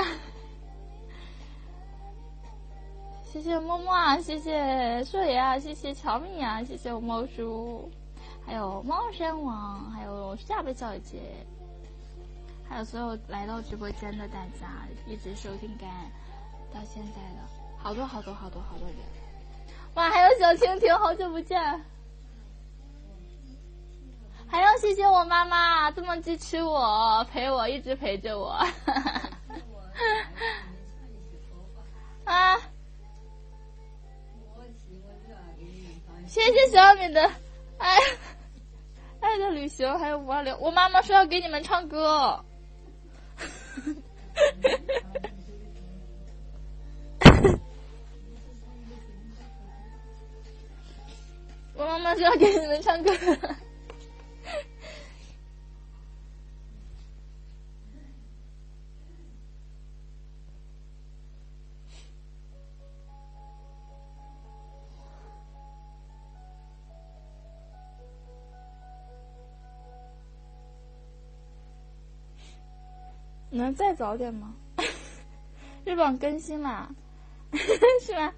谢谢默默啊，谢谢硕爷啊，谢谢乔米啊，谢谢我猫叔，还有猫山王，还有下巴小姐。还有所有来到直播间的大家，一直收听干到现在的好多好多好多好多人，哇！还有小蜻蜓，好久不见。还要谢谢我妈妈这么支持我，陪我一直陪着我。啊！谢谢小米的爱爱的旅行，还有五二零。我妈妈说要给你们唱歌。我妈妈说要给你们唱歌。能再早点吗？日榜更新啦，是吧？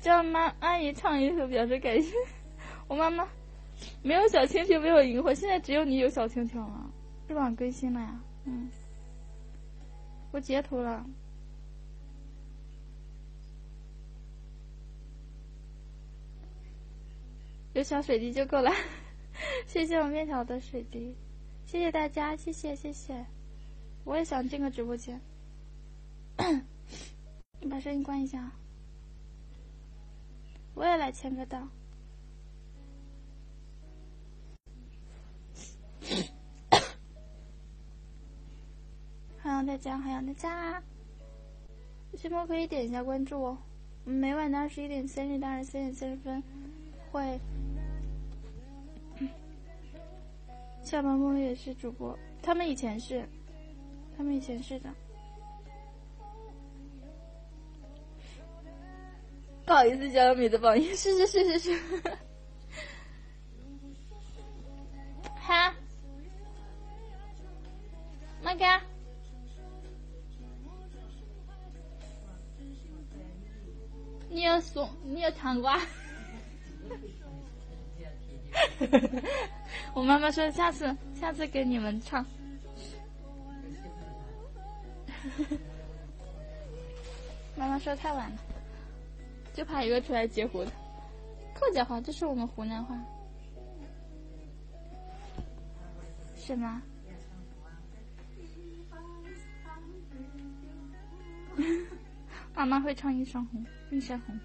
叫妈阿姨唱一首表示感谢。我妈妈没有小蜻蜓，没有萤火，现在只有你有小蜻蜓了。日榜更新了呀，嗯，我截图了。有小水滴就够了，谢谢我面条的水滴。谢谢大家，谢谢谢谢，我也想进个直播间。你把声音关一下，我也来签个到。欢迎大家，欢迎大家，有梦可以点一下关注哦。每晚的二十一点三十到二十三点三十分会。下班梦也是主播，他们以前是，他们以前是的。不好意思，小米的榜一，是是是是是。哈，那个，你要送，你要唱歌。我妈妈说下次下次给你们唱。妈妈说太晚了，就怕一个出来截胡的。客家话，就是我们湖南话，是吗？妈妈会唱一山红，一山红。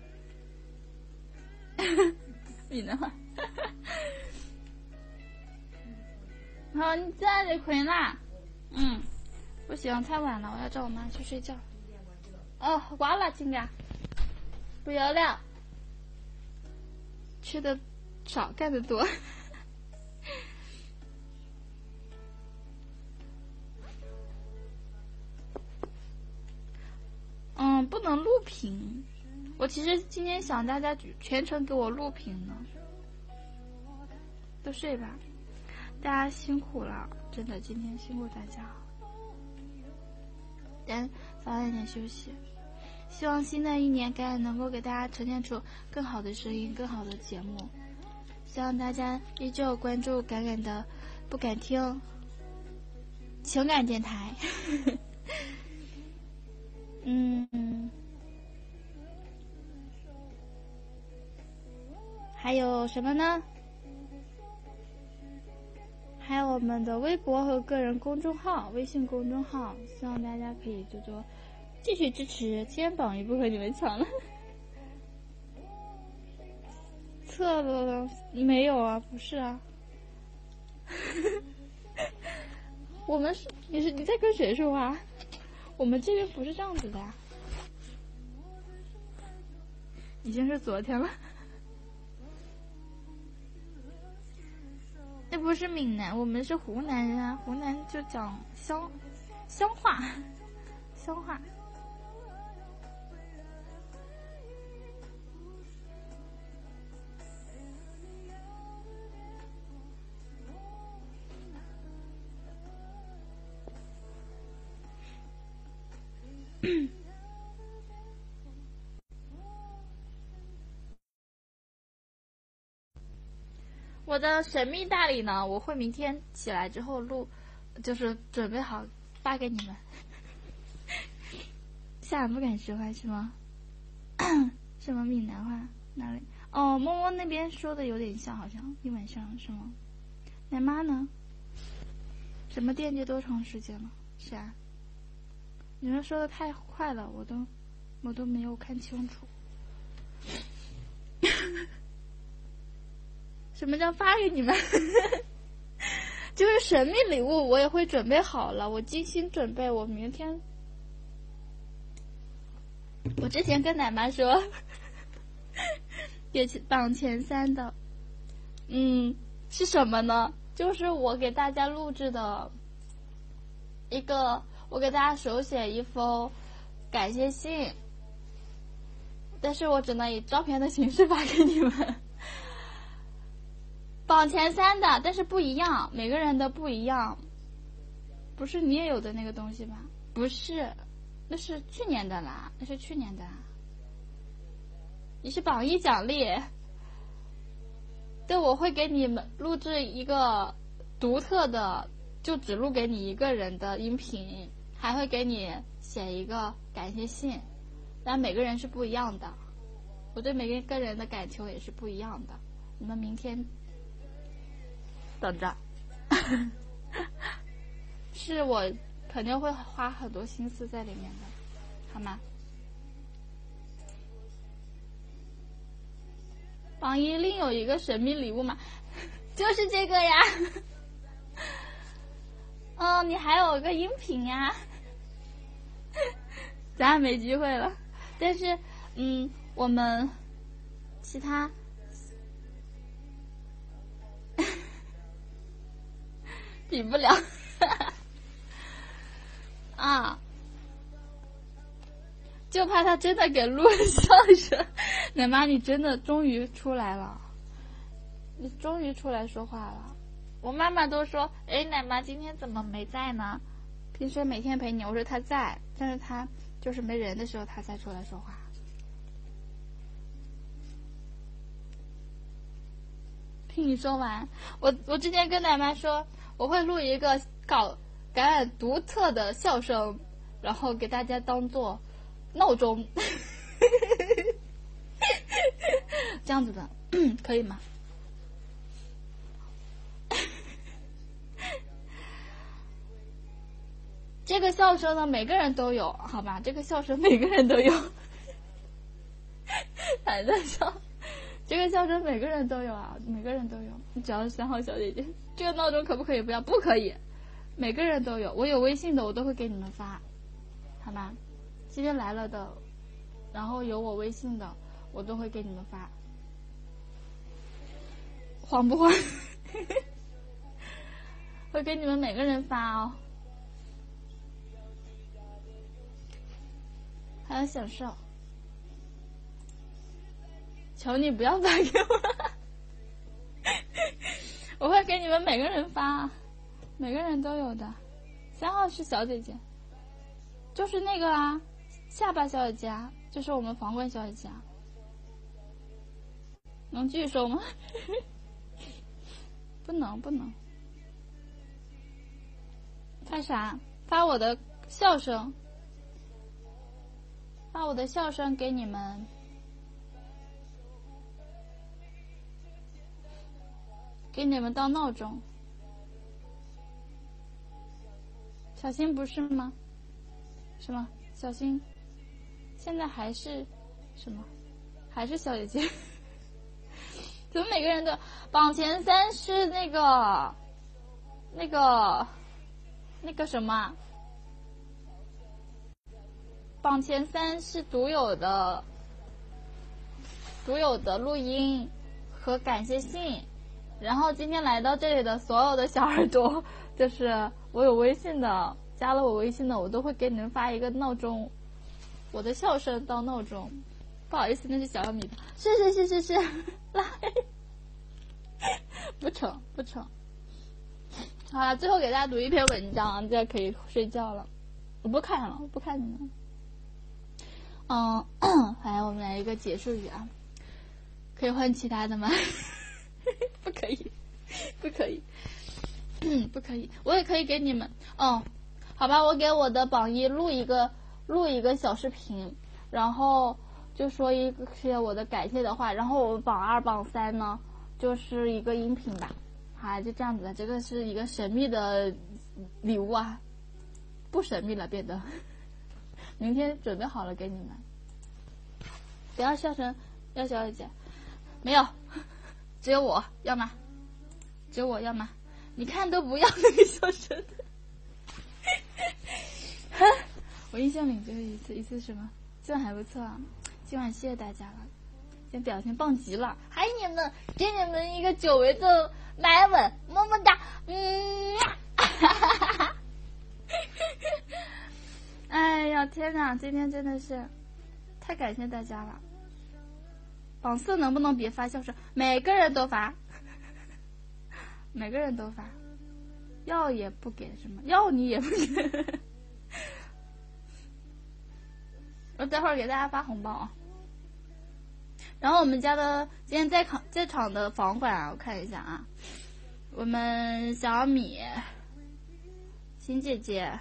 闽南话。好，你在就可以啦。嗯，不行，太晚了，我要找我妈去睡觉。哦，挂了，亲家，不要了。吃的少，干的多。嗯，不能录屏。我其实今天想大家全程给我录屏呢。都睡吧，大家辛苦了，真的，今天辛苦大家。咱早点点休息。希望新的一年，感恩能够给大家呈现出更好的声音，更好的节目。希望大家依旧关注感感的不敢听情感电台。嗯，还有什么呢？还有我们的微博和个人公众号、微信公众号，希望大家可以多多继续支持。肩膀也不和你们抢了，测了，没有啊，不是啊，我们是你是你在跟谁说话？我们这边不是这样子的呀，已经是昨天了。那不是闽南，我们是湖南人啊，湖南就讲乡乡话，乡话。我的神秘大礼呢？我会明天起来之后录，就是准备好发给你们。下人不敢说话是吗？什么闽南话？哪里？哦，摸摸那边说的有点像，好像一晚上是吗？奶妈呢？什么惦记多长时间了？是啊。你们说的太快了，我都我都没有看清楚。什么叫发给你们？就是神秘礼物，我也会准备好了，我精心准备，我明天。我之前跟奶妈说，给榜前三的，嗯，是什么呢？就是我给大家录制的一个，我给大家手写一封感谢信，但是我只能以照片的形式发给你们。榜前三的，但是不一样，每个人的不一样。不是你也有的那个东西吧？不是。那是去年的啦，那是去年的。你是榜一奖励，对，我会给你们录制一个独特的，就只录给你一个人的音频，还会给你写一个感谢信，但每个人是不一样的，我对每个个人的感情也是不一样的。你们明天等着，是我。肯定会花很多心思在里面的，好吗？榜一另有一个神秘礼物吗？就是这个呀。哦，你还有个音频呀。咱俩没机会了，但是，嗯，我们其他比不了。啊！就怕他真的给录相声。奶妈，你真的终于出来了，你终于出来说话了。我妈妈都说：“哎，奶妈今天怎么没在呢？平时每天陪你。”我说他在，但是他就是没人的时候他才出来说话。听你说完，我我之前跟奶妈说我会录一个搞。感染独特的笑声，然后给大家当做闹钟，这样子的，可以吗？这个笑声呢，每个人都有，好吧？这个笑声每个人都有，还在笑，这个笑声每个人都有啊，每个人都有。你只要是三号小姐姐，这个闹钟可不可以不要？不可以。每个人都有，我有微信的，我都会给你们发，好吗？今天来了的，然后有我微信的，我都会给你们发。慌不慌？会给你们每个人发哦。还要享受？求你不要发给我，我会给你们每个人发。每个人都有的，三号是小姐姐，就是那个啊，下巴小姐姐，啊，就是我们皇冠小姐姐。啊。能继续说吗？不能不能。发啥？发我的笑声，发我的笑声给你们，给你们当闹钟。小新不是吗？是吗？小新现在还是什么？还是小姐姐？怎么每个人都榜前三是那个那个那个什么？榜前三是独有的独有的录音和感谢信，然后今天来到这里的所有的小耳朵，就是。我有微信的，加了我微信的，我都会给你们发一个闹钟，我的笑声当闹钟。不好意思，那是小米的，是是是是是，来，不成不成。好了，最后给大家读一篇文章，大家可以睡觉了。我不看了，我不看你们。嗯，来，我们来一个结束语啊，可以换其他的吗？不可以，不可以。不可以，我也可以给你们哦，好吧，我给我的榜一录一个录一个小视频，然后就说一些我的感谢的话，然后我榜二榜三呢就是一个音频吧，好，就这样子的，这个是一个神秘的礼物啊，不神秘了变得，明天准备好了给你们，不要笑声，要小姐姐，没有，只有我要吗？只有我要吗？你看都不要那个笑声，我印象里只有一次，一次什么？今晚还不错啊，今晚谢谢大家了，今天表现棒极了，还有你们，给你们一个久违的埋吻，么么哒，嗯，哈哈哈哈，哎呀天哪，今天真的是太感谢大家了，榜四能不能别发笑声？每个人都发。每个人都发，要也不给什么，要你也不给。我待会儿给大家发红包啊。然后我们家的今天在场在场的房管啊，我看一下啊，我们小米、新姐姐，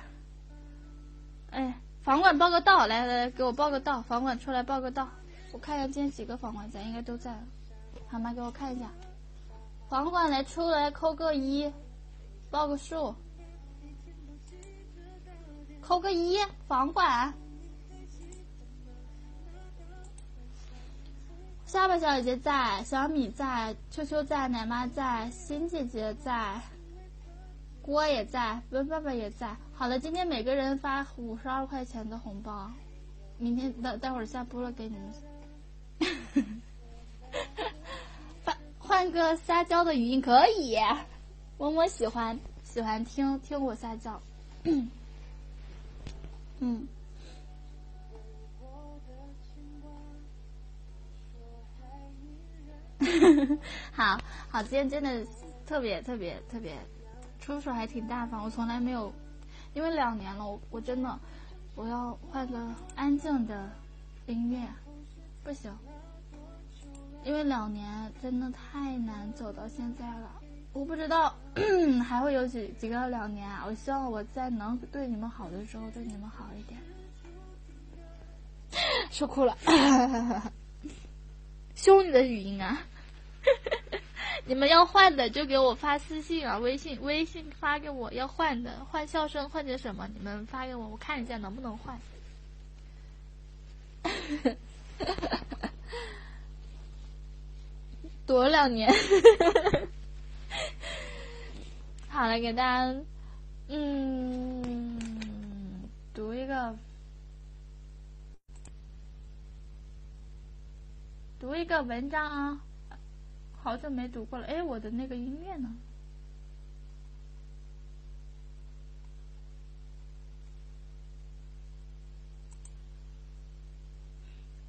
哎，房管报个到，来来给我报个到，房管出来报个到，我看一下今天几个房管在，应该都在，好吗？给我看一下。房管来出来扣个一，报个数，扣个一。房管，下巴小姐姐在，小米在，秋秋在，奶妈在，新姐姐在，锅也在，温爸爸也在。好了，今天每个人发五十二块钱的红包，明天待待会儿下播了给你们。换个撒娇的语音可以，默默喜欢喜欢听听我撒娇，嗯，好好，今天真的特别特别特别，出手还挺大方，我从来没有，因为两年了，我我真的我要换个安静的音乐，不行。因为两年真的太难走到现在了，我不知道 还会有几几个两年啊！我希望我在能对你们好的时候对你们好一点。说哭了，凶你的语音啊！你们要换的就给我发私信啊，微信微信发给我要换的，换笑声换成什么？你们发给我，我看一下能不能换。躲两年，好了，给大家，嗯，读一个，读一个文章啊，好久没读过了。哎，我的那个音乐呢？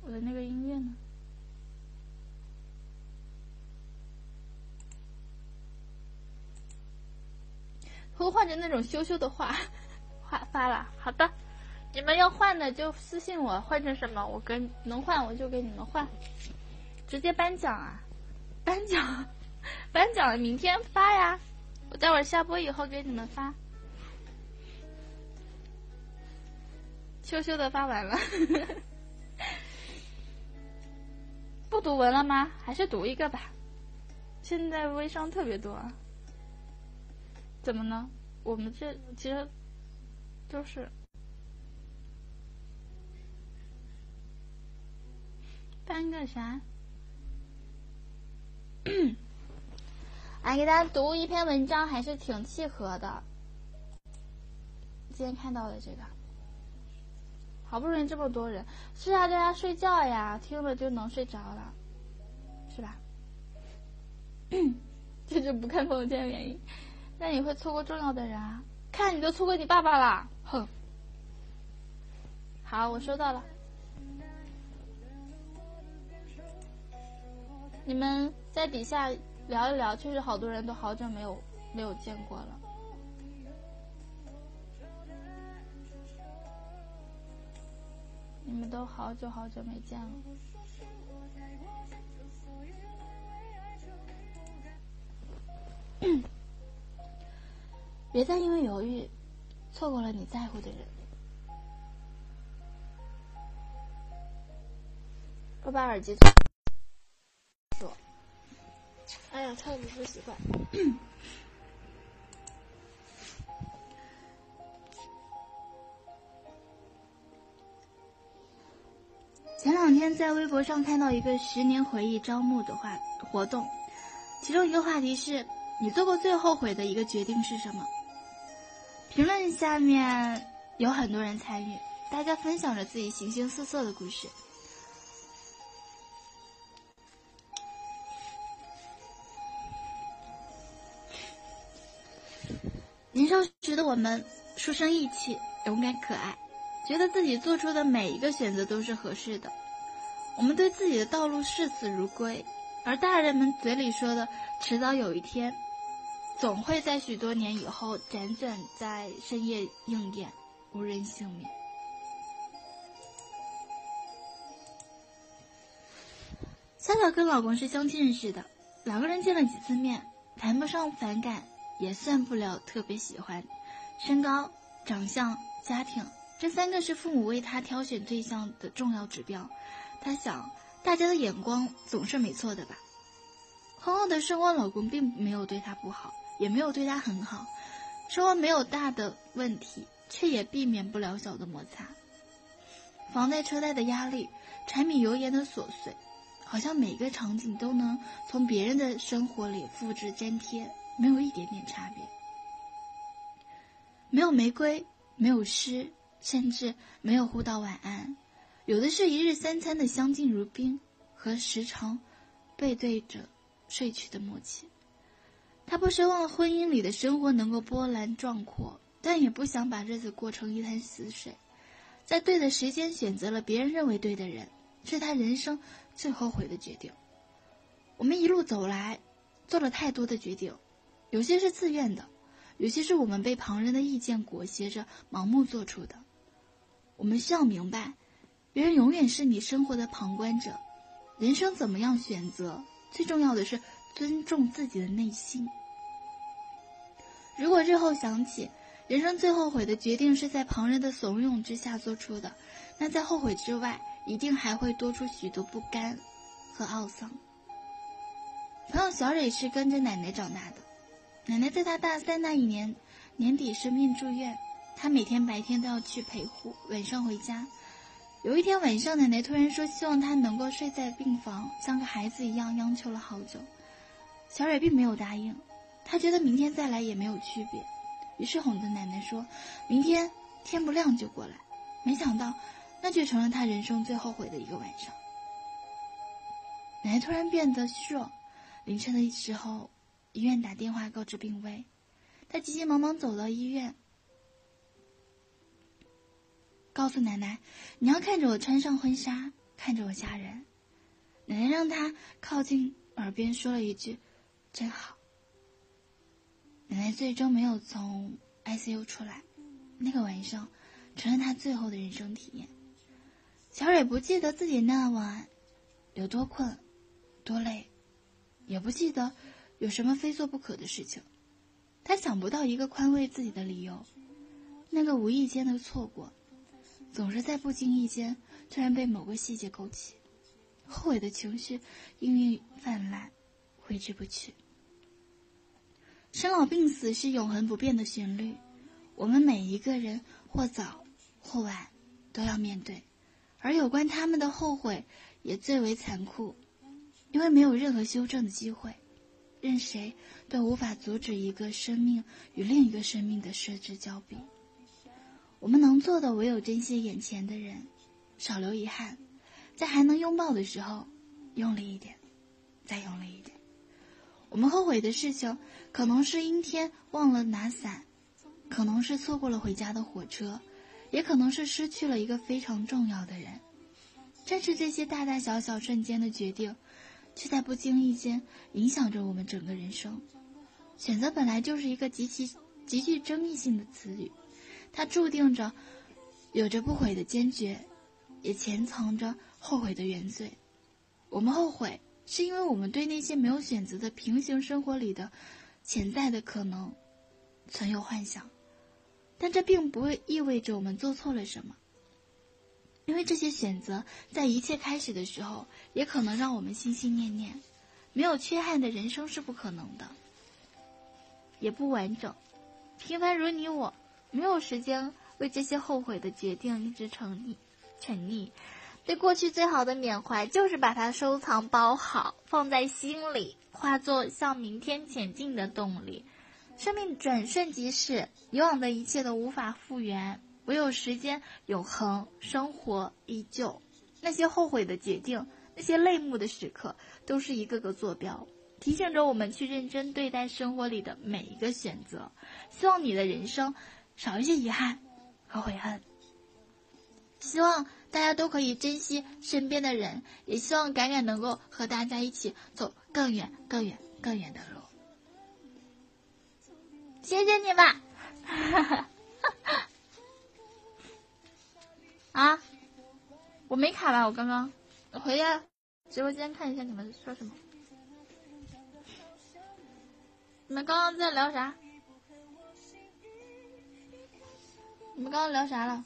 我的那个音乐呢？都换成那种羞羞的话，发发了。好的，你们要换的就私信我，换成什么，我跟能换我就给你们换，直接颁奖啊！颁奖，颁奖，明天发呀！我待会儿下播以后给你们发。羞羞的发完了，不读文了吗？还是读一个吧。现在微商特别多。怎么呢？我们这其实都是搬个啥？哎，给大家读一篇文章，还是挺契合的。今天看到的这个，好不容易这么多人，是啊，大家睡觉呀，听了就能睡着了，是吧？这就不看朋友圈的原因。那你会错过重要的人啊！看你都错过你爸爸了，哼！好，我收到了。你们在底下聊一聊，确实好多人都好久没有没有见过了。你们都好久好久没见了。别再因为犹豫，错过了你在乎的人。我把耳机说。哎呀，太不习惯。前两天在微博上看到一个十年回忆招募的话活动，其中一个话题是你做过最后悔的一个决定是什么？评论下面有很多人参与，大家分享着自己形形色色的故事。年少时的我们，书生意气，勇敢可爱。觉得自己做出的每一个选择都是合适的，我们对自己的道路视死如归，而大人们嘴里说的迟早有一天，总会在许多年以后辗转在深夜应验，无人幸免。夏夏跟老公是相亲认识的，两个人见了几次面，谈不上反感，也算不了特别喜欢，身高、长相、家庭。这三个是父母为他挑选对象的重要指标，他想，大家的眼光总是没错的吧。婚后的生活，老公并没有对她不好，也没有对他很好，生活没有大的问题，却也避免不了小的摩擦。房贷车贷的压力，柴米油盐的琐碎，好像每个场景都能从别人的生活里复制粘贴，没有一点点差别。没有玫瑰，没有诗。甚至没有互道晚安，有的是一日三餐的相敬如宾和时常背对着睡去的默契。他不奢望婚姻里的生活能够波澜壮阔，但也不想把日子过成一潭死水。在对的时间选择了别人认为对的人，是他人生最后悔的决定。我们一路走来，做了太多的决定，有些是自愿的，有些是我们被旁人的意见裹挟着盲目做出的。我们需要明白，别人永远是你生活的旁观者。人生怎么样选择，最重要的是尊重自己的内心。如果日后想起人生最后悔的决定是在旁人的怂恿之下做出的，那在后悔之外，一定还会多出许多不甘和懊丧。朋友小蕊是跟着奶奶长大的，奶奶在她大三那一年年底生病住院。她每天白天都要去陪护，晚上回家。有一天晚上，奶奶突然说希望她能够睡在病房，像个孩子一样央求了好久。小蕊并没有答应，他觉得明天再来也没有区别，于是哄着奶奶说：“明天天不亮就过来。”没想到，那却成了他人生最后悔的一个晚上。奶奶突然变得虚弱，凌晨的时候，医院打电话告知病危。他急急忙忙走到医院。告诉奶奶，你要看着我穿上婚纱，看着我嫁人。奶奶让他靠近耳边说了一句：“真好。”奶奶最终没有从 ICU 出来，那个晚上成了她最后的人生体验。小蕊不记得自己那晚有多困、多累，也不记得有什么非做不可的事情。他想不到一个宽慰自己的理由，那个无意间的错过。总是在不经意间，突然被某个细节勾起，后悔的情绪氤氲泛滥，挥之不去。生老病死是永恒不变的旋律，我们每一个人或早或晚都要面对，而有关他们的后悔也最为残酷，因为没有任何修正的机会，任谁都无法阻止一个生命与另一个生命的失之交臂。我们能做的唯有珍惜眼前的人，少留遗憾，在还能拥抱的时候，用力一点，再用力一点。我们后悔的事情，可能是阴天忘了拿伞，可能是错过了回家的火车，也可能是失去了一个非常重要的人。正是这些大大小小瞬间的决定，却在不经意间影响着我们整个人生。选择本来就是一个极其极具争议性的词语。它注定着有着不悔的坚决，也潜藏着后悔的原罪。我们后悔，是因为我们对那些没有选择的平行生活里的潜在的可能存有幻想，但这并不意味着我们做错了什么。因为这些选择在一切开始的时候，也可能让我们心心念念。没有缺憾的人生是不可能的，也不完整。平凡如你我，没有时间为这些后悔的决定一直沉溺。沉溺，对过去最好的缅怀就是把它收藏包好，放在心里，化作向明天前进的动力。生命转瞬即逝，以往的一切都无法复原，唯有时间永恒，生活依旧。那些后悔的决定，那些泪目的时刻，都是一个个坐标，提醒着我们去认真对待生活里的每一个选择。希望你的人生少一些遗憾和悔恨。希望大家都可以珍惜身边的人，也希望感感能够和大家一起走更远、更远、更远的路。谢谢你们，啊，我没卡吧？我刚刚回来直播间看一下你们说什么。你们刚刚在聊啥？你们刚刚聊啥了？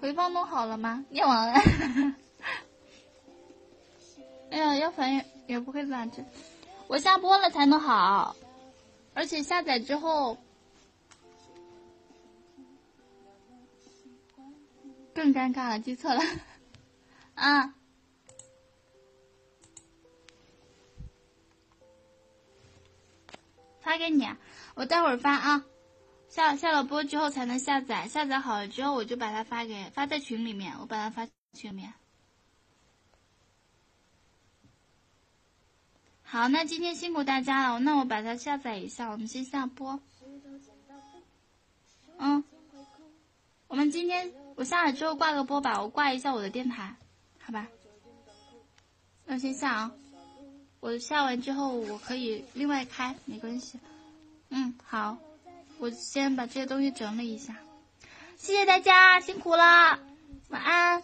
回放弄好了吗？念完了。哎呀，要烦也也不会咋着，我下播了才能好，而且下载之后更尴尬了，记错了。啊，发给你，我待会儿发啊。下下了播之后才能下载，下载好了之后我就把它发给发在群里面，我把它发群里面。好，那今天辛苦大家了，那我把它下载一下，我们先下播。嗯，我们今天我下了之后挂个播吧，我挂一下我的电台，好吧？那先下啊，我下完之后我可以另外开，没关系。嗯，好。我先把这些东西整理一下，谢谢大家辛苦了，晚安。